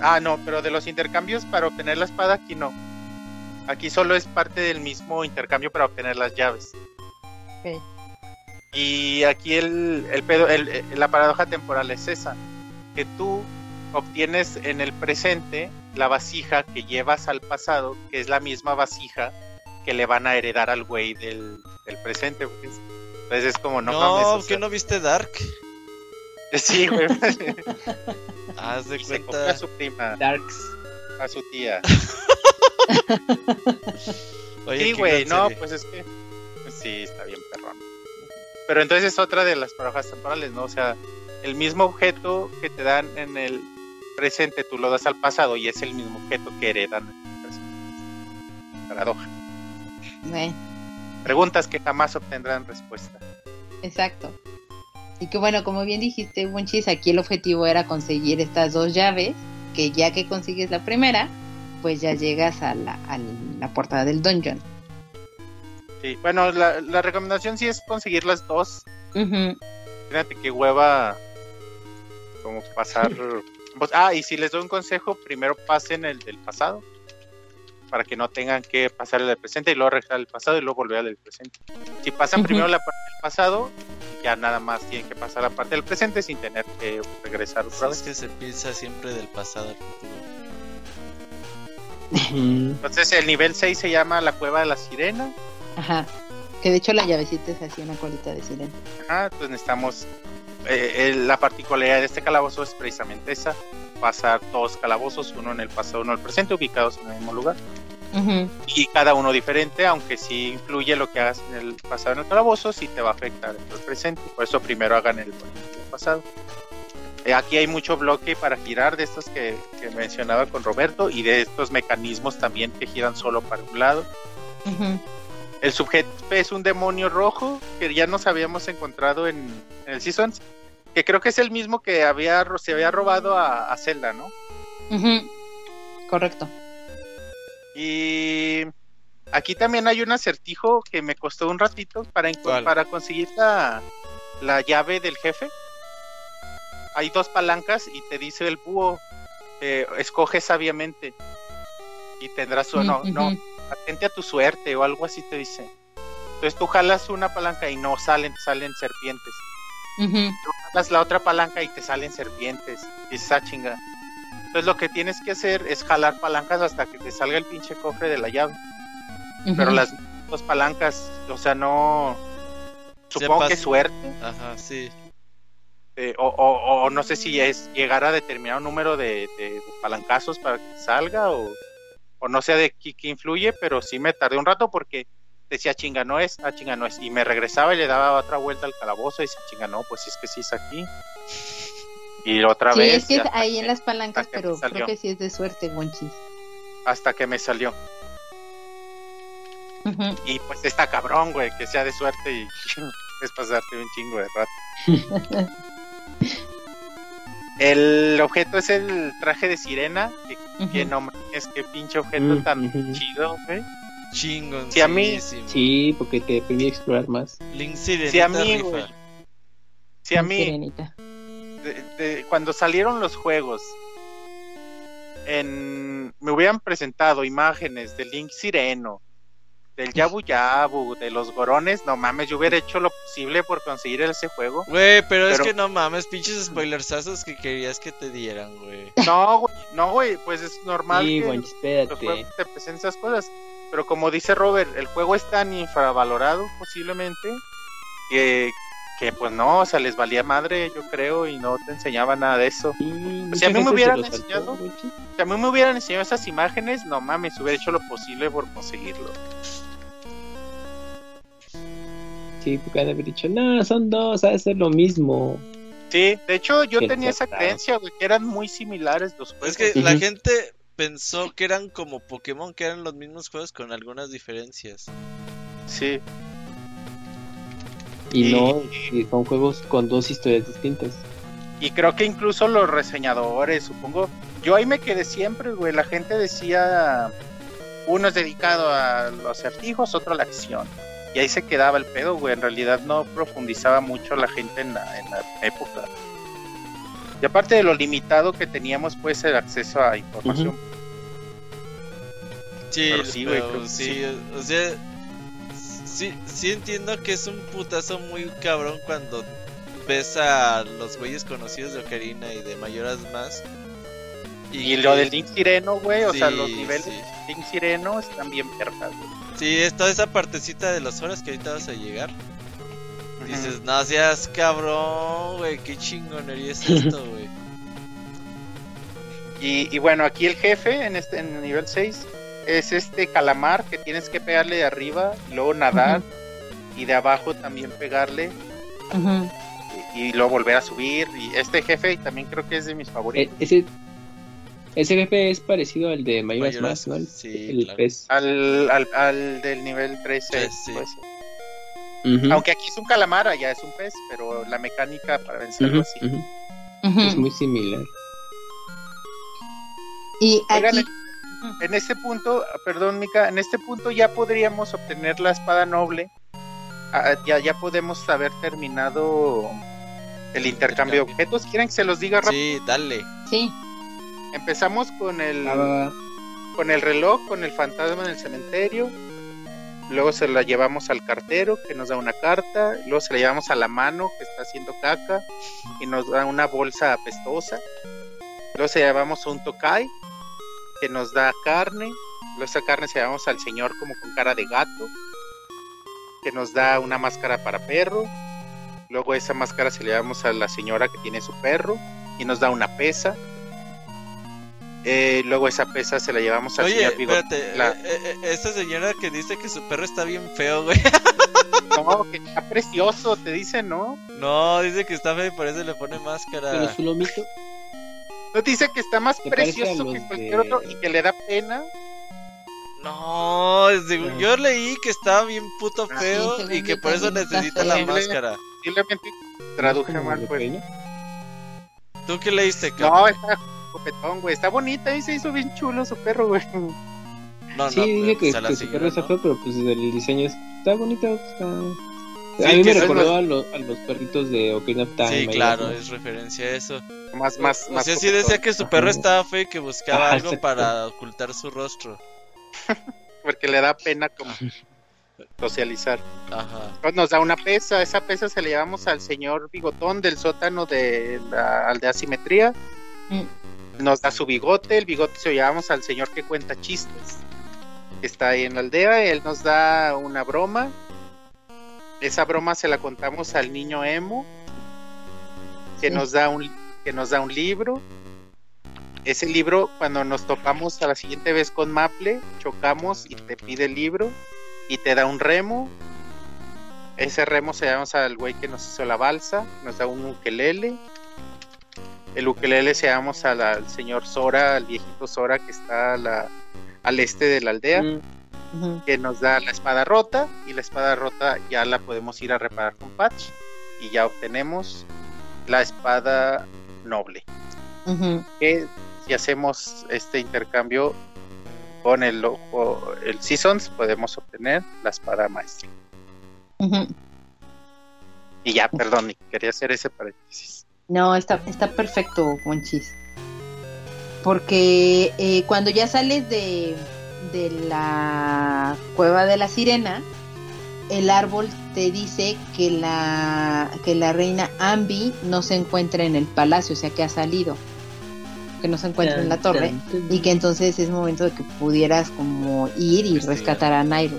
Ah, no, pero de los intercambios para obtener la espada aquí no. Aquí solo es parte del mismo intercambio para obtener las llaves. Ok. Y aquí el, el pedo, el- el- la paradoja temporal es esa, que tú obtienes en el presente la vasija que llevas al pasado, que es la misma vasija que le van a heredar al güey del, del presente. pues. Entonces es como, no, No, mames. o ¿que sea, no viste Dark? Sí, güey. Haz de y se copió cuenta. a su prima, Darks. a su tía. Oye, Sí, güey, no, pues es que pues sí, está bien perrón. Pero entonces es otra de las paradojas temporales, ¿no? O sea, el mismo objeto que te dan en el presente, tú lo das al pasado y es el mismo objeto que heredan. Paradoja. Bueno, Preguntas que jamás obtendrán respuesta. exacto. Y que bueno, como bien dijiste, Wunchis, aquí el objetivo era conseguir estas dos llaves, que ya que consigues la primera, pues ya llegas a la, a la portada del dungeon. Sí, bueno, la, la recomendación sí es conseguir las dos. Ujú. Fíjate qué hueva como pasar. pues, ah, y si les doy un consejo, primero pasen el del pasado. Para que no tengan que pasar el del presente y luego regresar al pasado y luego volver al del presente. Si pasan primero la parte del pasado, ya nada más tienen que pasar la parte del presente sin tener que regresar otra Es vez. que se piensa siempre del pasado al futuro. Entonces el nivel 6 se llama la cueva de la sirena. Ajá. Que de hecho la llavecita es así una colita de sirena. Ajá, pues necesitamos. Eh, el- la particularidad de este calabozo es precisamente esa: pasar dos calabozos, uno en el pasado, uno en el presente, ubicados en el mismo lugar. Ujú. Y cada uno diferente, aunque sí influye lo que hagas en el pasado en el calabozo, sí te va a afectar en el presente. Por eso primero hagan el, el pasado. Eh, aquí hay mucho bloque para girar de estos que, que mencionaba con Roberto y de estos mecanismos también que giran solo para un lado. Ujú. El sujeto es un demonio rojo que ya nos habíamos encontrado en, en el Seasons, que creo que es el mismo que había ro- se había robado a, a Zelda, ¿no? Correcto. Y aquí también hay un acertijo que me costó un ratito para, para conseguir la, la llave del jefe. Hay dos palancas y te dice el búho, eh, escoge sabiamente y tendrás o no, no. Atente a tu suerte o algo así te dice. Entonces tú jalas una palanca y no salen, salen serpientes. Ujú. Tú jalas la otra palanca y te salen serpientes. Y dices, "Ah, chinga. Entonces lo que tienes que hacer es jalar palancas hasta que te salga el pinche cofre de la llave. Pero las dos palancas, o sea, no... Supongo que suerte. Ajá, sí. eh, o, o- o no sé si es llegar a determinado número de, de- de palancazos para que salga o, o no sé de qué, qué influye, pero sí me tardé un rato porque decía chinga no es, ah chinga no es, y me regresaba y le daba otra vuelta al calabozo y decía chinga no, pues si es que sí es aquí. Y otra Sí, vez. es que ahí en las palancas, pero creo que sí es de suerte, Gonchis. Hasta que me salió. Y pues está cabrón, güey, que sea de suerte y es pasarte un chingo de rato. el objeto es el traje de sirena. Que, que no es que pinche objeto tan chido, güey. Chingón. Sí, a mí- Sí, porque te permite explorar más. Link Sirenita a mí, güey. Sí, a mí, Sirenita. de- de- cuando salieron los juegos, en, me hubieran presentado imágenes del Link Sireno, del Yabu Yabu, de los Gorones, no mames, yo hubiera hecho lo posible por conseguir ese juego. Güey, pero, es que no mames, pinches spoilersazos que querías que te dieran, güey. No, güey, no, güey, pues es normal Sí, que los juegos te presenten esas cosas. Pero como dice Robert, el juego es tan infravalorado posiblemente que, que pues no, o sea, les valía madre, yo creo, y no te enseñaba nada de eso. Sí, a mí me hubieran saltó, enseñado-. Si a mí me hubieran enseñado esas imágenes, no mames, hubiera hecho lo posible por conseguirlo. Sí, porque han de haber dicho, no, son dos, ha de ser lo mismo. Sí, de hecho yo Qué tenía esa creencia, güey, que eran muy similares los juegos. Es que la gente pensó que eran como Pokémon, que eran los mismos juegos con algunas diferencias. Sí, Y Y- no, y son juegos con dos historias distintas. y creo que incluso los reseñadores, supongo, yo ahí me quedé siempre, güey, la gente decía, uno es dedicado a los acertijos, otro a la acción. Y ahí se quedaba el pedo, güey, en realidad no profundizaba mucho la gente en la, en la época. Y aparte de lo limitado que teníamos, pues, el acceso a información. Sí, Pero sí, güey, pero sí, sí. o sea, sí, sí entiendo que es un putazo muy cabrón cuando ves a los güeyes conocidos de Ocarina y de Mayoras más. Y lo del Link Sireno, güey, o sea, los niveles sí. de Link Sireno están bien güey. Sí, es toda esa partecita de las horas que ahorita vas a llegar. Dices, no seas cabrón, güey, qué chingonería es esto, güey. Y, y bueno, aquí el jefe en este en el nivel 6 es este calamar que tienes que pegarle de arriba, y luego nadar y de abajo también pegarle y, y luego volver a subir. Y este jefe también creo que es de mis E- favoritos. ese, ese jefe es parecido al de Mayoras Mayoras, Más, ¿no? El, sí, el claro. pez. Al, al, al del nivel 13. Tres, sí. pues. Aunque aquí es un calamar, allá es un pez, pero la mecánica para vencerlo ujú, así. Es muy similar. Y Oigan, En este punto, perdón, Mica, en este punto ya podríamos obtener la espada noble. Ah, ya, ya podemos haber terminado el intercambio de objetos. ¿Quieren que se los diga rápido? Sí, dale. sí, Empezamos con el, Ah, con el reloj, con el fantasma en el cementerio. Luego se la llevamos al cartero que nos da una carta. Luego se la llevamos a la mano que está haciendo caca y nos da una bolsa apestosa. Luego se llevamos a un tokai que nos da carne. Luego esa carne se llevamos al señor como con cara de gato que nos da una máscara para perro. Luego esa máscara se la llevamos a la señora que tiene su perro y nos da una pesa. Eh, luego esa pesa se la llevamos al Oye, señor Bigot- espérate, la- eh, eh, eh, esa señora que dice que su perro está bien feo, güey. No, que está precioso, te dice, ¿no? No, dice que está feo y por eso le pone Pero máscara. su lomito. No dice que está más ¿Te parece a precioso que cualquier de- otro y que le da pena. No, según Ah. yo leí que estaba bien puto Ah, feo sí, y que por eso necesita la máscara. Posiblemente traduje mal, pues. ¿Tú qué leíste, No, cabrón? está copetón, güey. Está bonita y se hizo bien chulo su perro, güey. No, Sí, no, dice pues, que, a la que su perro está feo, pero pues el diseño está bonito. Está... Sí, a mí que me recordó lo- a, los- a los perritos de Ocarina of Time. Sí, claro, ¿no? es referencia a eso. Más, más, o más. sea, sí decía que su perro estaba feo y que buscaba Ajá, algo exacto. para ocultar su rostro. Porque le da pena como socializar. Ajá. Entonces nos da una pesa. Esa pesa se le llevamos al señor Bigotón del sótano de la aldea Simetría. Mm. Nos da su bigote. El bigote se lo llevamos al señor que cuenta chistes. Que está ahí en la aldea. Él nos da una broma. Esa broma se la contamos al niño emo. Que Sí. nos da un que nos da un libro. Ese libro, cuando nos topamos a la siguiente vez con Maple, chocamos y te pide el libro y te da un remo. Ese remo se llama al güey que nos hizo la balsa, nos da un ukelele. El ukelele seamos al, al señor Sora, al viejito Sora que está a la- al este de la aldea, Mm, que nos da la espada rota y la espada rota ya la podemos ir a reparar con patch y ya obtenemos la espada noble. Que si hacemos este intercambio con el, ojo- el Seasons podemos obtener la espada maestra. Y ya, perdón, quería hacer ese paréntesis. No, está, está perfecto, Monchis. Porque eh, cuando ya sales de, de la cueva de la sirena, el árbol te dice que la, que la reina Ambi no se encuentra en el palacio, o sea que ha salido, que no se encuentra en la torre, y que entonces es momento de que pudieras como ir y rescatar a Nairo.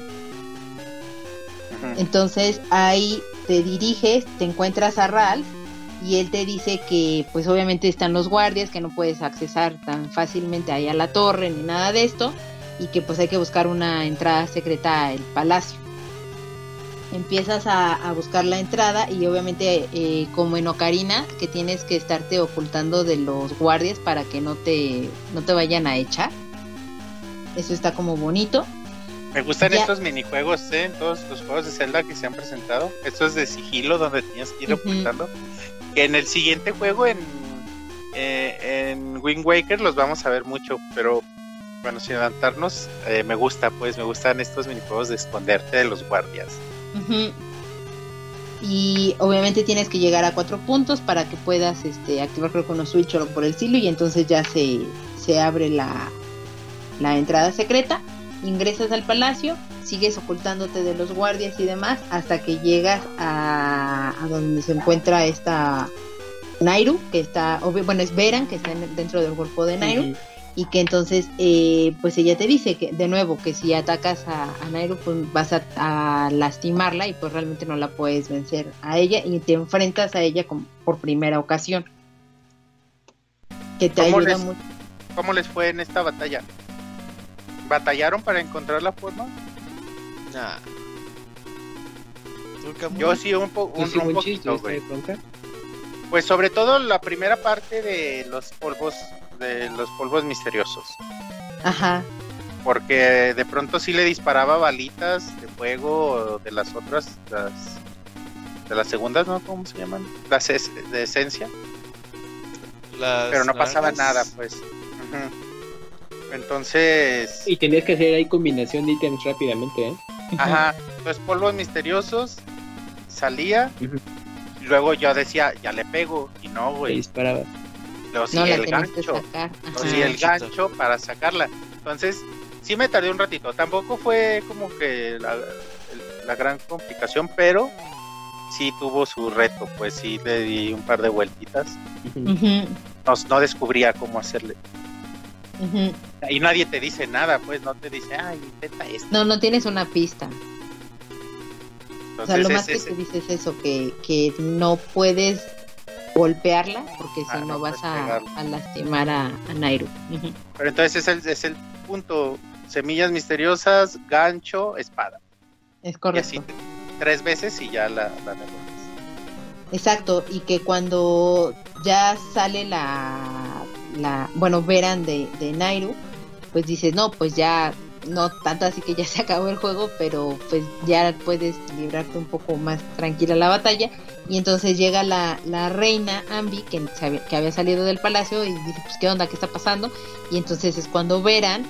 Entonces ahí te diriges, te encuentras a Ralph y él te dice que pues obviamente están los guardias, que no puedes accesar tan fácilmente ahí a la torre ni nada de esto y que pues hay que buscar una entrada secreta al palacio. Empiezas a, a buscar la entrada y obviamente eh, como en Ocarina que tienes que estarte ocultando de los guardias para que no te, no te vayan a echar. Eso está como bonito. Me gustan Ya. estos minijuegos ¿eh? en todos los juegos de Zelda que se han presentado. Estos de sigilo donde tenías que ir ocultando. Que en el siguiente juego, en, eh, en Wind Waker, los vamos a ver mucho. Pero bueno, sin adelantarnos, eh, me gusta, pues me gustan estos minijuegos de esconderte de los guardias. Ujú. Y obviamente tienes que llegar a cuatro puntos para que puedas este, activar creo que unos switch o por el estilo y entonces ya se, se abre la, la entrada secreta, ingresas al palacio, sigues ocultándote de los guardias y demás hasta que llegas a, a donde se encuentra esta Nairu, que está, bueno es Veran, que está en- dentro del cuerpo de Nairu y que entonces eh, pues ella te dice que de nuevo que si atacas a, a Nairu pues vas a, a lastimarla y pues realmente no la puedes vencer a ella y te enfrentas a ella como por primera ocasión que te ¿Cómo ayuda les- mucho ¿Cómo les fue en esta batalla? ¿Batallaron para encontrar la forma? Nah. ¿Tú, Camuy? Yo sí, un, po- ¿Tú un, sí, un poquito, güey. Pues sobre todo la primera parte de los polvos, de los polvos misteriosos. ajá Porque de pronto sí le disparaba balitas de fuego de las otras, las, de las segundas, ¿no? ¿Cómo se llaman? Las es- de esencia. Las Pero no pasaba nada, pues. Entonces, Y tenías que hacer ahí combinación de ítems rápidamente, ¿eh? Ajá, los polvos misteriosos salía. Y luego yo decía, ya le pego. Y no, güey. disparaba. Luego sí, no el gancho. sacar o ajá. sí, el gancho para sacarla. Entonces, sí me tardé un ratito. Tampoco fue como que la, la gran complicación, pero sí tuvo su reto. Pues sí le di un par de vueltitas. No, no descubría cómo hacerle. Y nadie te dice nada, pues no te dice, ay, intenta esto. no no tienes una pista o sea Entonces, lo más es que te dice es eso que, que no puedes golpearla porque si Ah, no, no vas a, lastimar a, a Nairu. Pero entonces es el, es el punto. Semillas misteriosas, gancho, espada. es Y correcto así tres veces y ya la, la derrotas. Exacto, y que cuando ya sale la, la bueno, Veran de, de Nairu, pues dices, no, pues ya, no tanto así que ya se acabó el juego, pero pues ya puedes librarte un poco más tranquila la batalla. Y entonces llega la, la reina Ambi, que, había- que había salido del palacio, y dice, pues, ¿qué onda? ¿Qué está pasando? Y entonces es cuando Veran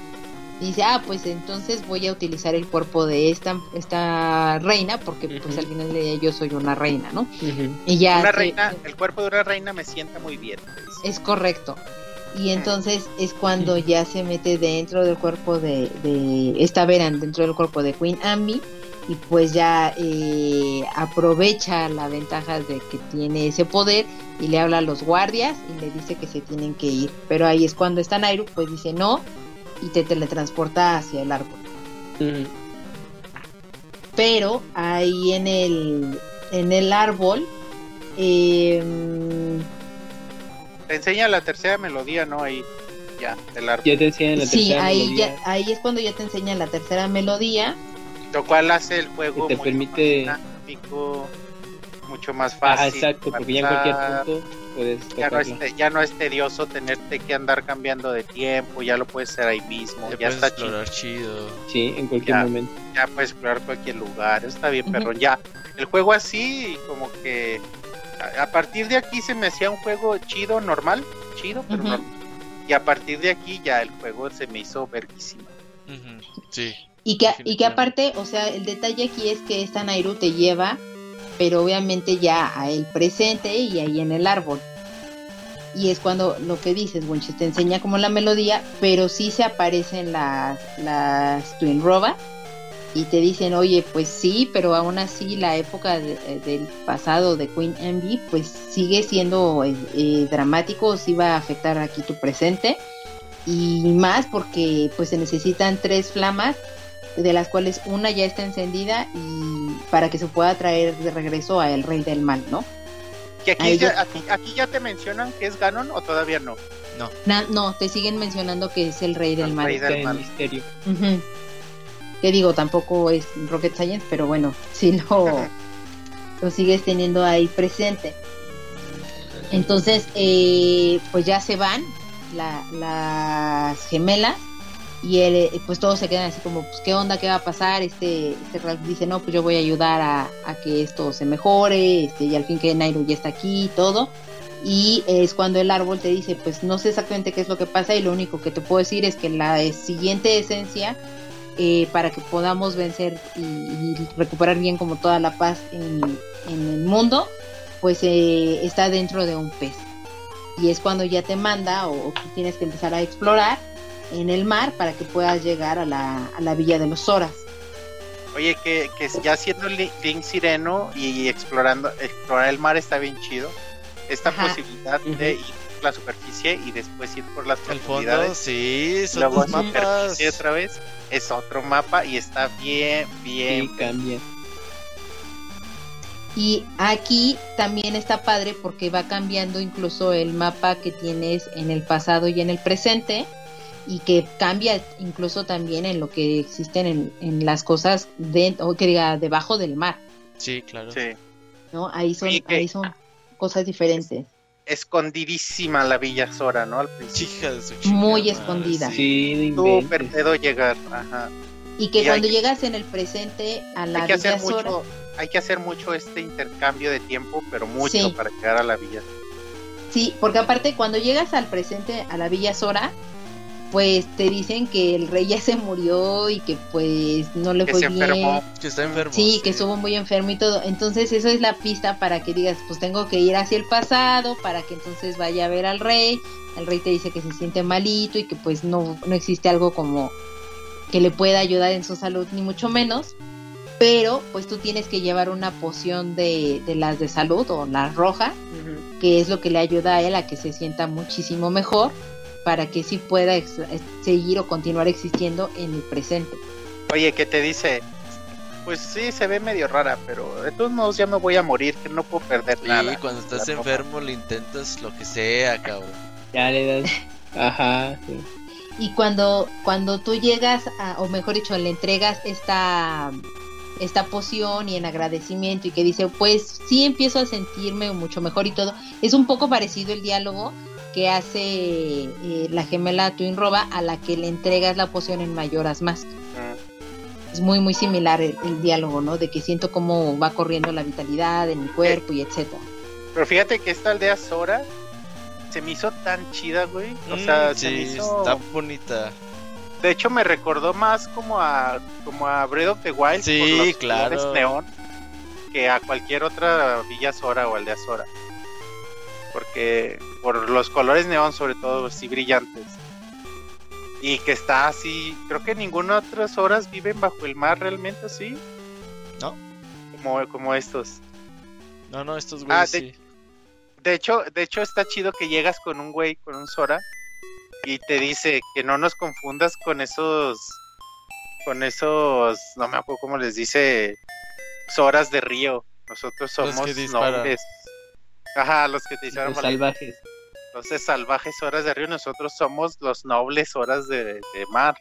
dice, ah, pues entonces voy a utilizar el cuerpo de esta, esta reina, porque pues al final día yo soy una reina, ¿no? Y ya una se- reina, el cuerpo de una reina me sienta muy bien. es correcto. Y entonces es cuando ya se mete dentro del cuerpo de, de esta Veran, dentro del cuerpo de Queen Ambi, y pues ya eh, aprovecha la ventaja de que tiene ese poder y le habla a los guardias y le dice que se tienen que ir. Pero ahí es cuando está Nairu, pues dice no y te teletransporta hacia el árbol. Pero ahí en el, en el árbol, eh, Te enseña la tercera melodía, ¿no? Ahí, ya, el árbol. Ya te enseñan la sí, tercera ahí, melodía. ya, ahí es cuando ya te enseñan la tercera melodía. Lo cual hace el juego Que te muy permite- más dinámico. mucho más Ah, fácil. exacto, porque ya en cualquier punto puedes ya no, es, ya no es tedioso tenerte que andar cambiando de tiempo, ya lo puedes hacer ahí mismo, Ya ya, puedes está chido, explorar chido. Sí, en cualquier Ya. momento. ya puedes explorar cualquier lugar, está bien, Ujú. perrón, ya. El juego así, como que a, a partir de aquí se me hacía un juego chido, normal, chido, pero Ujú. normal. Y a partir de aquí ya el juego se me hizo verguísima. Ujú, Sí. Y que, y que aparte, o sea, el detalle aquí es que esta Nairu te lleva, pero obviamente ya a el presente y ahí en el árbol. Y es cuando lo que dices, Winches, te enseña como la melodía, pero sí se aparecen las, las Twin Roba y te dicen, oye, pues sí, pero aún así la época de- eh, del pasado de Queen Envy, pues sigue siendo eh, eh, dramático, sí va a afectar aquí tu presente y más porque pues se necesitan tres flamas de las cuales una ya está encendida y para que se pueda traer de regreso a el rey del mal, ¿no? Que aquí, ya, ya- aquí, aquí ya te mencionan que es Ganon o todavía no. Na- no, te siguen mencionando que es el rey del El mal. rey del- mal. misterio. Que digo, tampoco es Rocket Science, pero bueno, sí lo, lo sigues teniendo ahí presente. Entonces, eh, pues ya se van la- las gemelas y él, eh, pues todos se quedan así como, pues qué onda, qué va a pasar. Este, este Ralph dice, no, pues yo voy a ayudar a, a que esto se mejore, este, y al fin que Nairo ya está aquí y todo. Y es cuando el árbol te dice, pues no sé exactamente qué es lo que pasa y lo único que te puedo decir es que la siguiente esencia eh, para que podamos vencer y, y recuperar bien como toda la paz en, en el mundo, pues eh, está dentro de un pez. Y es cuando ya te manda o, o tú tienes que empezar a explorar en el mar para que puedas llegar a la, a la villa de los Horas. Oye, que, que ya siendo Li- Link Sireno y explorando explorar el mar está bien chido. Esta Ajá. posibilidad de ir la superficie y después ir por las El fondo, profundidades. sí, son luego dos mapas. superficie otra vez es otro mapa y está bien, bien. Sí, cambia. Y aquí también está padre porque va cambiando incluso el mapa que tienes en el pasado y en el presente y que cambia incluso también en lo que existen en, en las cosas de, o que diga debajo del mar, Sí, claro. Sí. ¿no? Ahí son, que- ahí son cosas diferentes. Escondidísima la Villa Sora, ¿no? Al principio. De su Muy escondida. Sí, Súper pedo llegar. Ajá. Y que Y cuando hay- llegas en el presente a la Hay que hacer Villa Sora, mucho, hay que hacer mucho este intercambio de tiempo, pero mucho Sí. para llegar a la villa. Sí, porque aparte cuando llegas al presente, a la Villa Sora, pues te dicen que el rey ya se murió y que pues no le Que fue se bien. enfermó. Que está enfermo. Sí, que estuvo muy enfermo y todo. Entonces eso es la pista para que digas, pues tengo que ir hacia el pasado para que entonces vaya a ver al rey. El rey te dice que se siente malito y que pues no, no existe algo como que le pueda ayudar en su salud, ni mucho menos. Pero pues tú tienes que llevar una poción de, de las de salud o la roja, que es lo que le ayuda a él a que se sienta muchísimo mejor para que sí pueda seguir o continuar existiendo en el presente. Oye, que te dice, pues sí, se ve medio rara, pero de todos modos ya me voy a morir, que no puedo perder Y nada. cuando estás enfermo le intentas lo que sea, cabrón. Ya le das. Ajá, sí. Y cuando, cuando tú llegas, a, o mejor dicho, le entregas esta, esta poción y en agradecimiento y que dice, pues sí empiezo a sentirme mucho mejor y todo, es un poco parecido el diálogo que hace eh, la gemela Twin Roba a la que le entregas la poción en Mayoras Mask. Mm. Es muy, muy similar el, el diálogo, ¿no? De que siento cómo va corriendo la vitalidad en mi cuerpo y etcétera. Pero fíjate que esta aldea Sora se me hizo tan chida, güey. O Mm, sea, se me sí, hizo... está bonita. De hecho, me recordó más como a como a Breath of the Wild Sí, por los claro. neón que a cualquier otra villa Sora o aldea Sora. Porque por los colores neón, sobre todo, así brillantes. Y que está así, creo que ninguna otras horas viven bajo el mar realmente así. No. Como, como estos. No, no, estos Ah, güeyes de- sí. De hecho, de hecho está chido que llegas con un güey, con un Sora, y te dice que no nos confundas con esos, con esos, no me acuerdo cómo les dice, Soras de río. Nosotros Los somos que disparan. nobles. Ajá, los que te hicieron Los salvajes. Entonces, salvajes horas de río, nosotros somos los nobles horas de, de mar.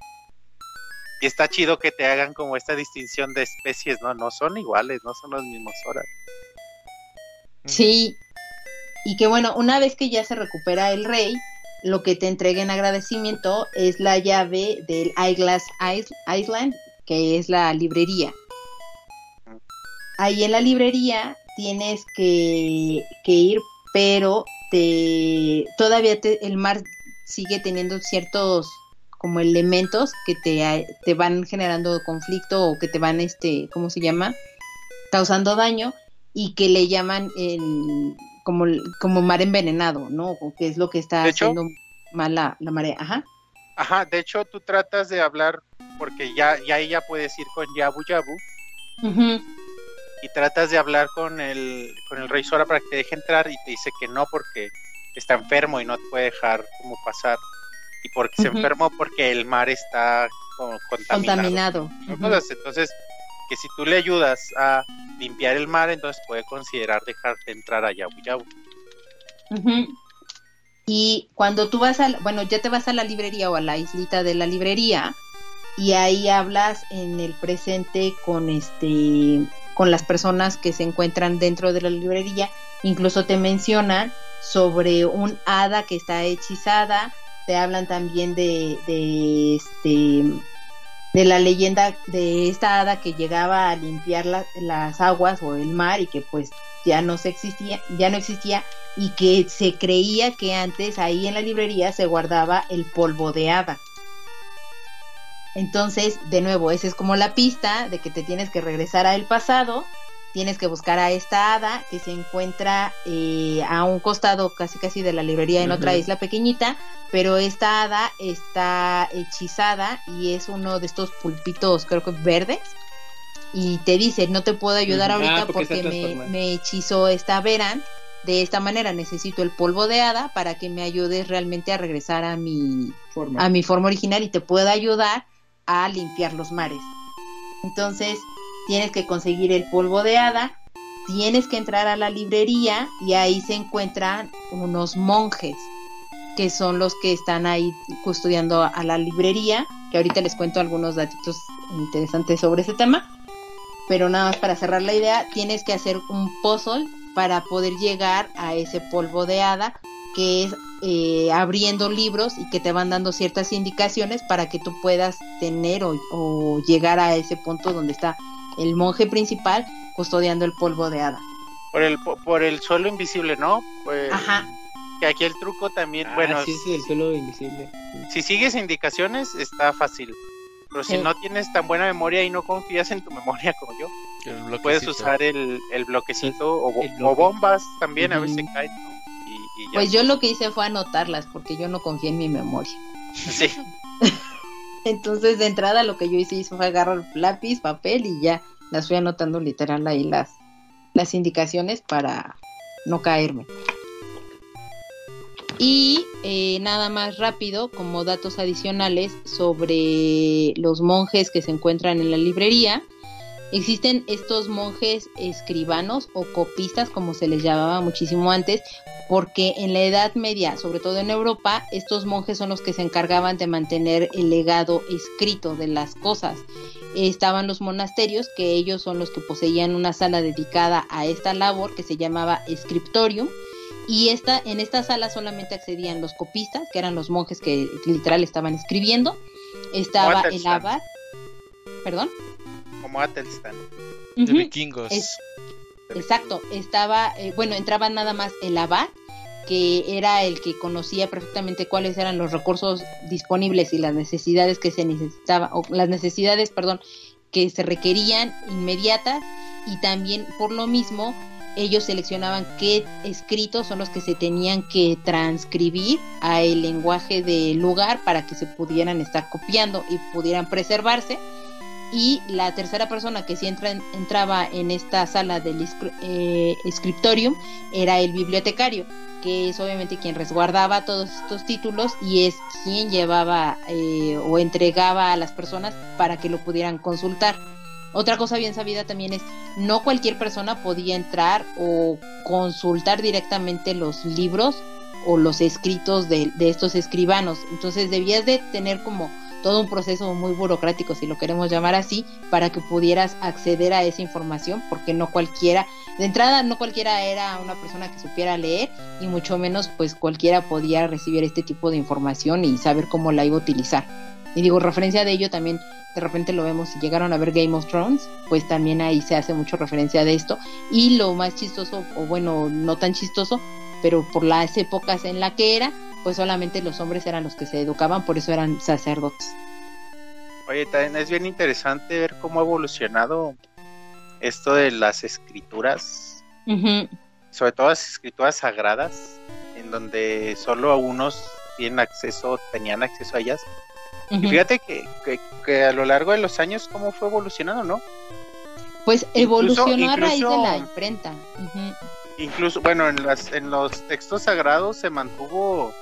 Y está chido que te hagan como esta distinción de especies, ¿no? No son iguales, no son los mismos horas. Sí. Y que bueno, una vez que ya se recupera el rey, lo que te entrega en agradecimiento es la llave del Eyeglass Island, que es la librería. Ahí en la librería tienes que, ir, pero te todavía el mar sigue teniendo ciertos como elementos que te, te van generando conflicto o que te van, este, ¿cómo se llama? Causando daño y que le llaman el, como, como mar envenenado, ¿no? O que es lo que está haciendo mal la, marea. Ajá. Ajá, de hecho tú tratas de hablar, porque ya, ya ella puedes ir con Yabu Yabu. Y tratas de hablar con el, con el rey Sora para que te deje entrar y te dice que no porque está enfermo y no te puede dejar como pasar. Y porque se enfermó porque el mar está como contaminado. Entonces, que si tú le ayudas a limpiar el mar, entonces puede considerar dejarte entrar a Yabu Yabu. Y cuando tú vas a, bueno, ya te vas a la librería o a la islita de la librería y ahí hablas en el presente con este con las personas que se encuentran dentro de la librería, incluso te mencionan sobre un hada que está hechizada, te hablan también de, de este de la leyenda de esta hada que llegaba a limpiar las aguas o el mar y que pues ya no se existía, ya no existía y que se creía que antes ahí en la librería se guardaba el polvo de hada. Entonces, de nuevo, esa es como la pista de que te tienes que regresar al pasado tienes que buscar a esta hada que se encuentra eh, a un costado casi casi de la librería en otra isla pequeñita, pero esta hada está hechizada y es uno de estos pulpitos creo que verdes y te dice no te puedo ayudar ahorita ah, porque, me, hechizó esta Veran de esta manera necesito el polvo de hada para que me ayudes realmente a regresar a mi forma. a mi forma original y te pueda ayudar a limpiar los mares entonces tienes que conseguir el polvo de hada, tienes que entrar a la librería y ahí se encuentran unos monjes que son los que están ahí custodiando a la librería, que ahorita les cuento algunos datos interesantes sobre ese tema. Pero nada más para cerrar la idea, tienes que hacer un puzzle para poder llegar a ese polvo de hada, que es eh, abriendo libros y que te van dando ciertas indicaciones para que tú puedas tener o llegar a ese punto donde está el monje principal custodiando el polvo de hada. Por el, por el suelo invisible, ¿no? Pues, Ajá. Que aquí el truco también, ah, bueno. Sí, sí, el suelo invisible. Si sigues indicaciones, está fácil. Pero si no tienes tan buena memoria y no confías en tu memoria como yo, puedes usar el, el bloquecito o, bombas también, a veces caen, Pues yo lo que hice fue anotarlas porque yo no confío en mi memoria. Sí. Entonces, de entrada, lo que yo hice fue agarrar lápiz, papel y ya las fui anotando literal ahí las, las indicaciones para no caerme. Y eh, nada más rápido, como datos adicionales sobre los monjes que se encuentran en la librería, existen estos monjes escribanos o copistas, como se les llamaba muchísimo antes, porque en la Edad Media, sobre todo en Europa, estos monjes son los que se encargaban de mantener el legado escrito de las cosas. Estaban los monasterios, que ellos son los que poseían una sala dedicada a esta labor que se llamaba scriptorium. Y esta, en esta sala solamente accedían los copistas, que eran los monjes que literal estaban escribiendo. Estaba el abad. ¿Perdón? Como Atelstan. De vikingos. Exacto, estaba, eh, bueno, entraba nada más el abad, que era el que conocía perfectamente cuáles eran los recursos disponibles y las necesidades que se necesitaban, o las necesidades, perdón, que se requerían inmediatas y también por lo mismo ellos seleccionaban qué escritos son los que se tenían que transcribir a el lenguaje del lugar para que se pudieran estar copiando y pudieran preservarse y la tercera persona que sí entra, entraba en esta sala del eh, scriptorium era el bibliotecario, que es obviamente quien resguardaba todos estos títulos y es quien llevaba eh, o entregaba a las personas para que lo pudieran consultar. Otra cosa bien sabida también es, no cualquier persona podía entrar o consultar directamente los libros o los escritos de estos escribanos. Entonces debías de tener como todo un proceso muy burocrático, si lo queremos llamar así, para que pudieras acceder a esa información, porque no cualquiera, de entrada no cualquiera era una persona que supiera leer y mucho menos pues cualquiera podía recibir este tipo de información y saber cómo la iba a utilizar. Y digo, referencia de ello también de repente lo vemos, si llegaron a ver Game of Thrones, pues también ahí se hace mucho referencia de esto. Y lo más chistoso, o bueno, no tan chistoso, pero por las épocas en la que era, pues solamente los hombres eran los que se educaban, por eso eran sacerdotes. Oye, también es bien interesante ver cómo ha evolucionado esto de las escrituras, sobre todo las escrituras sagradas, en donde solo unos tienen acceso, tenían acceso a ellas, y fíjate que, a lo largo de los años, ¿cómo fue evolucionando, no? Pues evolucionó a raíz de la imprenta. Incluso, bueno, en, las, en los textos sagrados se mantuvo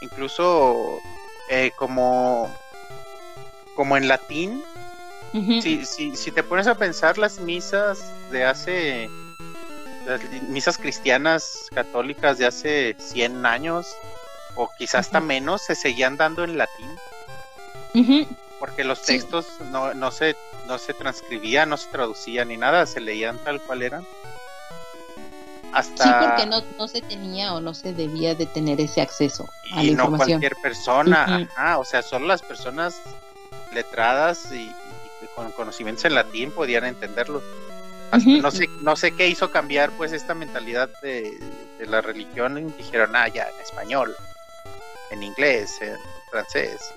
incluso eh, como, como en latín. si, si, si te pones a pensar las misas de hace, las misas cristianas católicas de hace 100 años, o quizás hasta menos, se seguían dando en latín. Porque los textos no, no, se, no se transcribían, no se traducían ni nada, se leían tal cual eran. Hasta... Sí, porque no, no se tenía o no se debía de tener ese acceso a y no cualquier persona, o sea, solo las personas letradas y, con conocimientos en latín podían entenderlo. no sé no sé qué hizo cambiar pues esta mentalidad de, de la religión y dijeron ah ya en español en inglés en francés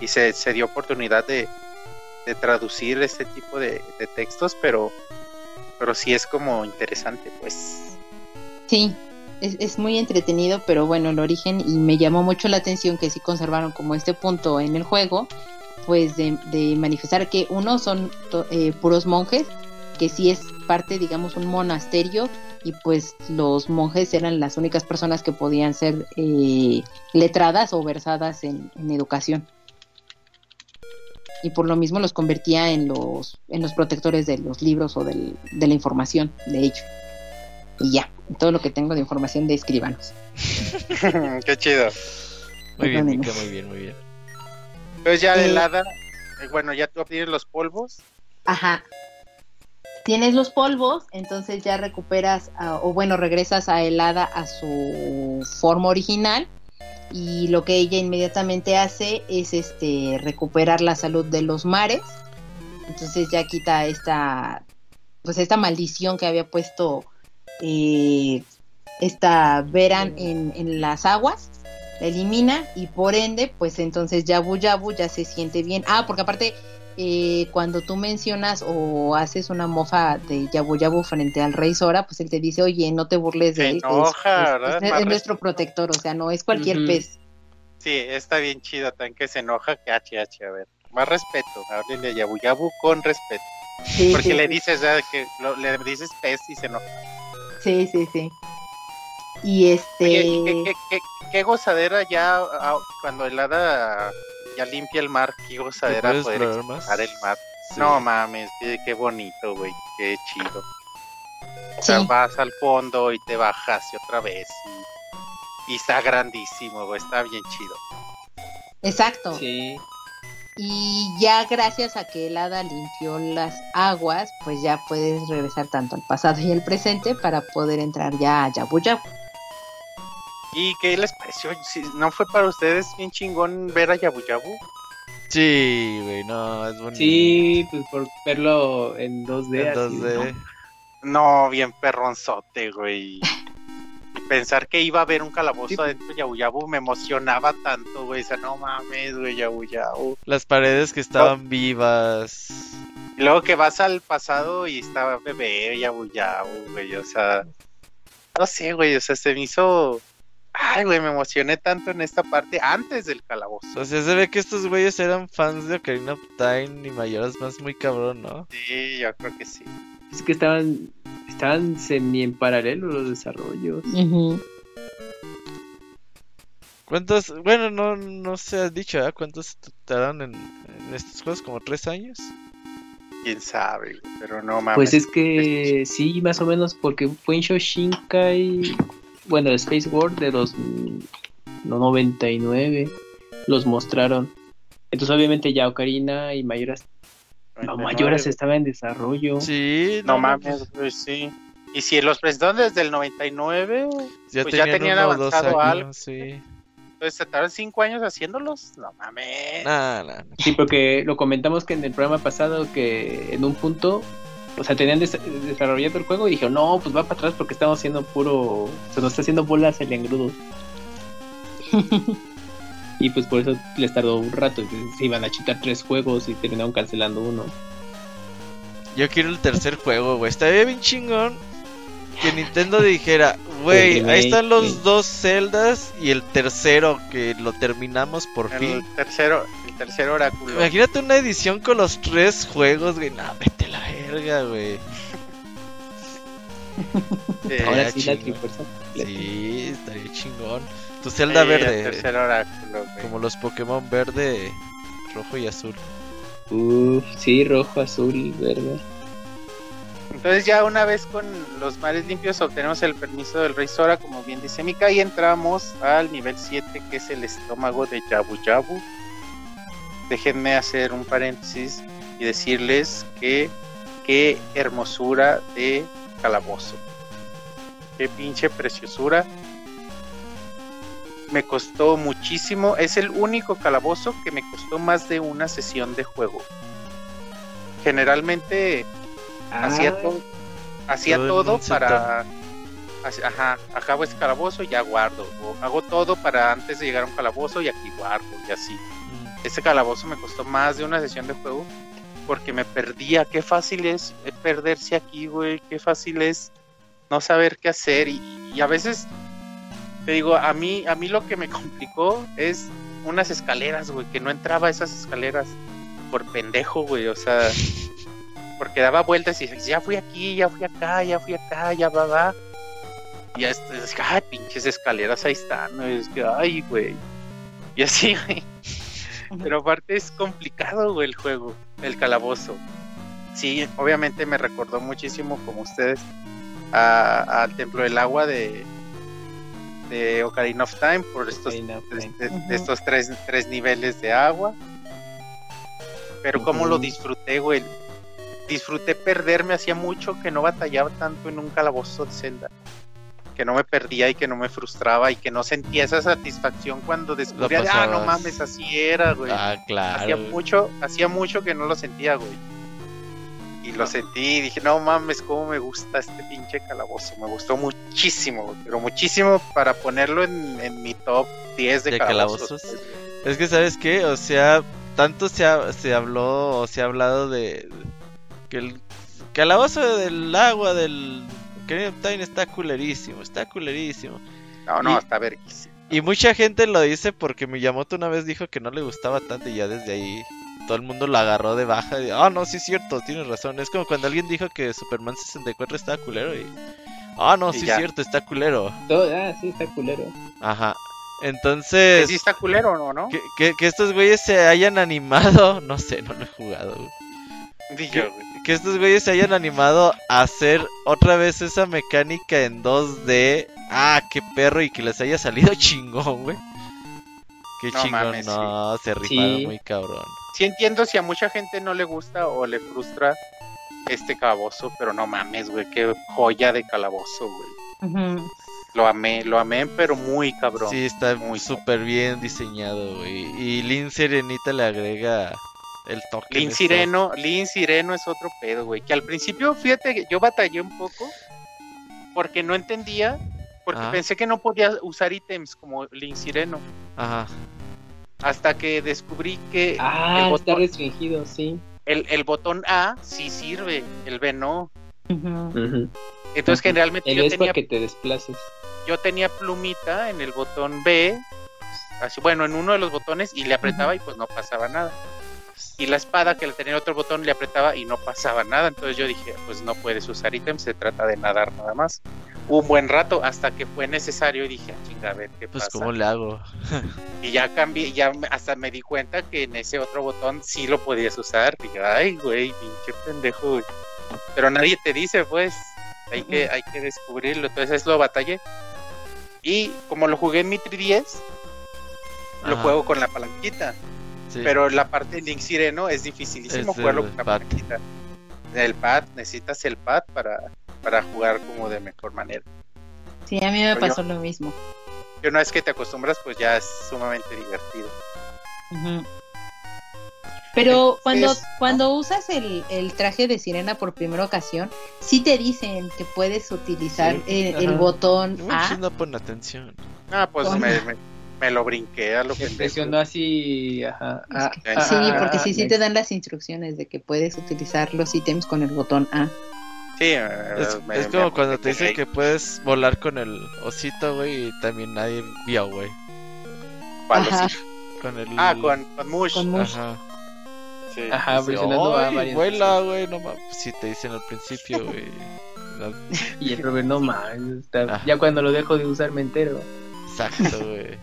y se, se dio oportunidad de, traducir este tipo de, textos, pero, pero sí es como interesante, pues. Sí, es, es, muy entretenido, pero bueno, el origen, y me llamó mucho la atención que sí conservaron como este punto en el juego, pues de, manifestar que uno son eh, puros monjes, que sí es parte, digamos, un monasterio, y pues los monjes eran las únicas personas que podían ser eh, letradas o versadas en educación y por lo mismo los convertía en los, en los protectores de los libros o del, de la información de ellos. Y ya, todo lo que tengo de información de escribanos. Qué chido. Muy bien, muy bien, muy bien. Entonces ya de helada, eh, eh, bueno, ya tú obtienes los polvos. Ajá. Tienes los polvos, entonces ya recuperas, o bueno, regresas a helada a su forma original y lo que ella inmediatamente hace es este recuperar la salud de los mares. Entonces ya quita esta pues esta maldición que había puesto eh, esta Veran en, en, las aguas la elimina y por ende pues entonces Yabu Yabu ya se siente bien. Ah porque aparte eh, cuando tú mencionas o haces una mofa de Yabu Yabu frente al rey Sora, pues él te dice, oye, no te burles de él. es, nuestro protector, o sea, no es cualquier pez. Sí, está bien chido, tan que se enoja que HH, a ver. Más respeto, háblele a Yabu Yabu con respeto. Porque le dices que le dices pez y se enoja. Sí, sí, sí. Y este. ¿qué, gozadera ya ah, cuando el hada ya limpia el mar, qué gozadera poder explorar el mar. No mames, qué, bonito, güey, qué chido. O sea, vas al fondo y te bajas y otra vez. Y, está grandísimo, güey, está bien chido. Exacto. Sí. Y ya gracias a que el hada limpió las aguas, pues ya puedes regresar tanto al pasado y al presente para poder entrar ya a Yabu Yabu. ¿Y qué les pareció? ¿No fue para ustedes bien chingón ver a Yabu Yabu? Sí, güey, no, es bonito. Sí, pues por verlo en 2D. En 2D. ¿no? bien perronzote, güey. Pensar que iba a haber un calabozo adentro de Yabu Yabu me emocionaba tanto, güey. O sea, no mames, güey, Yabu Yabu. Las paredes que estaban vivas. Y luego que vas al pasado y estaba bebé Yabu Yabu, güey. O sea, no sé, güey. O sea, se me hizo Ay, güey, me emocioné tanto en esta parte antes del calabozo. O sea, se ve que estos güeyes eran fans de Ocarina of Time y Mayoras más muy cabrón, ¿no? Sí, yo creo que sí. Es que estaban estaban semi en paralelo los desarrollos. ¿Cuántos? Bueno, no, no se ha dicho, ¿eh? ¿Cuántos tardaron en, estos juegos? ¿Como tres años? Quién sabe, pero no mames. Pues es que sí, más o menos, porque fue en Shoshinkai bueno, Space World de los 99 los mostraron. Entonces obviamente ya Ocarina y Mayoras, no, Mayoras estaba en desarrollo. Sí, No mames, sí. Y si los presentaron desde el 99, Ya pues ya tenían uno avanzado años, algo. Sí. entonces se tardaron 5 años haciéndolos. No mames. Nah, nah, nah. Sí, porque lo comentamos que en el programa pasado que en un punto, o sea, tenían des- desarrollado el juego y dijeron, no, pues va para atrás porque estamos haciendo puro, se nos está haciendo bolas el engrudo. y pues por eso les tardó un rato, se iban a chitar tres juegos y terminaron cancelando uno. Yo quiero el tercer juego, güey. Estaría bien chingón que Nintendo dijera, güey, ahí están los dos Zeldas y el tercero que lo terminamos por El fin. tercero, el tercer oráculo. Imagínate una edición con los tres juegos, güey. Nah, vete a la verga, güey. Eh, Ahora sí la chingón. trifuerza. completa. Sí, estaría chingón. Tu Zelda sí, verde, El tercer oráculo, güey. como los Pokémon verde, rojo y azul. Uf, sí, rojo, azul, verde. Entonces ya una vez con los mares limpios obtenemos el permiso del rey Sora, como bien dice Mika, y entramos al nivel 7 que es el estómago de Yabu Yabu. Déjenme hacer un paréntesis y decirles que qué hermosura de calabozo. Qué pinche preciosura. Me costó muchísimo. Es el único calabozo que me costó más de una sesión de juego. Generalmente hacía Ah, todo, hacía Todo para ajá, acabo ese calabozo y ya guardo o hago todo para antes de llegar a un calabozo y aquí guardo y así Ese calabozo me costó más de una sesión de juego porque me perdía qué fácil es eh, perderse aquí güey qué fácil es no saber qué hacer y, a veces te digo a mí a mí lo que me complicó es unas escaleras güey que no entraba a esas escaleras por pendejo güey o sea porque daba vueltas y ya fui aquí, ya fui acá, ya fui acá, ya va, va. Y ya es, ay, pinches escaleras ahí están, es que, ay, güey. Y así, güey. Pero aparte es complicado, güey, el juego, el calabozo. Sí, obviamente me recordó muchísimo, como ustedes, a- al Templo del Agua de, de Ocarina of Time por estos de, estos tres, tres niveles de agua. Pero cómo lo disfruté, güey. Disfruté perderme, hacía mucho que no batallaba tanto en un calabozo de Zelda. Que no me perdía y que no me frustraba y que no sentía esa satisfacción cuando descubría, de, ah, no mames, así era, güey. Ah, hacía claro. güey. mucho, hacía mucho que no lo sentía, güey. Y lo sentí y dije, no mames, cómo me gusta este pinche calabozo. Me gustó muchísimo, güey, pero muchísimo para ponerlo en, en mi top 10 de, ¿De calabozos. calabozos? Es que, ¿sabes qué? O sea, tanto se, ha- se habló o se ha hablado de que el calabozo del agua del Ocarina of Time está culerísimo, está culerísimo. No, no, Y- está verguísima. Y mucha gente lo dice porque Miyamoto una vez dijo que no le gustaba tanto y ya desde ahí todo el mundo lo agarró de baja. Ah, no, sí es cierto, tienes razón. Es como cuando alguien dijo que Superman 64 estaba culero y... Ah, no, Y sí es cierto, está culero. todo- ah, sí, está culero. Ajá. ¿Que Entonces... ¿Sí está culero o no, no? Que, que, que estos güeyes se hayan animado, no sé, no lo he jugado, güey. Di ¿Qué? Que estos güeyes se hayan animado a hacer otra vez esa mecánica en 2D. Ah, qué perro, y que les haya salido chingón, güey. Qué No chingón, mames, no, se rifaron Sí. muy cabrón. Sí entiendo si a mucha gente no le gusta o le frustra este calabozo, pero no mames, güey, qué joya de calabozo, güey. Lo amé, lo amé, pero muy cabrón. Sí, está muy súper bien diseñado, güey. Y Lin Serenita le agrega el toque. Lin Sireno, Lin Sireno es otro pedo, güey. Que al principio, fíjate, que yo batallé un poco porque no entendía, porque Ajá. pensé que no podía usar ítems como Lin Sireno. Ajá. Hasta que descubrí que Ah, el, está botón, restringido, sí. el, el botón A sí sirve, el B no. Ujú. Entonces generalmente El yo es para tenía, que te desplaces. yo tenía plumita en el botón B, así bueno, en uno de los botones y le apretaba y pues no pasaba nada. Y la espada que le tenía en otro botón le apretaba y no pasaba nada. Entonces yo dije, pues no puedes usar ítems, se trata de nadar nada más. Un buen rato hasta que fue necesario y dije, "Ah, chinga, a ver qué Pues, pasa. ¿cómo le hago? Y ya cambié, ya hasta me di cuenta que en ese otro botón sí lo podías usar. Dije, ay, güey, pinche pendejo, güey". Pero nadie te dice, pues, hay que, hay que descubrirlo. Entonces lo batallé. Y como lo jugué en mi 3DS, lo juego con la palanquita. Sí. Pero la parte de Link Sireno es dificilísimo Es jugarlo del con la pad. El pad, necesitas el pad para, para jugar como de mejor manera. Sí, a mí me Pero yo- pasó lo mismo. Y una vez que te acostumbras, pues ya es sumamente divertido. Pero cuando, Es- cuando usas el, el traje de sirena por primera ocasión, sí te dicen que puedes utilizar Sí, el, botón A. no ponen atención. Ah, pues me, me, me lo brinqué a lo Que presionó así, ajá. Es ah, que- ah, sí, ah, porque ah, sí, sí next. te dan las instrucciones de que puedes utilizar los ítems con el botón A. Sí, Es, me- es me como cuando te dicen que puedes volar con el osito, güey, y también nadie vio, güey. Con el... Ah, con, con Mush. Con Mush. Ajá. Sí. Ajá, Dice, presionando a "Ay, varias vuela, güey, no mames. Si te dicen al principio, güey. Y el Robert, no más. Ajá. Ya cuando lo dejo de usar me entero. exacto, güey.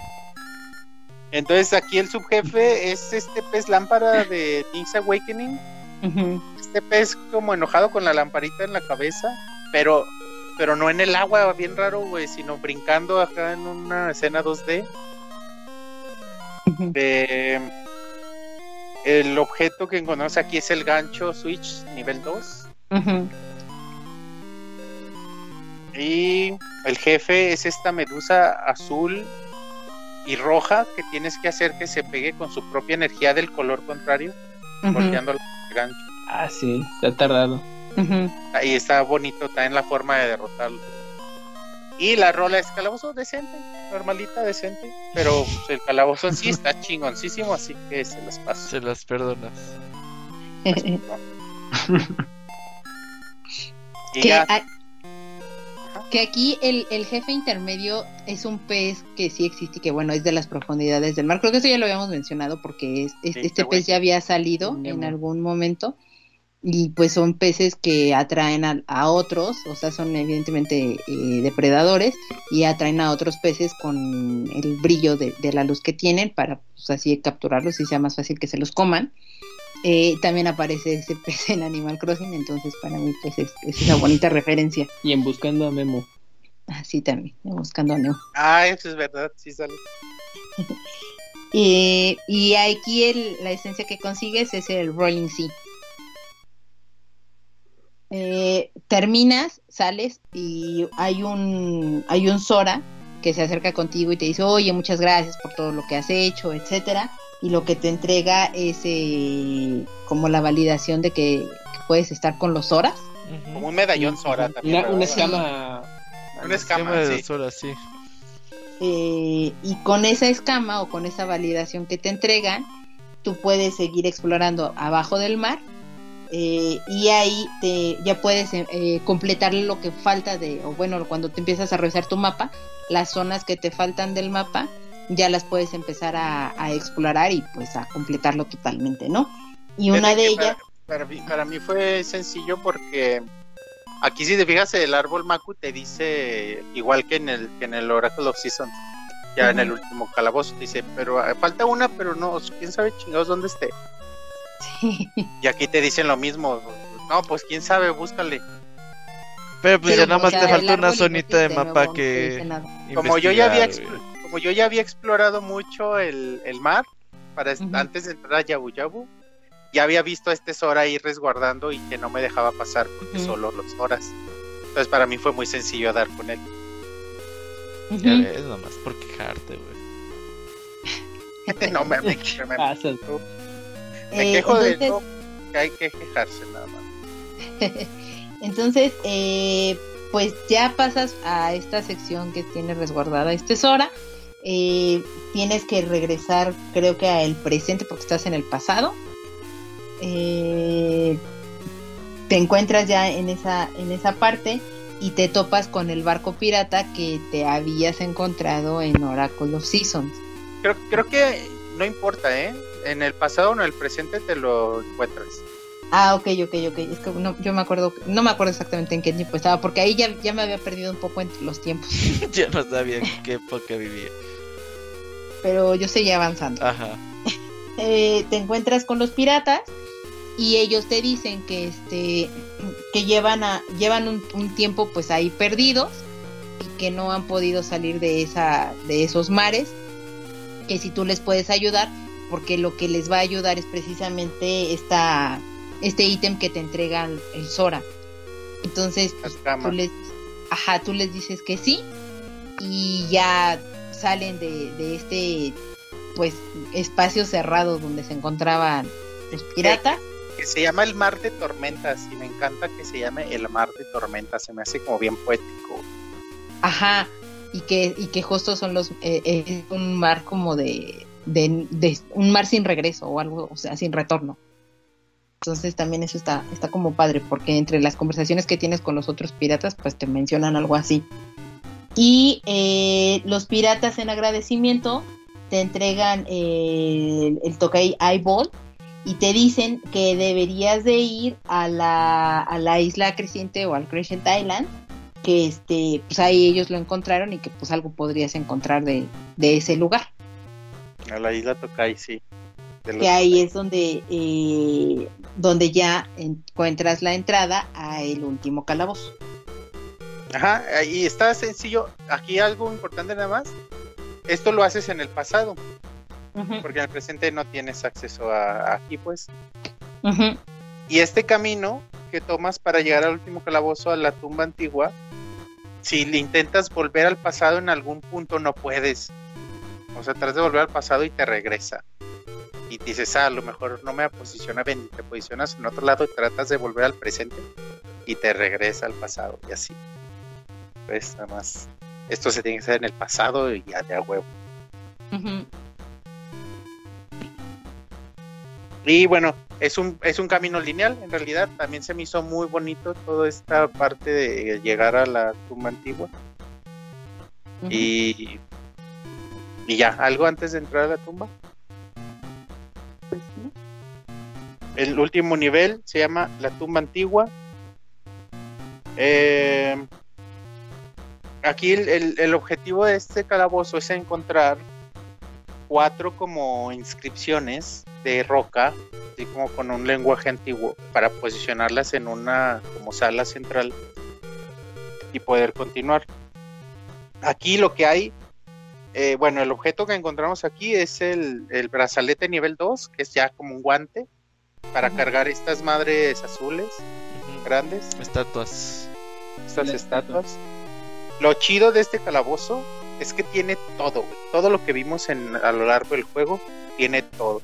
Entonces aquí el subjefe es este pez lámpara de Link's Awakening. Este pez como enojado con la lamparita en la cabeza, pero pero no en el agua, bien raro, güey, sino brincando acá en una escena 2D. Ujú. De el objeto que encontramos aquí es el gancho Switch nivel 2 Ujú. y el jefe es esta medusa azul y roja que tienes que hacer que se pegue con su propia energía del color contrario, Ujú. golpeando el gancho. Ah, sí, está tardado. Ujú. Ahí está bonito, está en la forma de derrotarlo. Y la rola es calabozo decente, normalita, decente. Pero pues, el calabozo en sí está chingoncísimo, así que se los paso. Se las perdonas. Y que, ya, a- que aquí el, el jefe intermedio es un pez que sí existe y que bueno es de las profundidades del mar. Creo que eso ya lo habíamos mencionado porque es, es- Sí, este pez ya había salido Nemo. en algún momento y pues son peces que atraen a, a otros, o sea son evidentemente eh, depredadores y atraen a otros peces con el brillo de, de la luz que tienen para pues, así capturarlos y sea más fácil que se los coman. Eh, también aparece ese pez en Animal Crossing, entonces para mí pues es, es una bonita referencia. Y en Buscando a Memo. Así también, buscando a Neo. ah, eso es verdad, sí sale. Eh, y aquí el- la esencia que consigues es el Rolling Sea. Eh, terminas, sales y hay un hay un Sora que se acerca contigo y te dice, oye, muchas gracias por todo lo que has hecho, etcétera. Y lo que te entrega es eh, como la validación de que, que puedes estar con los Soras. Ujú. Como un medallón Sora también. Una, escama. Una escama, de sí. horas, sí. Eh, y con esa escama o con esa validación que te entregan, tú puedes seguir explorando abajo del mar eh, y ahí te, ya puedes eh, completar lo que falta de, o bueno, cuando te empiezas a revisar tu mapa, las zonas que te faltan del mapa ya las puedes empezar a, a explorar y pues a completarlo totalmente, ¿no? Y una de ellas, Para, para mí, para mí fue sencillo porque aquí si te fijas el árbol Maku te dice igual que en el que en el Oracle of Seasons ya en el último calabozo dice pero ah, falta una pero no quién sabe chingados dónde esté y aquí te dicen lo mismo no pues quién sabe búscale Pero pues Pero, ya nada o más te falta una zonita de mapa que como yo ya había. Como yo ya había explorado mucho el, el mar para antes de entrar a Yabu Yabu ya había visto a este Sora ahí resguardando y que no me dejaba pasar porque solo los Soras entonces para mí fue muy sencillo dar con él Ya Ujú. ves, nomás por quejarte, güey. no me, me, me- Pasa. me Eh, quejo de no, que hay que quejarse nada más Entonces, eh, pues ya pasas a esta sección que tiene resguardada este Sora. Eh, tienes que regresar, creo que al presente porque estás en el pasado. Eh, te encuentras ya en esa, en esa parte y te topas con el barco pirata que te habías encontrado en Oracle of Seasons. creo, creo que no importa eh en el pasado o en el presente te lo encuentras Ah, ok, ok, ok. Es que no, yo me acuerdo, no me acuerdo exactamente en qué tiempo estaba, porque ahí ya, ya me había perdido un poco entre los tiempos. ya no sabía en qué época vivía. Pero yo seguía avanzando. Ajá. Eh, te encuentras con los piratas y ellos te dicen que este que llevan a llevan un, un tiempo pues ahí perdidos y que no han podido salir de esa de esos mares que si tú les puedes ayudar porque lo que les va a ayudar es precisamente esta, este ítem que te entrega el, el Sora. Entonces, tú les, ajá, tú les dices que sí y ya salen de, de este pues espacio cerrado donde se encontraban los piratas. Que, se llama el mar de tormentas y me encanta que se llame el mar de tormentas, se me hace como bien poético. Ajá, y que, y que justo son los, eh, es un mar como de, de, de, un mar sin regreso o algo, o sea, sin retorno. Entonces también eso está, está como padre, porque entre las conversaciones que tienes con los otros piratas, pues te mencionan algo así. Y eh, los piratas en agradecimiento te entregan el, el Tokai Eyeball y te dicen que deberías de ir a la, a la isla creciente o al Crescent Island, que este, pues ahí ellos lo encontraron y que pues algo podrías encontrar de, de ese lugar. A la isla Tokai, sí. Que ahí es donde, eh, donde ya encuentras la entrada a el último calabozo. Ajá, ahí está sencillo. Aquí algo importante nada más. Esto lo haces en el pasado. Uh -huh. Porque en el presente no tienes acceso a, a aquí, pues. Uh -huh. Y este camino que tomas para llegar al último calabozo, a la tumba antigua, si le intentas volver al pasado en algún punto, no puedes. O sea, tratas de volver al pasado y te regresa. Y dices, ah, a lo mejor no me posiciona bien, y te posicionas en otro lado y tratas de volver al presente y te regresa al pasado y así. Pues nada más. Esto se tiene que hacer en el pasado y ya de a huevo. Uh -huh. Y bueno, es un, es un camino lineal, en realidad. También se me hizo muy bonito toda esta parte de llegar a la tumba antigua. Uh -huh. Y, y ya, ¿algo antes de entrar a la tumba? Pues sí. El último nivel se llama la tumba antigua. Eh, aquí el, el, el, objetivo de este calabozo es encontrar cuatro como inscripciones de roca, así como con un lenguaje antiguo, para posicionarlas en una como sala central y poder continuar. Aquí lo que hay, eh, bueno, el objeto que encontramos aquí es el, el, brazalete nivel 2, que es ya como un guante para cargar estas madres azules uh -huh. grandes. Estatuas. Estas estatuas. Lo chido de este calabozo es que tiene todo, güey. Todo lo que vimos en, a lo largo del juego tiene todo.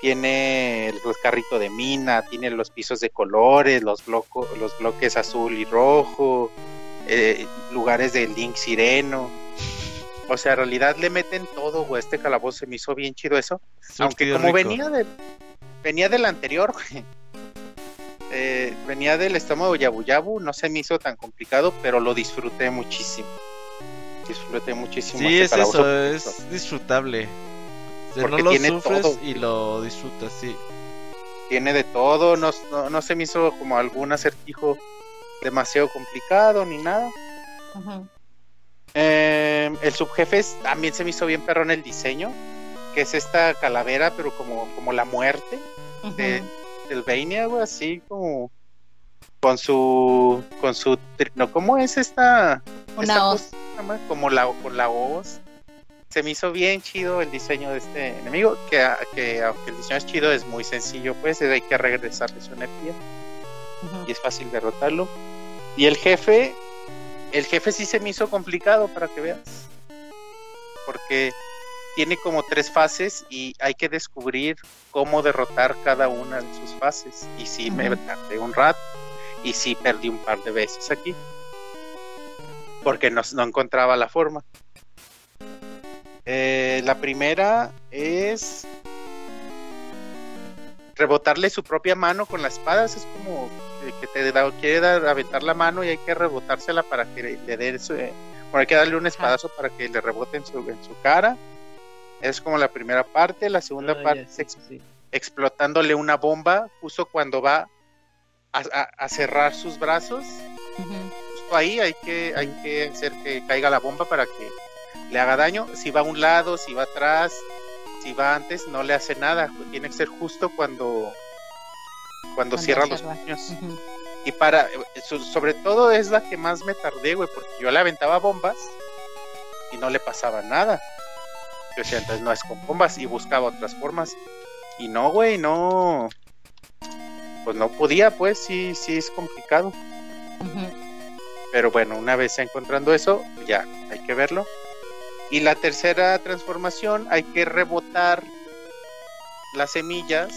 Tiene el, el carrito de mina, tiene los pisos de colores, los, bloco, los bloques azul y rojo, eh, lugares de Link Sireno. O sea, en realidad le meten todo, güey. Este calabozo se me hizo bien chido eso. Aunque como rico. venía de venía del anterior, güey. Eh, venía del estómago Yabu Yabu, no se me hizo tan complicado, pero lo disfruté muchísimo. Disfruté muchísimo. Sí, es eso, es disfrutable. O sea, no lo sufres todo. y lo disfrutas, sí. Tiene de todo, no, no, no, se me hizo como algún acertijo demasiado complicado ni nada. Uh -huh. eh, el subjefe también se me hizo bien perrón el diseño, que es esta calavera, pero como, como la muerte uh -huh. de del Vania, güey, así como con su con su no cómo es esta una esta hoz. cosa, como la con la hoz. Se me hizo bien chido el diseño de este enemigo que, que aunque el diseño es chido es muy sencillo pues hay que regresarle su energía. Uh -huh. y es fácil derrotarlo. Y el jefe el jefe sí se me hizo complicado para que veas. Porque tiene como tres fases y hay que descubrir cómo derrotar cada una de sus fases. Y sí, uh -huh. me tardé un rato y sí perdí un par de veces aquí porque no, no encontraba la forma. Eh, la primera es rebotarle su propia mano con las espadas. Es como que te da, quiere dar, aventar la mano y hay que rebotársela para que le, dé su. Eh, bueno, hay que darle un espadazo para que le rebote en su, en su cara es como la primera parte. La segunda ah, parte es sí. explotándole una bomba justo cuando va a, a, a cerrar sus brazos. Uh -huh. Justo ahí hay que, hay que hacer que caiga la bomba para que le haga daño. Si va a un lado, si va atrás, si va antes, no le hace nada. Tiene que ser justo cuando, cuando, cuando cierra los puños. Uh -huh. Y para, sobre todo es la que más me tardé, güey, porque yo le aventaba bombas y no le pasaba nada Yo decía, entonces no es con bombas y buscaba otras formas. Y no, güey, no. Pues no podía, pues sí, sí es complicado. Pero bueno, una vez encontrando eso, ya hay que verlo. Y la tercera transformación, hay que rebotar las semillas.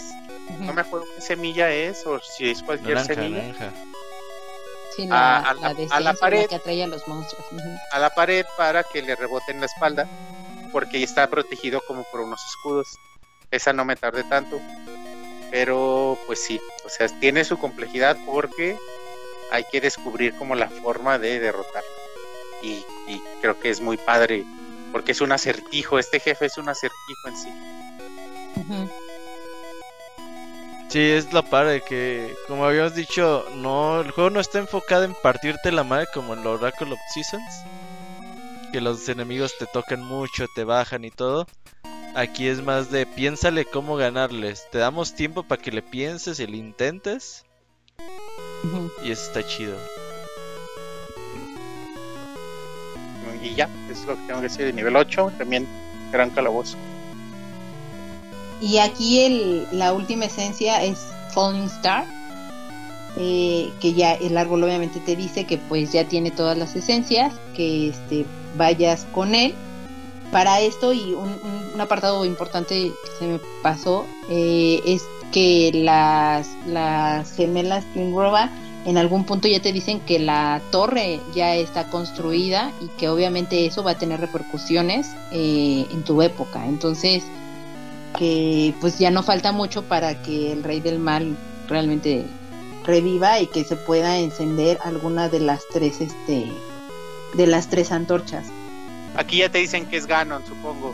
No me acuerdo qué semilla es o si es cualquier Naranja, semilla. naranja. Sí, la, a- a la la- a que atrae a los monstruos. A la pared para que le reboten la espalda porque está protegido como por unos escudos. Esa no me tardé tanto, pero pues sí, o sea, tiene su complejidad porque hay que descubrir como la forma de derrotarlo. Y, y creo que es muy padre porque es un acertijo, este jefe es un acertijo en sí. Sí, es la padre que, como habíamos dicho, no, el juego no está enfocado en partirte la madre como en el Oracle of Seasons. Que los enemigos te tocan mucho, te bajan y todo. Aquí es más de piénsale cómo ganarles. Te damos tiempo para que le pienses y le intentes. Y eso está chido. Y ya, eso es lo que tengo que decir de nivel 8, también gran calabozo. Y aquí el, la última esencia es Falling Star, eh, que ya el árbol obviamente te dice que pues ya tiene todas las esencias, que este, vayas con él. Para esto y un, un- apartado importante que se me pasó eh, es que las, las gemelas Twin Roba en algún punto ya te dicen que la torre ya está construida y que obviamente eso va a tener repercusiones eh, en tu época. Entonces, que pues ya no falta mucho para que el rey del mal realmente reviva y que se pueda encender alguna de las tres este de las tres antorchas Aquí ya te dicen que es Ganon, supongo.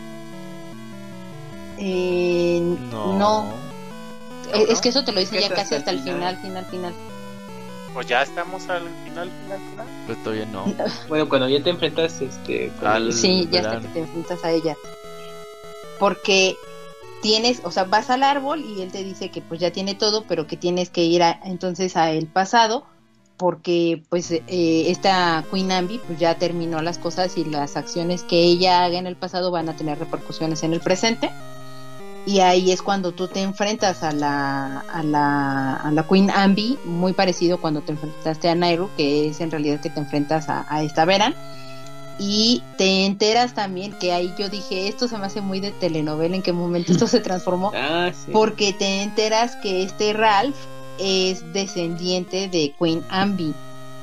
Eh, No. no, Eh, es que eso te lo dice ya casi hasta hasta el final final. final final Pues ya estamos al final, final, final. Pero todavía no. Bueno, cuando ya te enfrentas este, Al- sí ya hasta que te enfrentas a ella porque tienes, o sea, vas al árbol y él te dice que pues ya tiene todo, pero que tienes que ir a- entonces a el pasado porque pues eh, esta Queen Ambi pues ya terminó las cosas y las acciones que ella haga en el pasado van a tener repercusiones en el presente. Y ahí es cuando tú te enfrentas a la a la, a la Queen Ambi muy parecido cuando te enfrentaste a Nairu que es en realidad que te enfrentas a, a esta Veran y te enteras también que ahí yo dije esto se me hace muy de telenovela en qué momento esto se transformó Ah, sí. porque te enteras que este Ralph es descendiente de Queen Ambi.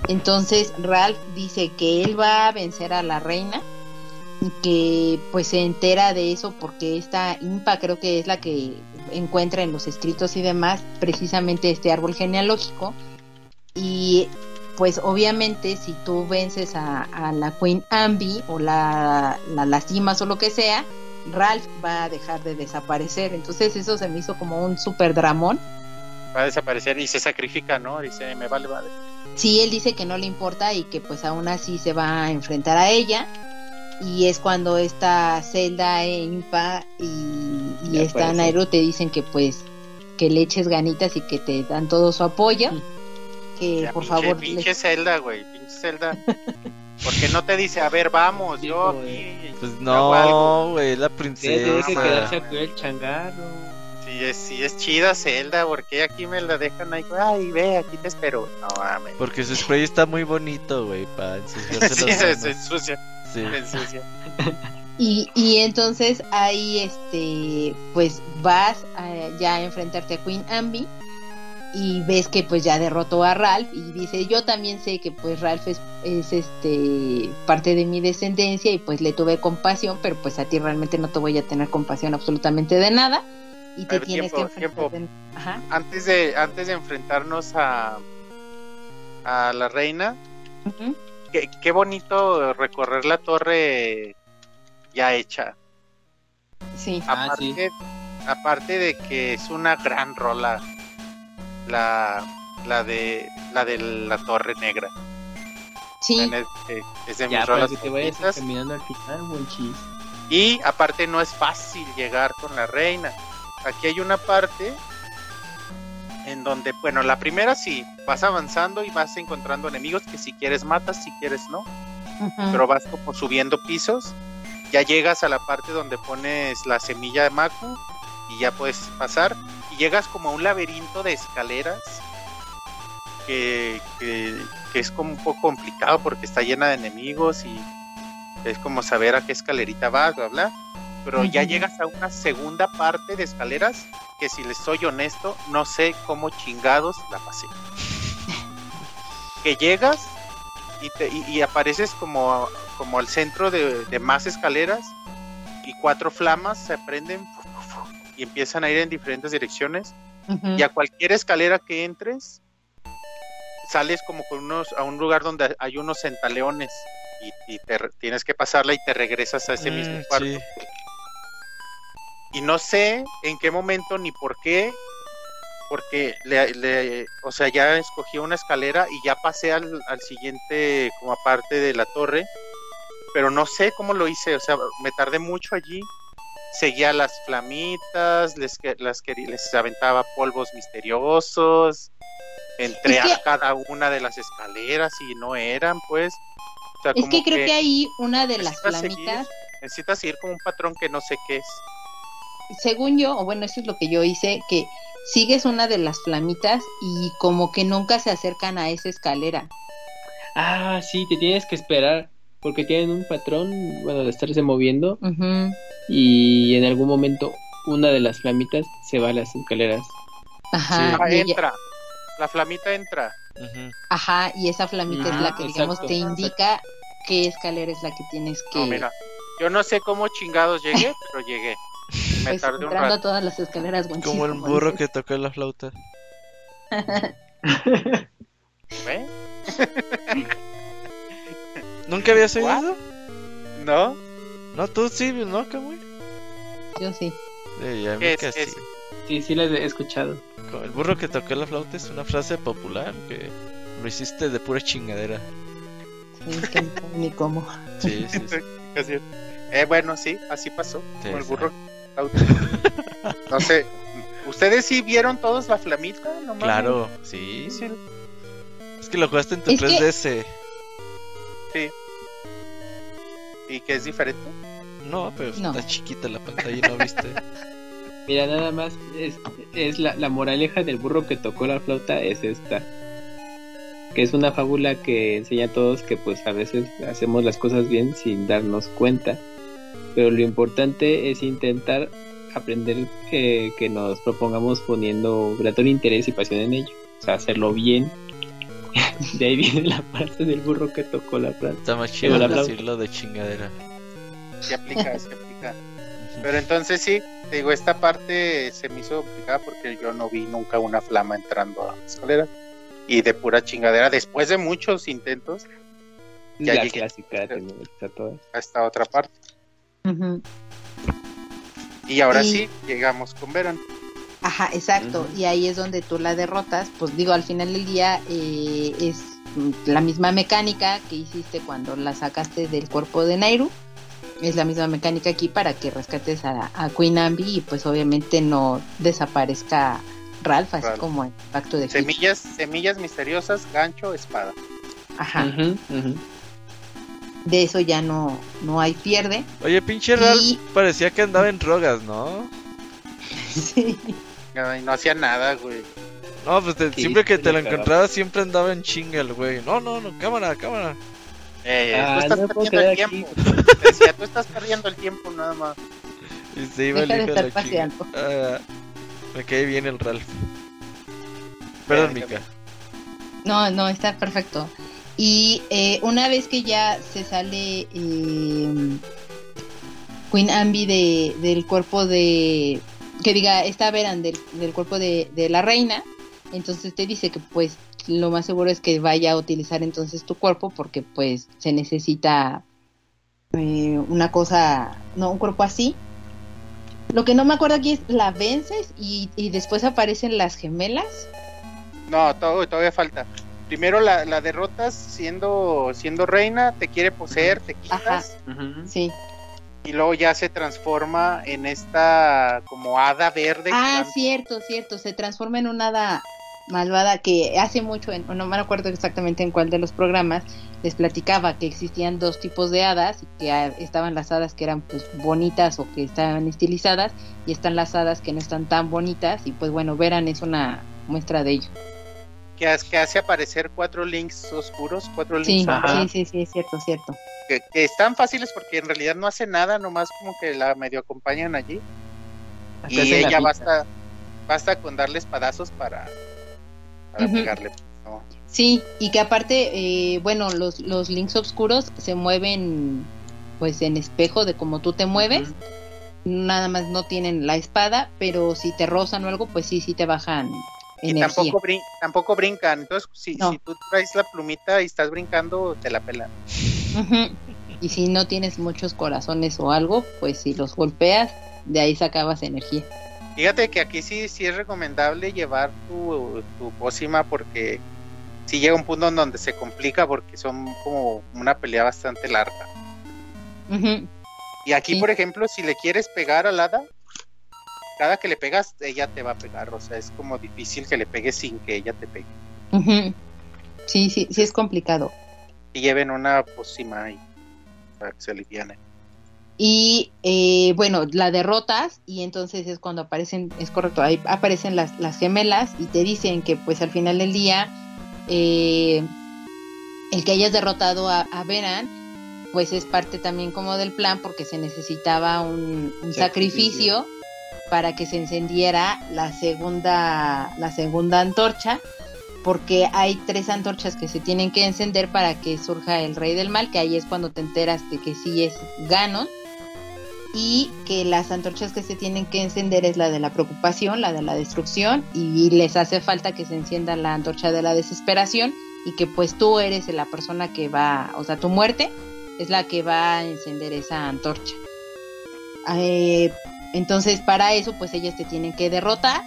Entonces Ralph dice que él va a vencer a la reina y que pues se entera de eso porque esta Impa creo que es la que encuentra en los escritos y demás precisamente este árbol genealógico y pues obviamente si tú vences a, a la Queen Ambi o la, la lastimas o lo que sea Ralph va a dejar de desaparecer. Entonces eso se me hizo como un super dramón. Va a desaparecer y se sacrifica, ¿no? Dice, me vale, vale. Sí, él dice que no le importa y que pues aún así se va a enfrentar a ella. Y es cuando esta Zelda e Impa y, esta. Nairo te dicen que pues que le eches ganitas y que te dan todo su apoyo. Que Ya, por pinche- favor le- Pinche Zelda, güey, pinche Zelda. Porque no te dice, a ver, vamos, Sí, yo aquí. Pues no, güey, la princesa. tienes que quedarse a el changarro. Sí es, sí es chida Zelda, porque aquí me la dejan ahí, ay, ve, aquí te espero. No mames. Porque su spray está muy bonito, güey, para ensuciarse Sí, se, se ensucia, Sí. se ensucia. Y, y entonces ahí este pues vas a, ya a enfrentarte a Queen Ambi y ves que pues ya derrotó a Ralph y dice yo también sé que pues Ralph es, es este parte de mi descendencia y pues le tuve compasión pero pues a ti realmente no te voy a tener compasión absolutamente de nada y te tienes tiempo, que enfrentar ajá. Antes de, antes de enfrentarnos a, a la reina, ujú. qué, qué bonito recorrer la torre ya hecha. sí. Ah, Aparte, aparte de que es una gran rola la, la de la de la torre negra. sí Es, es de mis Ya, rolas que te vayas favoritas. caminando al final, buen chis. Y aparte no es fácil llegar con la reina. Aquí hay una parte en donde, bueno, la primera sí, vas avanzando y vas encontrando enemigos que si quieres matas, si quieres no, pero vas como subiendo pisos ya llegas a la parte donde pones la semilla de Maku y ya puedes pasar llegas como a un laberinto de escaleras que, que, que es como un poco complicado porque está llena de enemigos y es como saber a qué escalerita vas, bla, bla. Pero ya llegas a una segunda parte de escaleras que si les soy honesto, no sé cómo chingados la pasé. que llegas y, te, y, y apareces como, como al centro de, de más escaleras y cuatro flamas se prenden y empiezan a ir en diferentes direcciones. Y a cualquier escalera que entres sales como con unos a un lugar donde hay unos centaleones y, y te tienes que pasarla y te regresas a ese mismo Mm, cuarto. Sí. y no sé en qué momento ni por qué porque le, le- o sea ya escogí una escalera y ya pasé al, al siguiente como aparte de la torre pero no sé cómo lo hice o sea me tardé mucho allí seguía las flamitas les que- las que les aventaba polvos misteriosos entré Es que- a cada una de las escaleras y no eran pues. O sea, Es como que creo que ahí una de las seguir- flamitas, necesitas seguir como un patrón que no sé qué es. Según yo, o bueno, eso es lo que yo hice, que sigues una de las flamitas y como que nunca se acercan a esa escalera. Ah, sí, te tienes que esperar porque tienen un patrón, bueno, de estarse moviendo Ujú. y en algún momento una de las flamitas se va a las escaleras. Ajá, Ah, y ella- entra la flamita entra Ujú. ajá, y esa flamita es la Ah, que digamos exacto. te indica qué escalera es la que tienes que No, mira, yo no sé cómo chingados llegué, pero llegué. Me pues, tardé un a rato. todas las escaleras Como el burro que tocó la flauta. ¿Ve? ¿Nunca habías oído What? eso? ¿No? No, tú sí, ¿no, Camuy? Yo sí. Eh, ya ¿Qué vi es que sí. Sí, sí las he escuchado. El burro que tocó la flauta es una frase popular que lo hiciste de pura chingadera. Sí, que ni cómo. Sí, sí, sí. Así. Eh, bueno, sí, así pasó. Sí, con el sí. burro. No sé. ¿Ustedes sí vieron todos la flamita? No. Claro, sí. Sí, Es que lo jugaste en tu Es que- 3DS. ¿Y que es diferente? No, pero No. está chiquita la pantalla y no viste. Mira, nada más es, es la, la moraleja del burro que tocó la flauta es esta. Que es una fábula que enseña a todos que pues a veces hacemos las cosas bien sin darnos cuenta. Pero lo importante es intentar aprender eh, que nos propongamos poniendo gran interés y pasión en ello. O sea, hacerlo bien. De ahí viene la parte del burro que tocó la flauta. Está más chido la decirlo de chingadera. Se aplica, se aplica. Pero entonces sí, te digo, esta parte se me hizo complicada porque yo no vi nunca una flama entrando a la escalera. Y de pura chingadera, después de muchos intentos, Ya la llegué. clásica a todas. a esta otra parte. Y ahora Y- sí, llegamos con Veran. Ajá, exacto. Y ahí es donde tú la derrotas. Pues digo, al final del día eh, es la misma mecánica que hiciste cuando la sacaste del cuerpo de Nairu. Es la misma mecánica aquí para que rescates a, a Queen Ambi y pues obviamente no desaparezca Ralph, así Ralph. como en Pacto de. Semillas, semillas misteriosas, gancho, espada. Ajá, de eso ya no, no hay pierde. Oye, pinche Ralph Y- parecía que andaba en drogas, ¿no? Sí. Ay, no hacía nada, güey. No, pues te- Sí, siempre que te lo le cagaba. encontraba siempre andaba en chinga el güey. No, no, no, cámara, cámara. Eh, Ah, tú estás no perdiendo el tiempo. Decía, tú estás perdiendo el tiempo nada más. Y se iba Deja el hijo de estar la chinga. paseando. Ah, me cae bien el Ralph. Perdón, Mika. No, no, está perfecto. Y eh, una vez que ya se sale eh, Queen Ambi de, del cuerpo de. Que diga, esta Veran del, del cuerpo de, de la reina, entonces te dice que pues lo más seguro es que vaya a utilizar entonces tu cuerpo porque pues se necesita eh, una cosa, no, un cuerpo así. Lo que no me acuerdo aquí es la vences y, y después aparecen las gemelas. No, todo, todavía falta. Primero la, la derrotas siendo, siendo reina, te quiere poseer, te quitas. Sí. Y luego ya se transforma en esta como hada verde. Ah, cierto, cierto. Se transforma en una hada malvada que hace mucho, en, no me acuerdo exactamente en cuál de los programas, les platicaba que existían dos tipos de hadas, que ah, estaban las hadas que eran pues bonitas o que estaban estilizadas y están las hadas que no están tan bonitas y pues bueno, Veran es una muestra de ello. Que, hace aparecer cuatro links oscuros, cuatro links. Sí, sí, sí, es cierto, cierto. Que, están fáciles porque en realidad no hace nada, nomás como que la medio acompañan allí. y ella basta, basta con darle espadazos para, para pegarle. Sí, y que aparte, eh, bueno, los, los links oscuros se mueven pues en espejo de cómo tú te mueves. Nada más no tienen la espada, pero si te rozan o algo, pues sí, sí te bajan. Y tampoco, tampoco brincan. Entonces, si, si, tú traes la plumita y estás brincando, te la pelan. Y si no tienes muchos corazones o algo, pues si los golpeas, de ahí sacabas energía. Fíjate que aquí sí, sí es recomendable llevar tu, tu pócima porque si llega un punto en donde se complica porque son como una pelea bastante larga. Y aquí, por ejemplo, si le quieres pegar al hada, cada que le pegas, ella te va a pegar. O sea, es como difícil que le pegues sin que ella te pegue. Sí, sí, sí es complicado. Y lleven una pócima ahí para que se aliviane. Y eh, bueno, la derrotas y entonces es cuando aparecen, es correcto, ahí aparecen las, las gemelas y te dicen que pues al final del día eh, el que hayas derrotado a, a, Veran pues es parte también como del plan porque se necesitaba un, sacrificio para que se encendiera la segunda, la segunda antorcha porque hay tres antorchas que se tienen que encender para que surja el rey del mal, que ahí es cuando te enteras de que sí es Ganon y que las antorchas que se tienen que encender es la de la preocupación, la de la destrucción y les hace falta que se encienda la antorcha de la desesperación y que pues tú eres la persona que va, o sea, tu muerte es la que va a encender esa antorcha. Eh, entonces para eso pues ellas te tienen que derrotar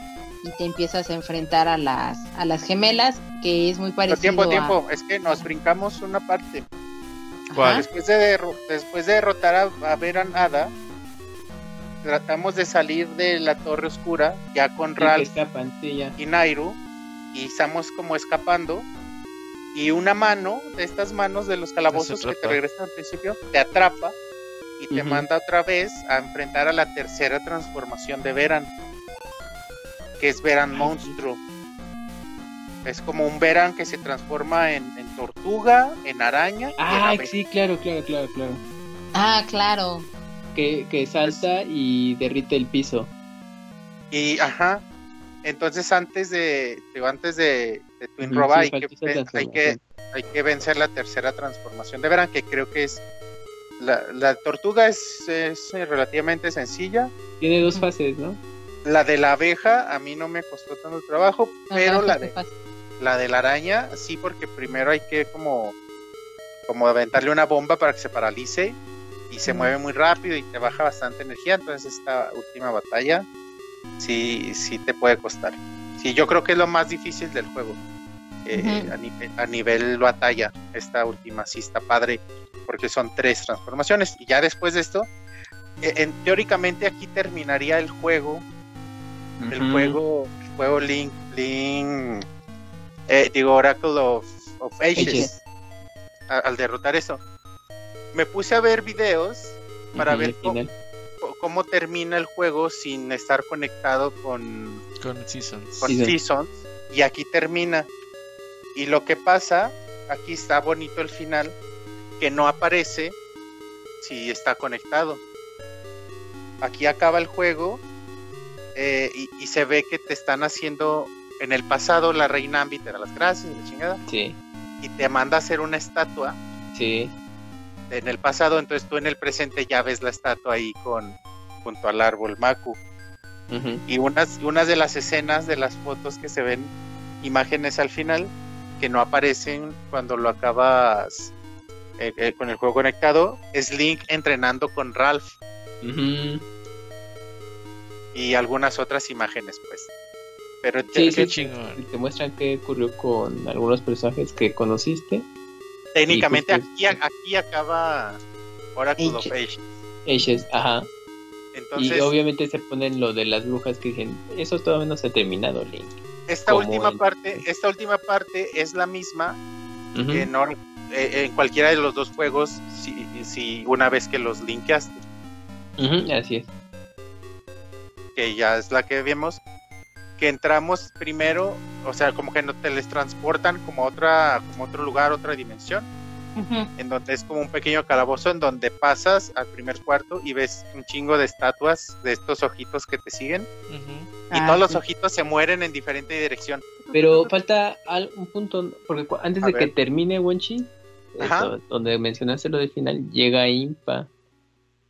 y te empiezas a enfrentar a las a las gemelas que es muy parecido. tiempo, tiempo, es que nos brincamos una parte. Después de, después de derrotar a, a Veran Ada, tratamos de salir de la torre oscura ya con Ralph y Nairu y estamos como escapando. Y una mano de estas manos de los calabozos que te regresan al principio te atrapa y te manda otra vez a enfrentar a la tercera transformación de Veran que es Veran monstruo es como un Veran que se transforma en, tortuga, en araña. Ah, sí, claro, claro, claro, claro. Ah, claro que, salta y derrite el piso. Y ajá. Entonces antes de antes de, Twin Roba hay, que, hay, que, vencer la tercera transformación de Veran, que creo que es la, tortuga es, relativamente sencilla. Tiene dos fases, ¿no? La de la abeja a mí no me costó tanto trabajo, pero la de, la de la araña sí, porque primero hay que como, como aventarle una bomba para que se paralice y se mueve muy rápido y te baja bastante energía, entonces esta última batalla sí, sí te puede costar. Sí, yo creo que es lo más difícil del juego. Eh, a, nivel, a, nivel, batalla, esta última sí está padre, porque son tres transformaciones. Y ya después de esto, e, en, teóricamente aquí terminaría el juego. El juego, el juego Link, Link, eh, digo Oracle of, Ages. al derrotar eso me puse a ver videos para ver cómo, termina el juego sin estar conectado con, con Seasons. Con seasons. Y aquí termina. Y lo que pasa, aquí está bonito el final, que no aparece si está conectado. Aquí acaba el juego eh, y, se ve que te están haciendo en el pasado la reina Ambi te da las gracias la chingada. Sí. Y te manda a hacer una estatua. Sí en el pasado, entonces tú en el presente ya ves la estatua ahí con junto al árbol Maku. Y unas, unas de las escenas de las fotos que se ven, imágenes al final, que no aparecen cuando lo acabas eh, eh, con el juego conectado, es Link entrenando con Ralph. Y algunas otras imágenes, pues. Pero sí, te muestran qué ocurrió con algunos personajes que conociste Técnicamente aquí, aquí acaba Oracle of Ages. Ages, ajá. y obviamente se ponen lo de las brujas que dicen, eso todavía no se ha terminado, Link. esta Como última en- parte, esta última parte es la misma Ujú. en, or- eh, en cualquiera de los dos juegos si, si una vez que los linkeaste, Ujú, Así es. Que ya es la que vemos, que entramos primero, o sea, como que no te les transportan como a otra, como otro lugar, otra dimensión, Ujú. en donde es como un pequeño calabozo en donde pasas al primer cuarto y ves un chingo de estatuas de estos ojitos que te siguen Ujú. y Ah, todos los sí. ojitos se mueren en diferente dirección. Pero falta al- un punto, porque antes A de que ver. termine Wonchi, Ajá. esto, donde mencionaste lo del final, llega Impa.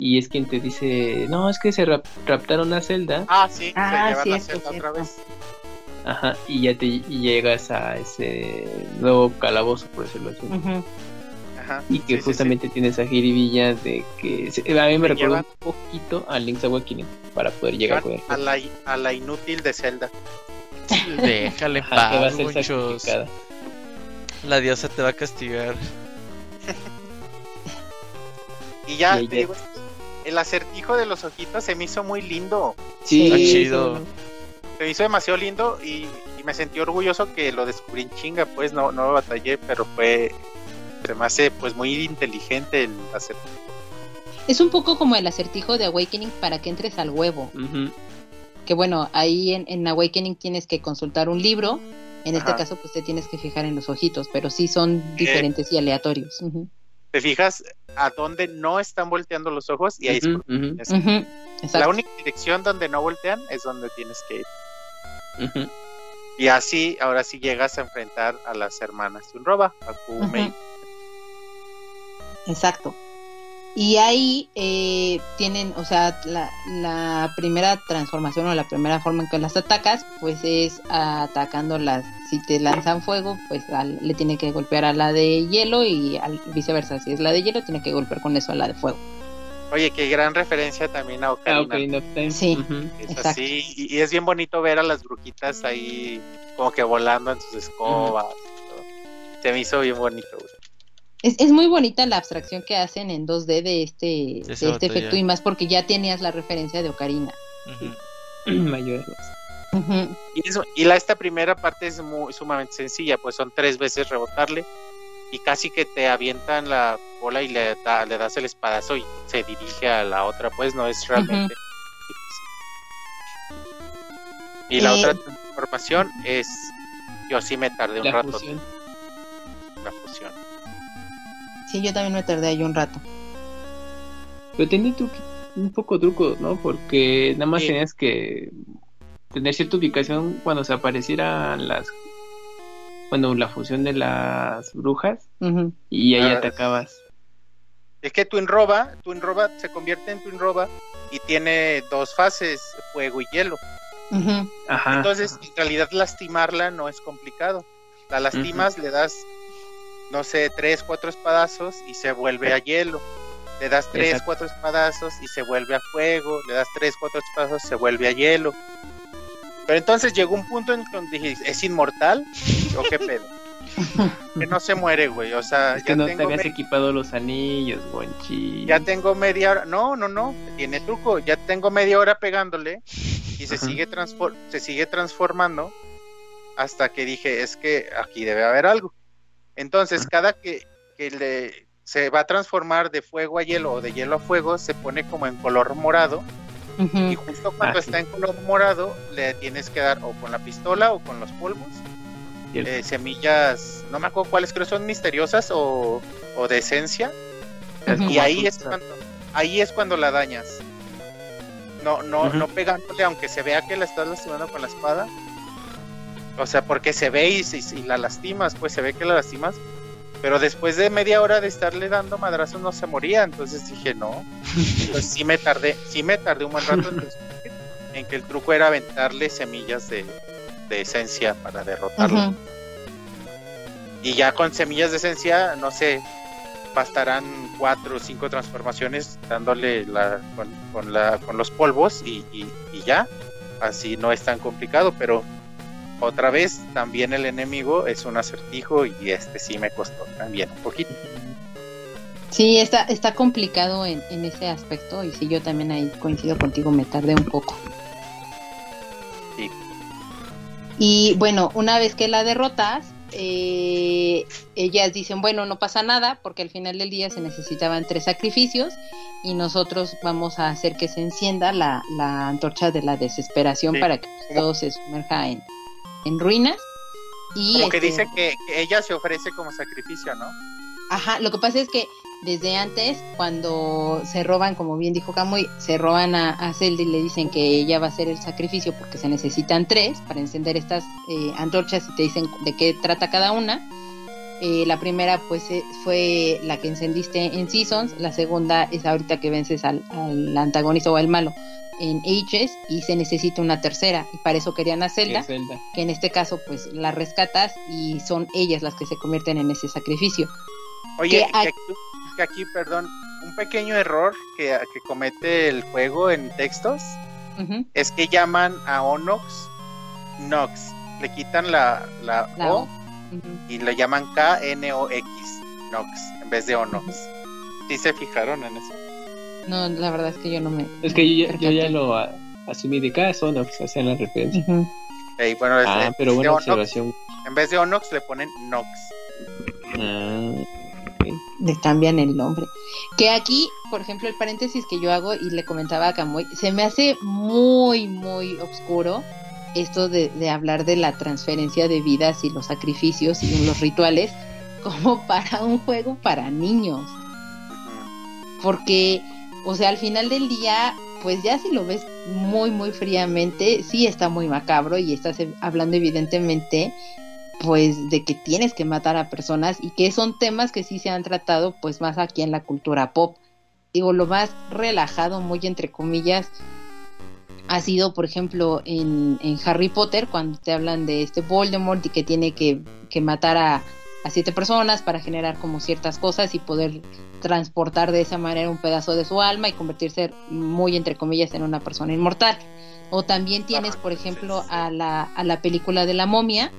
Y es quien te dice, no, es que se rap- raptaron a Zelda. Ah, sí, Ah, se llevan cierto, a Zelda otra vez. Ajá, y ya te y llegas a ese nuevo calabozo, por decirlo así. Ujú. Ajá, Y que sí, sí, sí. justamente tienes a Jiribilla de que se- a mí me recuerda un poquito a Link's Awakening para poder llegar a poder. a la, a la inútil de Zelda. Déjale en paz, muchos. La diosa te va a castigar. Y ya, Y te ya- digo, el acertijo de los ojitos se me hizo muy lindo. Sí, Está chido. Se me hizo demasiado lindo y, y me sentí orgulloso que lo descubrí en chinga, pues no, no batallé, pero fue. Se me hace pues muy inteligente el acertijo. Es un poco como el acertijo de Awakening para que entres al huevo. Que bueno, ahí en, en Awakening tienes que consultar un libro. En este caso, pues te tienes que fijar en los ojitos, pero sí son diferentes y aleatorios. Ujú. Te fijas a dónde no están volteando los ojos y ahí es la única dirección donde no voltean es donde tienes que ir. Y así, ahora sí llegas a enfrentar a las hermanas de un roba, a Kume. Exacto. Y ahí eh, tienen, o sea, la, la primera transformación o la primera forma en que las atacas, pues es atacándolas. Si te lanzan fuego, pues al- le tiene que golpear a la de hielo y al, viceversa. Si es la de hielo, tiene que golpear con eso a la de fuego. Oye, qué gran referencia también a Ah, Ocarina. Ocarina of Time. Sí. Es Exacto. así, y, y es bien bonito ver a las brujitas ahí como que volando en sus escobas. Se me hizo bien bonito. güey. Es, es muy bonita la abstracción que hacen en 2D de este, de este batalla. efecto y más porque ya tenías la referencia de Ocarina. Mayores. Y, eso- y la, esta primera parte es muy sumamente sencilla, pues son tres veces rebotarle y casi que te avientan la bola y le, da- le das el espadazo y se dirige a la otra, pues no es realmente difícil. Y la Eh, otra transformación es, yo sí me tardé un La rato fusión. la fusión. Sí, yo también me tardé ahí un rato. Pero tenía un poco truco, ¿no? Porque nada más Sí. tenías que tener cierta ubicación cuando se aparecieran las. Bueno, la fusión de las brujas y ahí Ah, atacabas. Es que Twin Roba, Twin Roba se convierte en Twin Roba y tiene dos fases, fuego y hielo. Ajá. Entonces, en realidad lastimarla no es complicado. La lastimas, le das, no sé, tres, cuatro espadazos y se vuelve a hielo. Le das tres, Exacto. cuatro espadazos y se vuelve a fuego. Le das tres, cuatro espadazos y se vuelve a hielo. Pero entonces llegó un punto en donde dije, ¿es inmortal? ¿O qué pedo? que no se muere, güey. O sea, es ya, que no te tengo habías me- equipado los anillos, Gonchi. ya tengo media hora. No, no, no. Tiene truco. Ya tengo media hora pegándole y se Ajá. sigue transfor- se sigue transformando hasta que dije es que aquí debe haber algo. Entonces cada que, que le se va a transformar de fuego a hielo o de hielo a fuego se pone como en color morado. Y justo cuando Ah, sí. está en color morado le tienes que dar o con la pistola o con los polvos eh, semillas no me acuerdo cuáles creo son misteriosas o, o de esencia. Y ahí es cuando ahí es cuando la dañas. No no no pegándole aunque se vea que la estás lastimando con la espada o sea porque se ve y, y la lastimas pues se ve que la lastimas pero después de media hora de estarle dando madrazos no se moría entonces dije no pues sí me tardé sí me tardé un buen rato en, que el truco era aventarle semillas de, de esencia para derrotarlo y ya con semillas de esencia, no sé, bastarán cuatro o cinco transformaciones dándole la, con, con la, con los polvos y, y- y ya. Así no es tan complicado, pero otra vez también el enemigo es un acertijo y este sí me costó también un poquito. Sí, está, está complicado en, en ese aspecto y sí, yo también ahí coincido contigo, me tardé un poco. Y bueno, una vez que la derrotas, eh, ellas dicen, bueno, no pasa nada, porque al final del día se necesitaban tres sacrificios y nosotros vamos a hacer que se encienda la, la antorcha de la desesperación Sí. para que todo se sumerja en, en ruinas. Y Como que este, dice que, que ella se ofrece como sacrificio, ¿no? Ajá, lo que pasa es que desde antes, cuando se roban, como bien dijo Camuy, se roban a, a Zelda y le dicen que ella va a hacer el sacrificio porque se necesitan tres para encender estas eh, antorchas y te dicen de qué trata cada una. Eh, la primera pues eh, fue la que encendiste en Seasons, la segunda es ahorita que vences al, al antagonista o al malo en Ages y se necesita una tercera y para eso querían a que Zelda es Zelda. que en este caso pues la rescatas y son ellas las que se convierten en ese sacrificio. Oye, Que que hay- aquí, que aquí, perdón, un pequeño error que, que comete el juego en textos es que llaman a Onox Nox. Le quitan la, la, la O y le llaman K-N-O-X, Nox, en vez de Onox. ¿Sí se fijaron en eso? No, la verdad es que yo no me... Es que yo, ya- yo ya percaté. lo a- asumí de cada zona que se hacían la referencia. Ujú. Eh, bueno, es- Ah, en pero vez de buena Onox- observación. En vez de Onox le ponen Nox. Ah, le cambian el nombre. Que aquí, por ejemplo, el paréntesis que yo hago y le comentaba a Camuy, se me hace muy, muy oscuro esto de, de hablar de la transferencia de vidas y los sacrificios y los rituales como para un juego para niños. Porque, o sea, al final del día, pues ya si lo ves muy, muy fríamente, sí está muy macabro y estás eh, hablando evidentemente pues de que tienes que matar a personas y que son temas que sí se han tratado pues más aquí en la cultura pop. Digo, lo más relajado, muy entre comillas, ha sido, por ejemplo, en, Harry Potter, cuando te hablan de este Voldemort y que tiene que matar a, a siete personas para generar como ciertas cosas y poder transportar de esa manera un pedazo de su alma y convertirse muy entre comillas en una persona inmortal. O también tienes, por ejemplo, a la, a la película de la momia,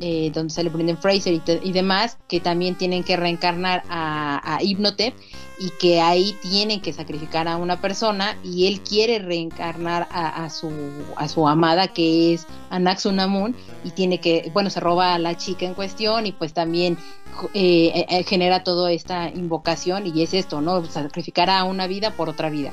eh, donde sale Brendan Fraser y, y demás, que también tienen que reencarnar a, a Hypnotep y que ahí tienen que sacrificar a una persona y él quiere reencarnar a, su, a su amada que es Anaxunamun y tiene que, bueno, se roba a la chica en cuestión y pues también eh, eh, genera toda esta invocación y es esto, ¿no? Sacrificar a una vida por otra vida.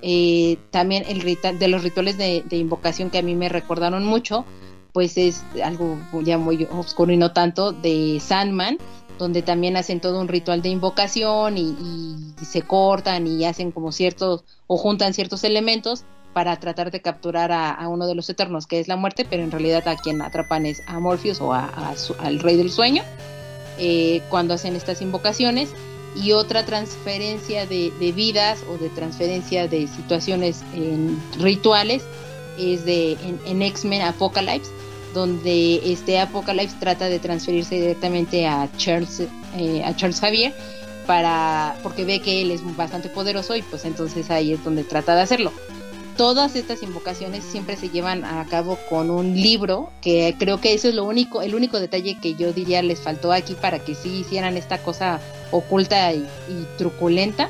Eh, también el de los rituales de, de invocación que a mí me recordaron mucho, pues es algo ya muy oscuro y no tanto de Sandman, donde también hacen todo un ritual de invocación y, se cortan y hacen como ciertos o juntan ciertos elementos para tratar de capturar a, uno de los eternos, que es la muerte, pero en realidad a quien atrapan es a Morpheus o a- su- al rey del sueño, eh, cuando hacen estas invocaciones. Y otra transferencia de, vidas o de transferencia de situaciones en rituales es de en X-Men Apocalypse, donde este Apocalypse trata de transferirse directamente a Charles, eh, a Charles Javier para porque ve que él es bastante poderoso y pues entonces ahí es donde trata de hacerlo. Todas estas invocaciones siempre se llevan a cabo con un libro, que creo que eso es lo único, el único detalle que yo diría les faltó aquí para que sí hicieran esta cosa oculta y, y truculenta,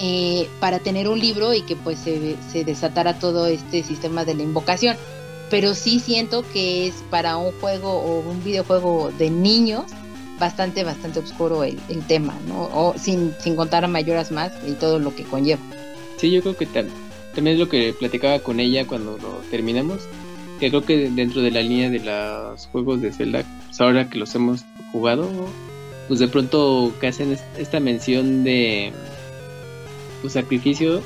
eh, para tener un libro y que pues se, se desatara todo este sistema de la invocación. Pero sí siento que es para un juego o un videojuego de niños bastante, bastante oscuro el, el tema, ¿no? O sin, sin contar a mayoras más y todo lo que conlleva. Sí, yo creo que tam- también es lo que platicaba con ella cuando lo terminamos. Que creo que dentro de la línea de los juegos de Zelda, pues ahora que los hemos jugado, pues de pronto que hacen es- esta mención de pues, sacrificio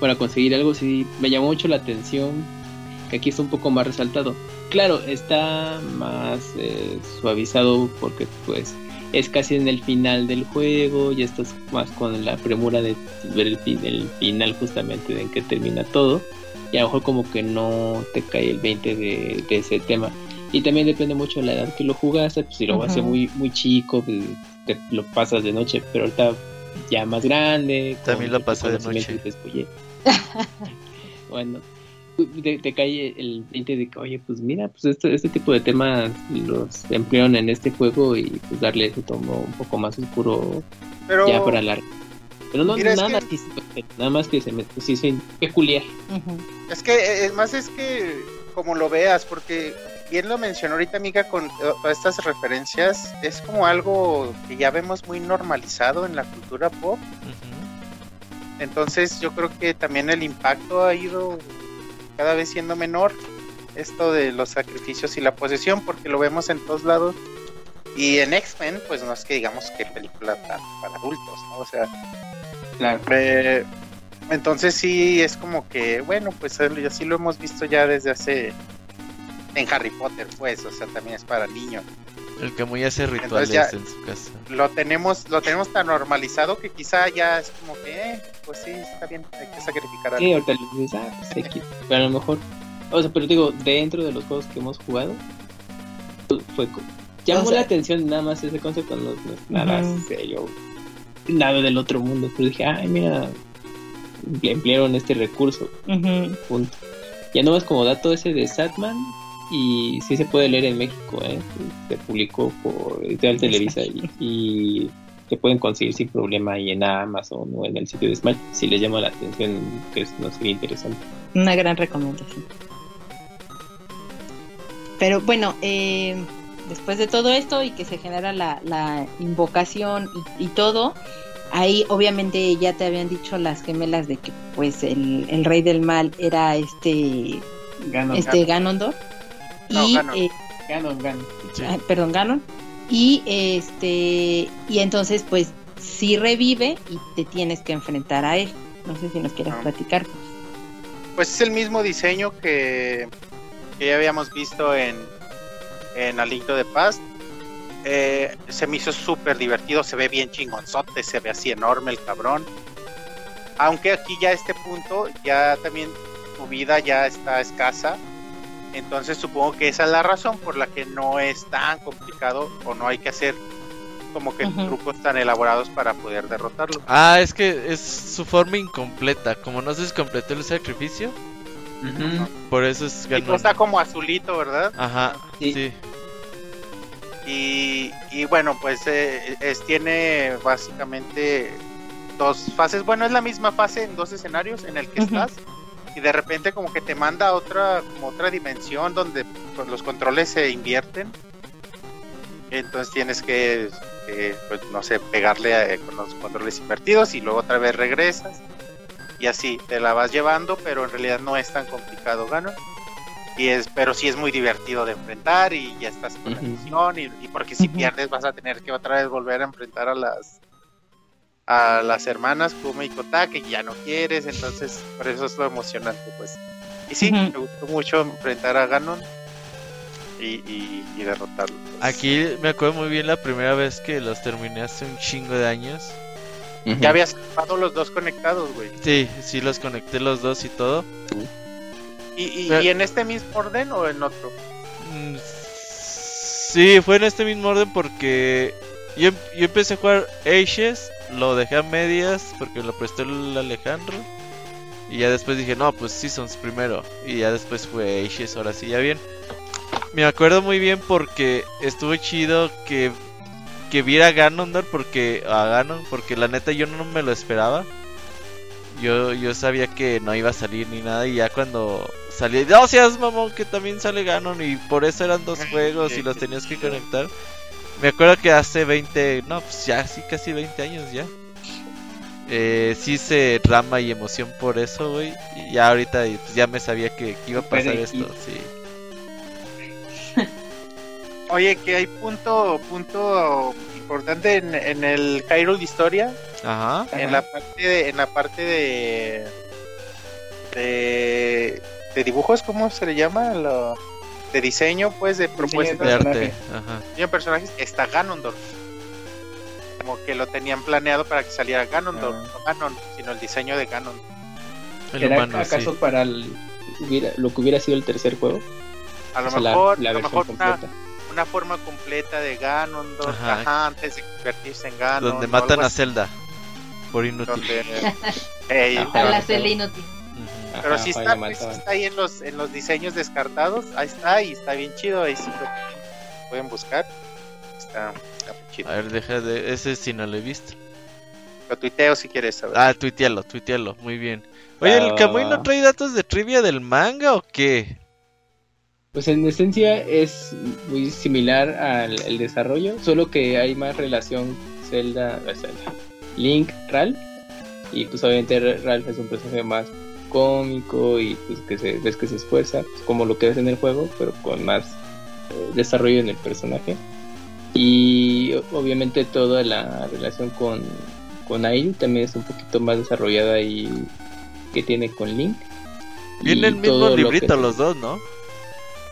para conseguir algo, sí me llamó mucho la atención. Que aquí está un poco más resaltado. Claro, está más eh, suavizado porque pues es casi en el final del juego, ya estás más con la premura de ver el, fin, el final justamente de en que termina todo, y a lo mejor como que no te cae el 20 de, de ese tema. Y también depende mucho de la edad que lo jugaste, pues si lo hace muy, muy chico, pues, te lo pasas de noche, pero ahorita ya más grande. También lo pasé de noche. dices, "Oye". bueno, te, te cae el 20 de que, oye, pues mira, pues este, este tipo de temas los emplearon en este juego y pues darle ese tono un poco más oscuro Pero ya para largo. Pero no, Mira, es nada que- más que nada más que se me sí peculiar. Es que, eh, es más, es que como lo veas, porque bien lo mencionó ahorita amiga con todas estas referencias, es como algo que ya vemos muy normalizado en la cultura pop. Entonces yo creo que también el impacto ha ido cada vez siendo menor. Esto de los sacrificios y la posesión, porque lo vemos en todos lados. Y en X-Men, pues no es que digamos que película para adultos, ¿no? O sea, Claro. eh, entonces sí es como que, bueno, pues así lo hemos visto ya desde hace... En Harry Potter, pues, o sea, también es para niños. El Camuy hace rituales ya- en su casa. Lo tenemos, lo tenemos tan normalizado que quizá ya es como que, eh, pues sí, está bien, hay que sacrificar Sí, algo. ahorita les dices, ah, pues X. Pero a lo mejor, o sea, pero digo, dentro de los juegos que hemos jugado, fue co- llamó O sea- la atención nada más ese concepto, no, no nada Ujú. serio, nada del otro mundo. Pero dije, ay, mira, emplearon este recurso, punto. Ya no es como dato ese de Satman, y sí se puede leer en México, ¿eh? Se publicó por Editorial Televisa y, y se pueden conseguir sin problema ahí en Amazon o en el sitio de Smash si les llama la atención, que es, no sería interesante. Una gran recomendación. Pero bueno, eh, después de todo esto y que se genera la, la invocación y, y todo, ahí obviamente ya te habían dicho las gemelas de que pues el, el rey del mal era este, este Ganondorf. No, y, Ganon. eh, Ganon, Ganon. Sí. ah, perdón, Ganon. Y este, y entonces pues sí revive y te tienes que enfrentar a él. No sé si nos quieras Ah. platicar. Pues es el mismo diseño que, que ya habíamos visto en, en Alinto de Paz. Eh, se me hizo súper divertido, se ve bien chingonzote, se ve así enorme el cabrón. Aunque aquí ya a este punto, ya también tu vida ya está escasa. Entonces supongo que esa es la razón por la que no es tan complicado o no hay que hacer como que trucos tan elaborados para poder derrotarlo. Ah, es que es su forma incompleta. Como no se completó el sacrificio, por eso es Y ganó. está como azulito, ¿verdad? Ajá, Sí. sí. Y, y bueno, pues eh, es, tiene básicamente dos fases. Bueno, es la misma fase en dos escenarios en el que estás. Y de repente como que te manda a otra, como otra dimensión donde pues, los controles se invierten. Entonces tienes que, eh, pues, no sé, pegarle a- con los controles invertidos y luego otra vez regresas. Y así, te la vas llevando, pero en realidad no es tan complicado, gano. Y es, pero sí es muy divertido de enfrentar y ya estás con la Ujú. misión y, y porque si pierdes vas a tener que otra vez volver a enfrentar a las a las hermanas Kuma y Kota que ya no quieres, entonces por eso es lo emocionante pues. Y sí, me gustó mucho enfrentar a Ganon y, y, y derrotarlo. pues. Aquí me acuerdo muy bien la primera vez que los terminé hace un chingo de años. ya habías dejado los dos conectados, güey. Sí, sí los conecté los dos y todo. ¿Y, y, Pero- y en este mismo orden o en otro? Mm, Sí, fue en este mismo orden porque yo, yo empecé a jugar Ashes, lo dejé a medias porque lo prestó el Alejandro. Y ya después dije, no, pues Seasons primero. Y ya después fue Ashes, ahora sí, ya bien. Me acuerdo muy bien porque estuvo chido que, que viera a Ganondorf porque, a Ganon, porque la neta yo no me lo esperaba. Yo, yo sabía que no iba a salir ni nada y ya cuando salió, no seas mamón que también sale Ganon y por eso eran dos juegos y los tenías que conectar. Me acuerdo que hace 20, no, pues ya, sí, casi 20 años ya. Eh, sí se rama y emoción por eso, güey. Y ya ahorita pues, ya me sabía que, que iba a pasar esto, sí. Oye, que hay punto punto importante en, en el Hyrule de historia, Ajá. en la parte de, en la parte de, de de dibujos, ¿cómo se le llama? Lo- de diseño, pues, de propuestas De de arte. Ajá. diseño de personajes, está Ganondorf. Como que lo tenían planeado para que saliera Ganondorf, Ah. no Ganon, sino el diseño de Ganon. El ¿Será humano, acaso sí. para el- hubiera- lo que hubiera sido el tercer juego? A lo O sea, la- mejor, la, a lo mejor una, una forma completa de Ganondorf, Ajá. ajá, antes de convertirse en Ganon. Donde matan a Zelda. Por inútil. donde- Ey, Ajá. A pero- la celda inútil. Pero sí está, pues, está ahí en los, en los diseños descartados. Ahí está, y está bien chido. Ahí sí lo pueden buscar. Está, está muy chido. A ver, deja de. Ese sí no lo he visto. Lo tuiteo si quieres saber. Ah, tuitealo, tuitealo. Muy bien. Oye, ¿el Ah, Kamui va. no trae datos de trivia del manga o qué? Pues en esencia es muy similar al el desarrollo, solo que hay más relación Zelda, Zelda, Link, Ralph. Y pues obviamente Ralph es un personaje más cómico y pues que se, ves que se esfuerza, pues, como lo que ves en el juego, pero con más eh, desarrollo en el personaje. Y obviamente toda la relación con, con Airu también es un poquito más desarrollada y que tiene con Link. Viene el mismo librito los dos, ¿no?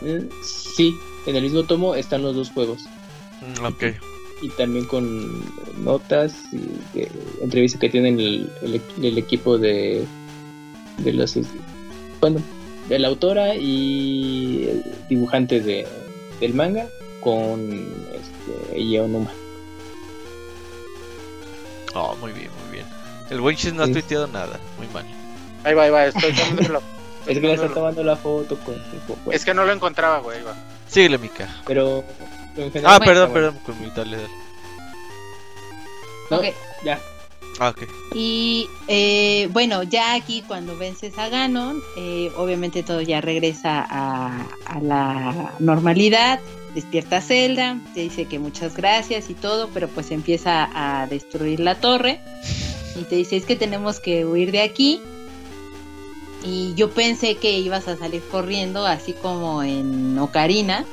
Eh, sí, en el mismo tomo están los dos juegos. Mm, ok. Y también con notas y de, entrevistas que tienen el, el, el, equipo de, de los. Bueno, de la autora y el dibujante de, del manga con este, Yeonuma. Oh, muy bien, muy bien. El Winchis no ha tuiteado nada, muy mal. Ahí va, ahí va, estoy tomándolo. Es que le está tomando la foto con. Es que no lo encontraba, güey. Va. Síguele, Mika. Pero. pero ah, perdón, perdón, con mi dale, dale. No, okay. ya. Ah, ok. Y eh, bueno, ya aquí cuando vences a Ganon, eh, obviamente todo ya regresa a, a la normalidad. Despierta Zelda, te dice que muchas gracias y todo, pero pues empieza a destruir la torre. Y te dice, es que tenemos que huir de aquí y yo pensé que ibas a salir corriendo, así como en Ocarina,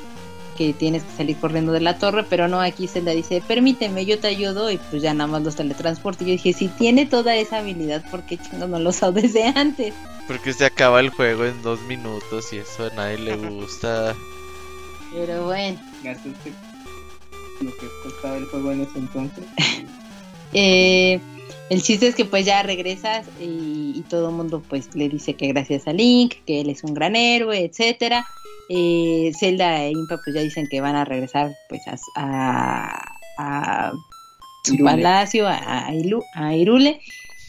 que tienes que salir corriendo de la torre, pero no, aquí Zelda dice, permíteme, yo te ayudo, y pues ya nada más los teletransporte. Y yo dije, si tiene toda esa habilidad, ¿por qué chingo no lo usado desde antes? Porque se acaba el juego en dos minutos y eso a nadie le gusta. Pero bueno. lo que costaba el juego en ese entonces. eh, el chiste es que pues ya regresas y, todo el mundo pues le dice que gracias a Link, que él es un gran héroe, etcétera. Eh, Zelda e Impa pues ya dicen que van a regresar pues a, a, su palacio, a, a, Irule.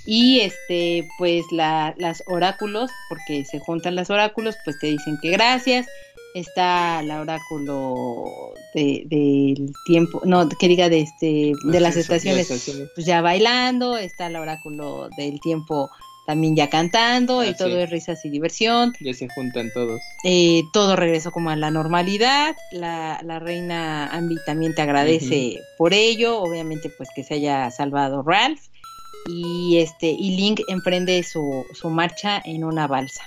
Y este, pues la, las oráculos, porque se juntan las oráculos, pues te dicen que gracias está el oráculo del de, tiempo, no, que diga de este de las estaciones, pues ya bailando, está el oráculo del tiempo también ya cantando ah, y todo es risas y diversión. Ya se juntan todos. Eh, todo regresó como a la normalidad. La, la reina Ambi también te agradece por ello, obviamente pues que se haya salvado Ralph y este y Link emprende su, su marcha en una balsa.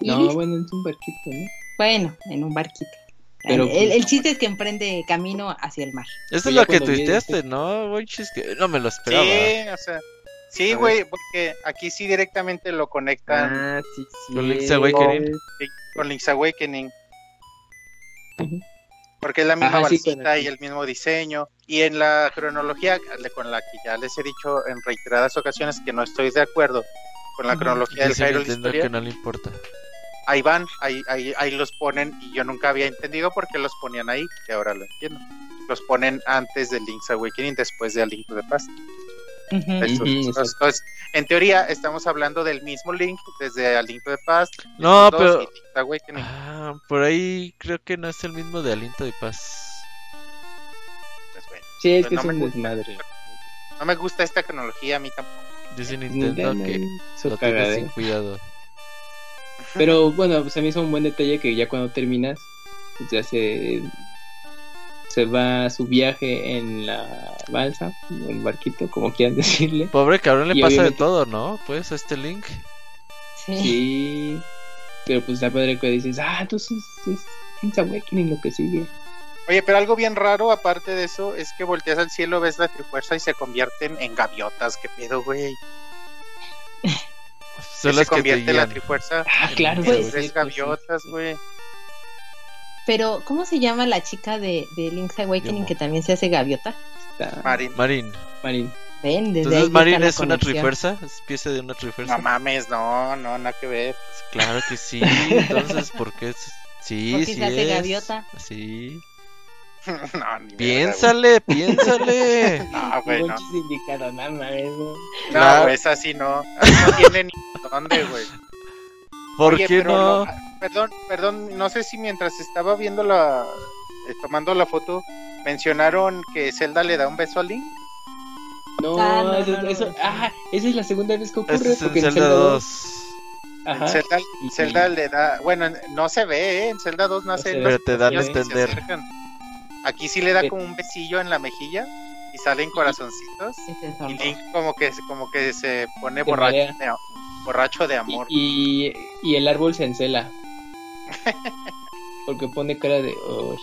No, bueno, es un barquito, ¿no? Bueno, en un barquito. Pero, el, el, chiste es que emprende camino hacia el mar. Eso es lo que tuiteaste, ¿no? Que no me lo esperaba. Sí, o sea. Sí, güey, porque aquí sí directamente lo conectan ah, sí, sí, con Link's Awakening. con Link's Awakening. Porque es la misma Ajá, y el mismo diseño. Y en la cronología con la que ya les he dicho en reiteradas ocasiones que no estoy de acuerdo con la cronología del Hyrule Historia. que no le importa ahí van, ahí, ahí, ahí los ponen y yo nunca había entendido por qué los ponían ahí, que ahora lo entiendo. Los ponen antes de Link's Awakening, después de A Link to the Past. entonces, en teoría estamos hablando del mismo Link desde A Link to the Past. No, pero ah, por ahí creo que no es el mismo de A Link to the Past. Pues bueno, sí, es pues que es un desmadre. No me gusta esta cronología a mí tampoco. Dice Nintendo que lo tienes sin cuidado. Pero bueno, pues a mí es un buen detalle que ya cuando terminas, pues ya se, se va a su viaje en la balsa, o el barquito, como quieran decirle. Pobre cabrón, le pasa de todo, ¿no? Pues este link. Sí. Pero pues la padre que dices, ah, entonces es Link's Awakening lo que sigue. Oye, pero algo bien raro aparte de eso es que volteas al cielo, ves la trifuerza y se convierten en gaviotas. ¿Qué pedo, güey? se convierte la trifuerza. Ah, claro, pues, tres gaviotas, güey. Pero, ¿cómo se llama la chica de, de Link's Awakening que también se hace gaviota? Marin. Marin. Marin. Ven, desde Entonces, Marin es una trifuerza, es pieza de una trifuerza. No mames, no, no, nada que ver. Claro que sí. Entonces, ¿por qué? Sí, Porque sí se hace gaviota. Sí. no, ni piénsale, piénsale. no, güey, no. Indicado, nada ¿no? No, güey, esa sí no. No tiene ni dónde, güey. ¿Por qué no? perdón, perdón, no sé si mientras estaba viendo la. Eh, tomando la foto, mencionaron que Zelda le da un beso a Link. No, ah, eso, eso, ah, esa es la segunda vez que ocurre. Es porque en Zelda 2. Ajá. En Zelda, y- Zelda le da, bueno, en- no se ve, ¿eh? en Zelda 2 nace se ve, Pero te dan a niños que se entender. Aquí sí le da como un besillo en la mejilla y salen corazoncitos y Link como que como que se pone borracho de, borracho de amor. Y, y el árbol se encela. Porque pone cara de. "Uy,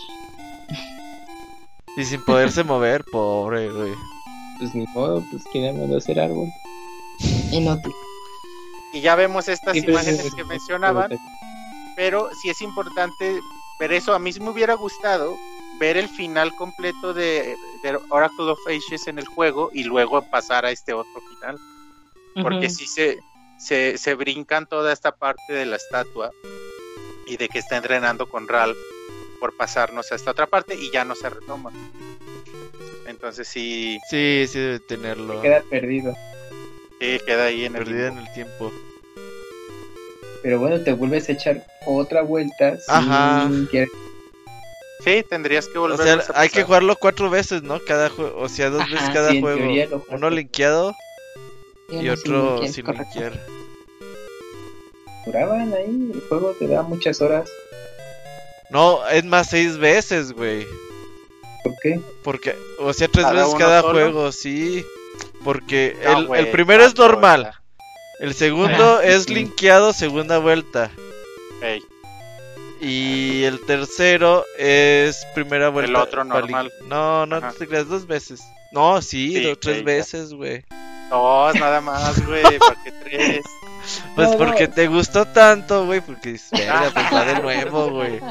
Y sin poderse mover, pobre, güey. pues ni modo, pues quién mandó a hacer árbol. inútil. Y ya vemos estas es- imágenes que mencionaban, pero sí es importante ver eso. A mí sí me hubiera gustado ver el final completo de, de Oracle of Ages en el juego y luego pasar a este otro final. Porque Ujú. sí se, se, se brincan toda esta parte de la estatua y de que está entrenando con Ralph por pasarnos a esta otra parte y ya no se retoma. Entonces sí, Sí, sí debe tenerlo. Queda perdido. sí, queda ahí en el Perdida en el tiempo. Pero bueno, te vuelves a echar otra vuelta. sin Ajá. que- Sí, tendrías que O volver sea, hay que jugarlo cuatro veces, ¿no? Cada juego, o sea, dos Ajá, veces cada sí, juego. Uno linkeado y no otro sin linkear. Duraban ahí, el juego te da muchas horas. No, es más seis veces, güey. ¿Por qué? Porque, o sea, tres ¿Cada veces cada solo? juego, sí. Porque No, el, el primero es normal. El segundo es linkeado segunda vuelta. Ey, Y el tercero es primera vuelta. otro pa' lin- normal. No, no Ajá. te creas dos veces. No, sí, Sí, do- tres ya. veces, güey. Dos nada más, güey, ¿para qué tres? Pues No, no. porque te gustó tanto, güey. Porque dices, verga, pues va de nuevo, güey.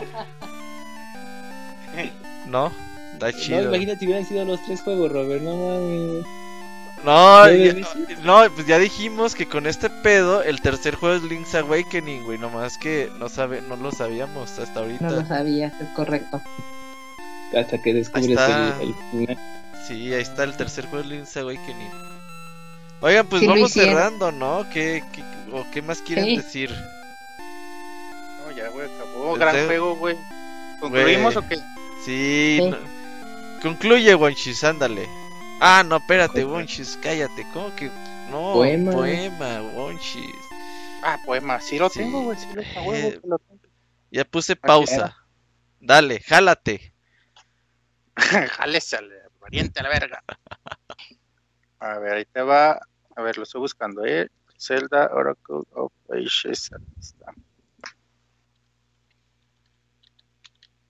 ¿No? Está No, chido. imagínate si hubieran sido los tres juegos, Robert. No mames. No, no, pues ya dijimos que con este pedo el tercer juego es Link's Awakening, güey. Nomás que no sabe, no lo sabíamos hasta ahorita. No lo sabías, es correcto. Hasta que descubres está. el, final. Sí, ahí está el tercer juego de Link's Awakening. Oigan, pues Sí vamos cerrando, ¿no? ¿Qué, qué, o qué más quieren Sí. decir? No, ya, güey, acabó. Este- Gran juego, güey. ¿Concluimos Güey. o qué? Sí. Sí. no- Concluye, Wonchis, ándale. Ah, no, espérate, Wonchis, cállate. ¿Cómo que? No, Poema. poema, Wonchis. Ah, poema, sí lo Sí. tengo, güey, sí huevo Eh. Ya puse pausa. Dale, jálate. Jálese al valiente a la verga. A ver, ahí te va. A ver, lo estoy buscando, ¿eh? Zelda Oracle of Ages.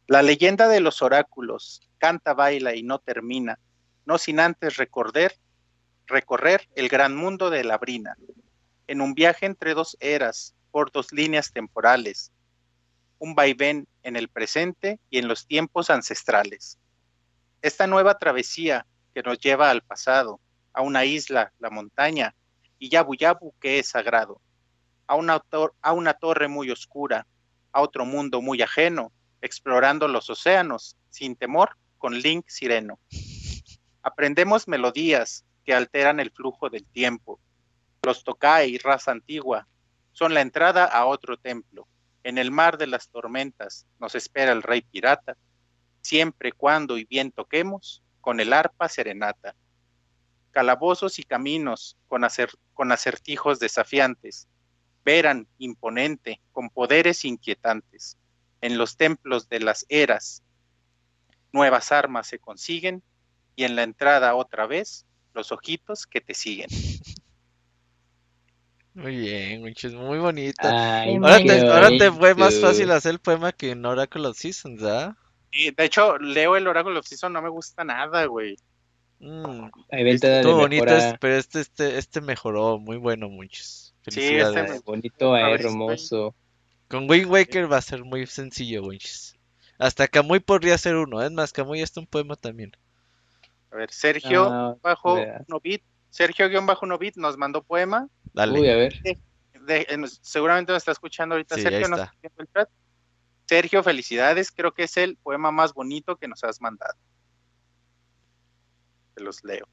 La leyenda de los oráculos canta, baila y no termina, no sin antes recorrer, recorrer el gran mundo de la brina, en un viaje entre dos eras, por dos líneas temporales, un vaivén en el presente y en los tiempos ancestrales. Esta nueva travesía que nos lleva al pasado, a una isla, la montaña, y Yabu Yabu que es sagrado, a una, tor- a una torre muy oscura, a otro mundo muy ajeno, explorando los océanos, sin temor, con Link Sireno. Aprendemos melodías que alteran el flujo del tiempo. Los Tokai, raza antigua, son la entrada a otro templo. En el mar de las tormentas nos espera el rey pirata, siempre, cuando y bien toquemos, con el arpa serenata. Calabozos y caminos con acertijos desafiantes, veran imponente, con poderes inquietantes. En los templos de las eras, nuevas armas se consiguen, y en la entrada otra vez, los ojitos que te siguen. Muy bien, Wonchis, muy bonita. Ay, Ahora te, ahora te fue más fácil hacer el poema que en Oracle of Seasons, ¿ah? Y de hecho, leo el Oracle of Season, no me gusta nada, güey. Mm, bonito, este- pero este, este, este mejoró, muy bueno, muchos. Sí, Felicidades. este me- bonito, si hermoso. Con Wind Waker va a ser muy sencillo, Wonchis. Hasta Kamui podría ser uno, es más, Kamui es un poema también. A ver, Sergio Ah, bajo veas. Novit, Sergio guion bajo Novit nos mandó poema. Dale. Uy, a ver. De- eh, nos- seguramente nos está escuchando ahorita Sí, Sergio, ahí no está. el chat. Sergio, felicidades, creo que es el poema más bonito que nos has mandado. Te los leo.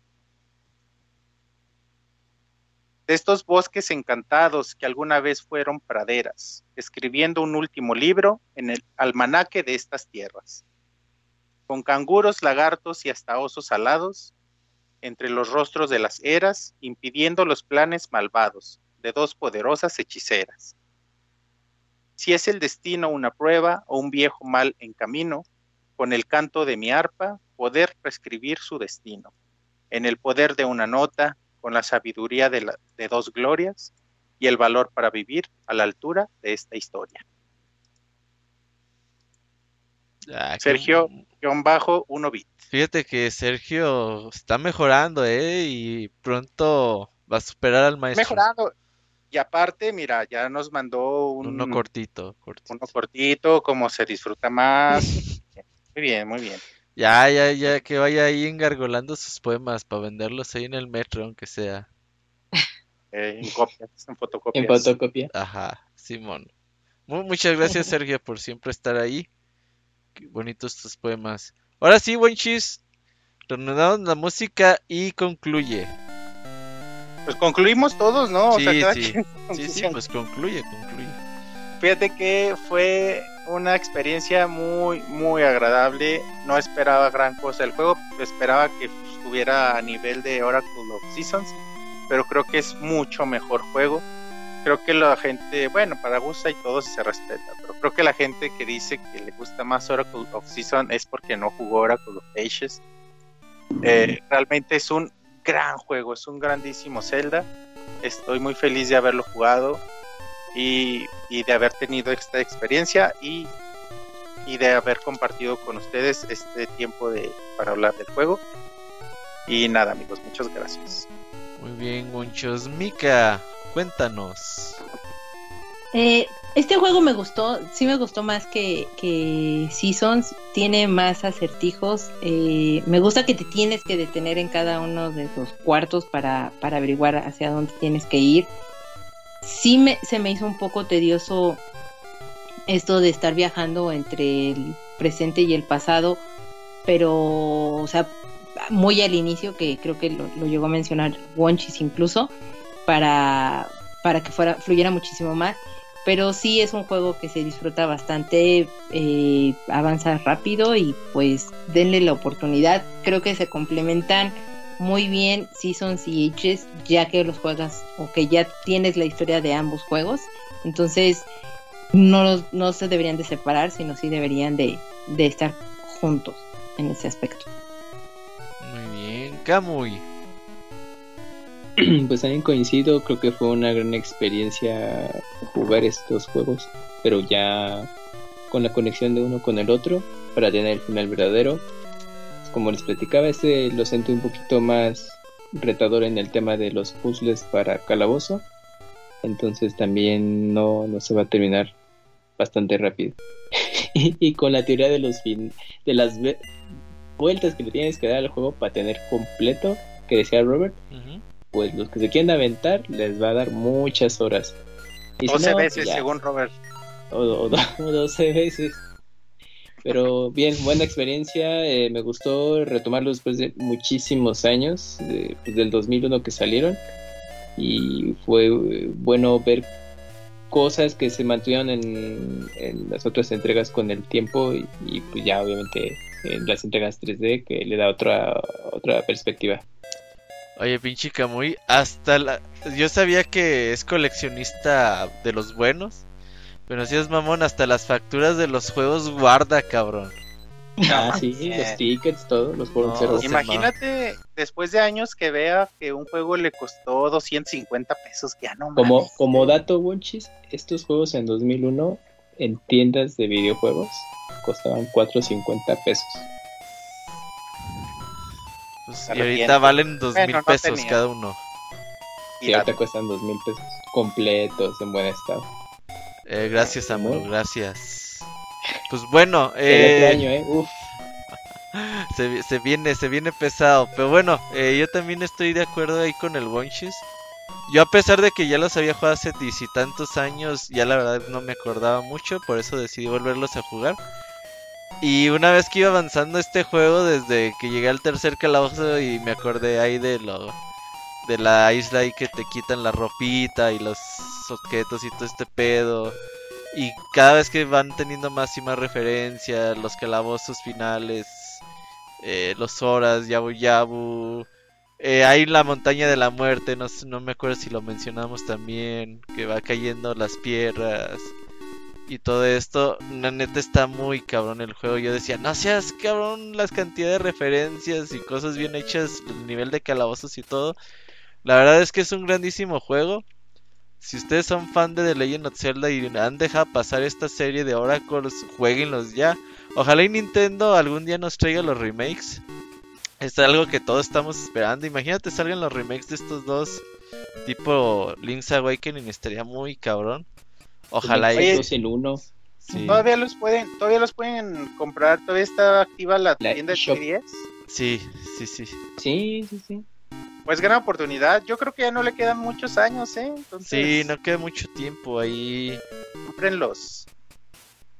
De estos bosques encantados que alguna vez fueron praderas, escribiendo un último libro en el almanaque de estas tierras. Con canguros, lagartos y hasta osos alados, entre los rostros de las eras, impidiendo los planes malvados de dos poderosas hechiceras. si es el destino una prueba o un viejo mal en camino, con el canto de mi arpa poder prescribir su destino, en el poder de una nota, con la sabiduría de, de dos glorias y el valor para vivir a la altura de esta historia. Ah, Sergio, guion bajo, uno bit. Fíjate que Sergio está mejorando, ¿eh? Y pronto va a superar al maestro. Mejorando. Y aparte, mira, ya nos mandó un, Uno cortito, cortito. uno cortito, como se disfruta más. muy bien, muy bien. Ya, ya, ya, que vaya ahí engargolando sus poemas para venderlos ahí en el metro, aunque sea. Eh, en copias, en fotocopias. En fotocopia. Ajá, Simón. Mu- muchas gracias, Sergio, por siempre estar ahí. Bonitos tus poemas. Ahora sí, buen chis. Reanudamos la música y concluye. Pues concluimos todos, ¿no? O sea, Sí, sí. sí, pues concluye, concluye. Fíjate que fue una experiencia muy, muy agradable. No esperaba gran cosa del juego. Esperaba que estuviera a nivel de Oracle of Seasons. Pero creo que es mucho mejor juego. Creo que la gente, bueno, para gusta y todo se respeta. Pero creo que la gente que dice que le gusta más Oracle of Seasons es porque no jugó Oracle of Ages. Eh, realmente es un gran juego. Es un grandísimo Zelda. Estoy muy feliz de haberlo jugado y, de haber tenido esta experiencia y, de haber compartido con ustedes este tiempo de, para hablar del juego. Y nada, amigos, muchas gracias. Muy bien, Gonchos. Mika, cuéntanos. Eh, este juego me gustó, sí me gustó más que, Seasons, tiene más acertijos, eh, me gusta que te tienes que detener en cada uno de los cuartos para, para averiguar hacia dónde tienes que ir. Sí me, se me hizo un poco tedioso esto de estar viajando entre el presente y el pasado, pero, o sea, muy al inicio, que creo que lo, lo llegó a mencionar Wonchis incluso, para, para que fuera, fluyera muchísimo más pero sí es un juego que se disfruta bastante, eh, avanza rápido y pues denle la oportunidad. Creo que se complementan muy bien Seasons y Ages ya que los juegas o que ya tienes la historia de ambos juegos. Entonces no, no se deberían de separar, sino sí deberían de, de estar juntos en ese aspecto. Muy bien, Kamui. Pues también coincido, creo que fue una gran experiencia jugar estos juegos, pero ya con la conexión de uno con el otro para tener el final verdadero. Como les platicaba, este lo sentí un poquito más retador en el tema de los puzzles para calabozo, entonces también no, no se va a terminar bastante rápido. y con la teoría de los fin de las vueltas que le tienes que dar al juego para tener completo, que decía Robert. Pues los que se quieren aventar les va a dar muchas horas. Y si 12 no, pues veces, ya, según Robert. O, o 12 veces. Pero bien, buena experiencia. eh, me gustó retomarlo después de muchísimos años, de- pues, del 2001 que salieron. Y fue eh, bueno ver cosas que se mantuvieron en, en las otras entregas con el tiempo y, y, pues ya obviamente en las entregas 3D que le da otra otra perspectiva. Oye, pinche Kamui, hasta la... Yo sabía que es coleccionista de los buenos, pero si es mamón, hasta las facturas de los juegos guarda, cabrón. Ah, sí, manches. los tickets, todo, los fueron No, cero. sí. Imagínate, después de años que vea que un juego le costó 250 pesos, ya no Como, mames. como dato, Wonchis, estos juegos en 2001 en tiendas de videojuegos costaban 4.50 pesos. Pues, y ahorita valen dos Bueno, mil pesos cada uno. Y ahorita cuestan 2.000 pesos completos, en buen estado. Eh, gracias, amor, gracias. Pues bueno, El eh, año, ¿eh? Uf, se, vi- se viene, se viene pesado. Pero bueno, eh, yo también estoy de acuerdo ahí con el Bonchis. Yo a pesar de que ya los había jugado hace diez y tantos años, ya la verdad no me acordaba mucho, por eso decidí volverlos a jugar. Y una vez que iba avanzando este juego, desde que llegué al tercer calabozo y me acordé ahí de lo de la isla ahí que te quitan la ropita y los objetos y todo este pedo. Y cada vez que van teniendo más y más referencia, los calabozos finales, eh, los horas, Yabu Yabu. Eh, hay la montaña de la muerte, no, no me acuerdo si lo mencionamos también, que va cayendo las piedras. Y todo esto, la neta está muy cabrón el juego. Yo decía, no seas cabrón las cantidades de referencias y cosas bien hechas, el nivel de calabozos y todo. La verdad es que es un grandísimo juego. Si ustedes son fan de The Legend of Zelda y han dejado pasar esta serie de Oracles, jueguenlos ya. Ojalá y Nintendo algún día nos traiga los remakes. Es algo que todos estamos esperando. Imagínate salgan los remakes de estos dos. Tipo Link's Awakening estaría muy cabrón. Ojalá y... Dos en uno. Sí, Todavía los pueden, todavía los pueden comprar, todavía está activa la, La tienda de eShop. 3DS. sí, sí, sí. Sí, sí, sí. Pues gran oportunidad. Yo creo que ya no le quedan muchos años, ¿eh? Entonces, Sí, no queda mucho tiempo ahí. cómprenlos. No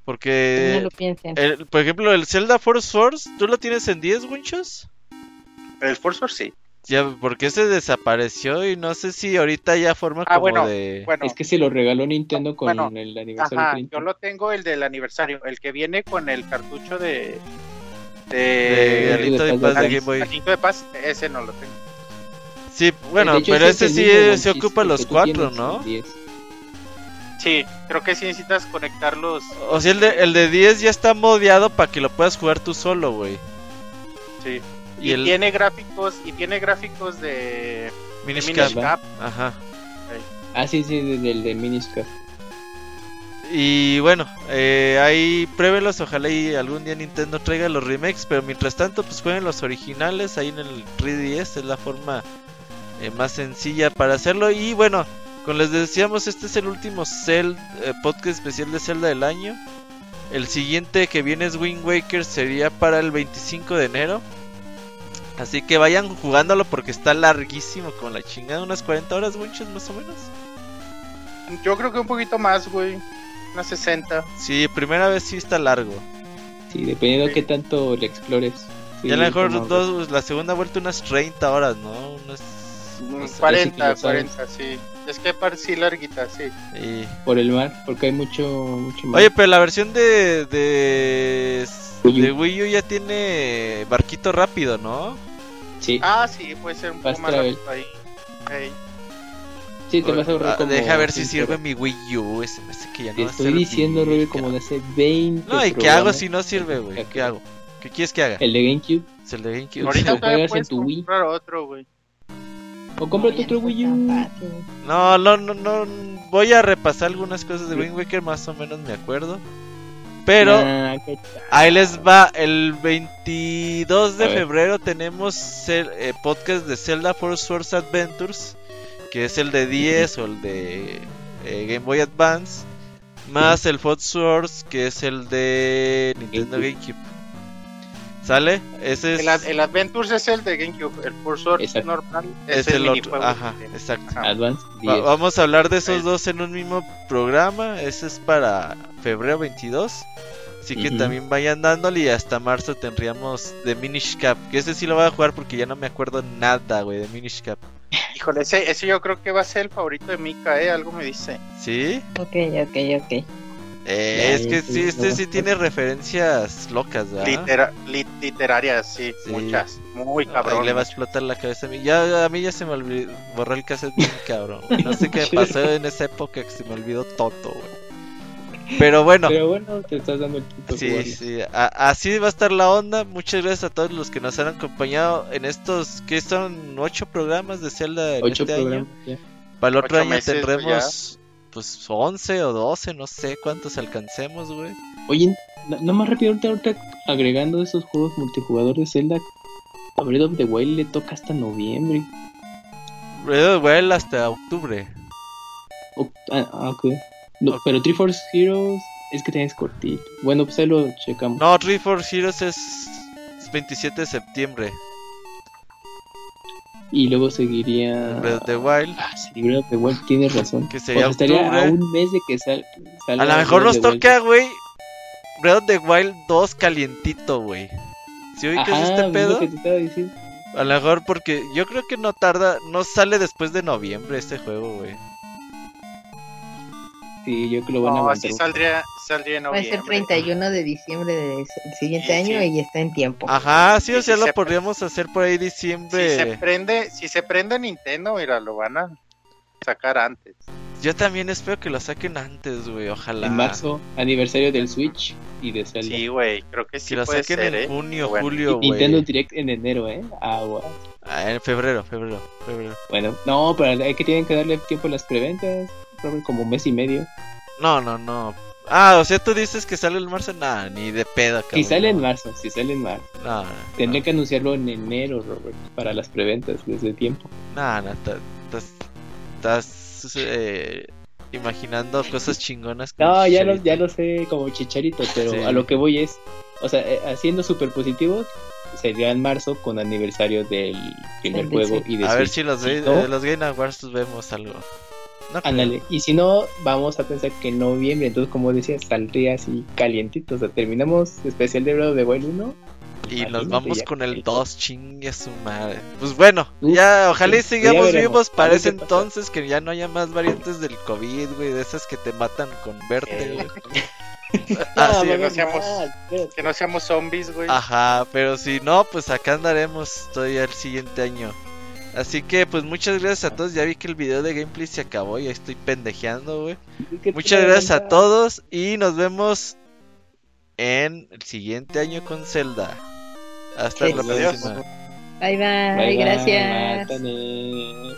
Porque, lo piensen. el- por ejemplo, el Zelda Force Force, ¿tú lo tienes en 10, Winchos? El Force Force sí. Ya, porque ese desapareció y no sé si ahorita ya forma Ah, como bueno, de... Bueno, Es que se lo regaló Nintendo con Bueno, el aniversario ajá, 30. yo lo tengo el del aniversario, el que viene con el cartucho de de de, Alito de de Paz de. Game Boy. De Paz, ese no lo tengo. Sí, bueno, hecho, pero ese sí se ocupa los cuatro, ¿no? el 10. Sí, creo que sí necesitas conectarlos. O sea, el de, el de 10 ya está modeado para que lo puedas jugar tú solo, güey. Sí. Y Y, el tiene gráficos y tiene gráficos de, de Minish Minish Cap. Cap. Ajá. Ah, sí, sí, del de, de. Y bueno, eh, ahí pruébenlos, ojalá y algún día Nintendo traiga los remakes, pero mientras tanto pues jueguen los originales ahí en el 3DS, es la forma eh, más sencilla para hacerlo. Y bueno, como les decíamos, este es el último Cel- eh, podcast especial de Zelda del año. El siguiente que viene es Wind Waker, sería para el 25 de enero. Así que vayan jugándolo porque está larguísimo con la chingada, unas 40 horas, winches más o menos. Yo creo que un poquito más, güey. Unas 60. Sí, primera vez sí está largo. Sí, dependiendo de Sí. qué tanto le explores. Sí, y a lo mejor como- dos, la segunda vuelta unas 30 horas, ¿no? Unas, no sé, 40, lo sabes. 40, sí. Es que par sí larguita, sí. Por el mar, porque hay mucho, mucho mar. Oye, pero la versión de, de, de Wii U ya tiene barquito rápido, ¿no? Sí, Ah, sí, puede ser un poco más rápido ahí. Ey. sí, te vas a ahorrar Ah, como... Deja ver si sirve mi Wii U, ese que ya no Te va a estoy diciendo, Rubí, como de hace 20 No, ¿y qué hago si no sirve, güey? ¿Qué hago? ¿Qué quieres que haga? El de GameCube. Es el de GameCube. Ahorita lo juegas en tu Wii. comprar otro, güey. O cómprate otro Wii U. No, no, no, no. Voy a repasar algunas cosas de Wind Waker, más o menos me acuerdo. Pero Ah, ahí les va. El 22 de A ver. febrero tenemos el eh, podcast de Zelda Force Source Adventures, que es el de 10 o el de eh, Game Boy Advance, más el Fox Source, que es el de Nintendo GameCube. ¿Sale? Ese es, El, Ad- el Adventures es el de GameCube. El Cursor Exacto. normal es es, el otro. Ajá, exacto. Ajá. Advance Va- 10. vamos a hablar de esos dos en un mismo programa. Ese es para febrero 22. Así que también vayan dándole y hasta marzo tendríamos de Minish Cap. Que ese sí lo voy a jugar porque ya no me acuerdo nada, güey, de Minish Cap. Híjole, ese, ese yo creo que va a ser el favorito de Mika, ¿eh? Algo me dice. ¿Sí? Ok, ok, ok. Eh, es que sí, este sí tiene referencias locas, ¿verdad? Litera- lit- literarias, sí, Sí. muchas. Muy Ay, cabrón. le va a explotar la cabeza a mí. Ya, a mí ya se me olvidó, borró el cassette bien cabrón. No sé qué me pasó en esa época que se me olvidó todo, güey. Pero bueno. Pero bueno, te estás dando el Sí, sí, a- así va a estar la onda. Muchas gracias a todos los que nos han acompañado en estos, que son ocho programas de Zelda en Ocho este año. programas ya. Para el otro Ocho año meses, tendremos pues 11 o 12, no sé cuántos alcancemos, güey. Oye, na- nada más rápido, ahorita, ahorita agregando esos juegos multijugador de Zelda, a Breath of the Wild le toca hasta noviembre. Breath of the Wild hasta octubre. O- ah, ah, ok. No, pero Three Force Heroes es que tienes cortito. Bueno, pues ahí lo checamos. No, Three Force Heroes es 27 de septiembre. Y luego seguiría. Breath of the Wild, Ah, sí, Breath of the Wild, tienes razón. que O sería sea, estaría a un mes de que sal, salga A lo mejor Breath nos toca, güey, Breath of the Wild 2 calientito, güey. ¿Sí ubicas este pedo? que te estaba diciendo. A lo mejor porque yo creo que no tarda, no sale después de noviembre este juego, güey. Sí, yo creo que lo van a No, aguantar. así saldría, saldría en Va a ser noviembre. 31 de diciembre del siguiente Sí, año sí. y está en tiempo. Ajá, sí, o Sí, sea, sí lo se- podríamos hacer por ahí Si se diciembre. prende, si se prende Nintendo, mira, lo van a sacar antes. Yo también espero que lo saquen antes, güey. Ojalá. En marzo, aniversario del Switch y de Zelda. Sí, güey, creo que sí que lo puede saquen ser, en ¿eh? junio, Bueno, julio, Y Nintendo güey. Direct en enero, ¿eh? Agua. Ah, en febrero, febrero, febrero. Bueno, no, pero hay que tienen que darle tiempo a las preventas. Como un mes y medio. No, no, no. Ah, o sea, tú dices que sale en marzo. Nah, ni de pedo, cabrón. Si sale en marzo, si sale en marzo. No, no, Tendré que anunciarlo en enero, Robert, para las preventas desde tiempo. no, no, estás, estás eh, imaginando cosas chingonas. No, ya lo, ya lo sé como chicharito, pero Sí. a lo que voy es, o sea, eh, haciendo super positivos, sería en marzo con aniversario del primer juego y de A ver si los, eh, los Game Awards vemos algo. No. Ándale, y si no, vamos a pensar que en noviembre, entonces como decía, saldría así calientito, o sea, terminamos especial de Breath of the Wild 1. Y nos vamos ya con el el 2, chingue su madre. Pues bueno, Uf, ya ojalá y sí, sigamos veremos, vivos para ese pasa. entonces, que ya no haya más variantes del COVID, güey, de esas que te matan con verte, Eh, güey. Ah, Así, sí, no no seamos-. Que no seamos zombies, güey. Ajá, pero si no, pues acá andaremos todavía el siguiente año. Así que, pues muchas gracias a todos. Ya vi que el video de gameplay se acabó, ya estoy pendejeando, güey. ¿Qué Muchas gracias a todos y nos vemos en el siguiente año con Zelda. Hasta Sí. la próxima. Bye, bye, Bye, bye, gracias. mátane.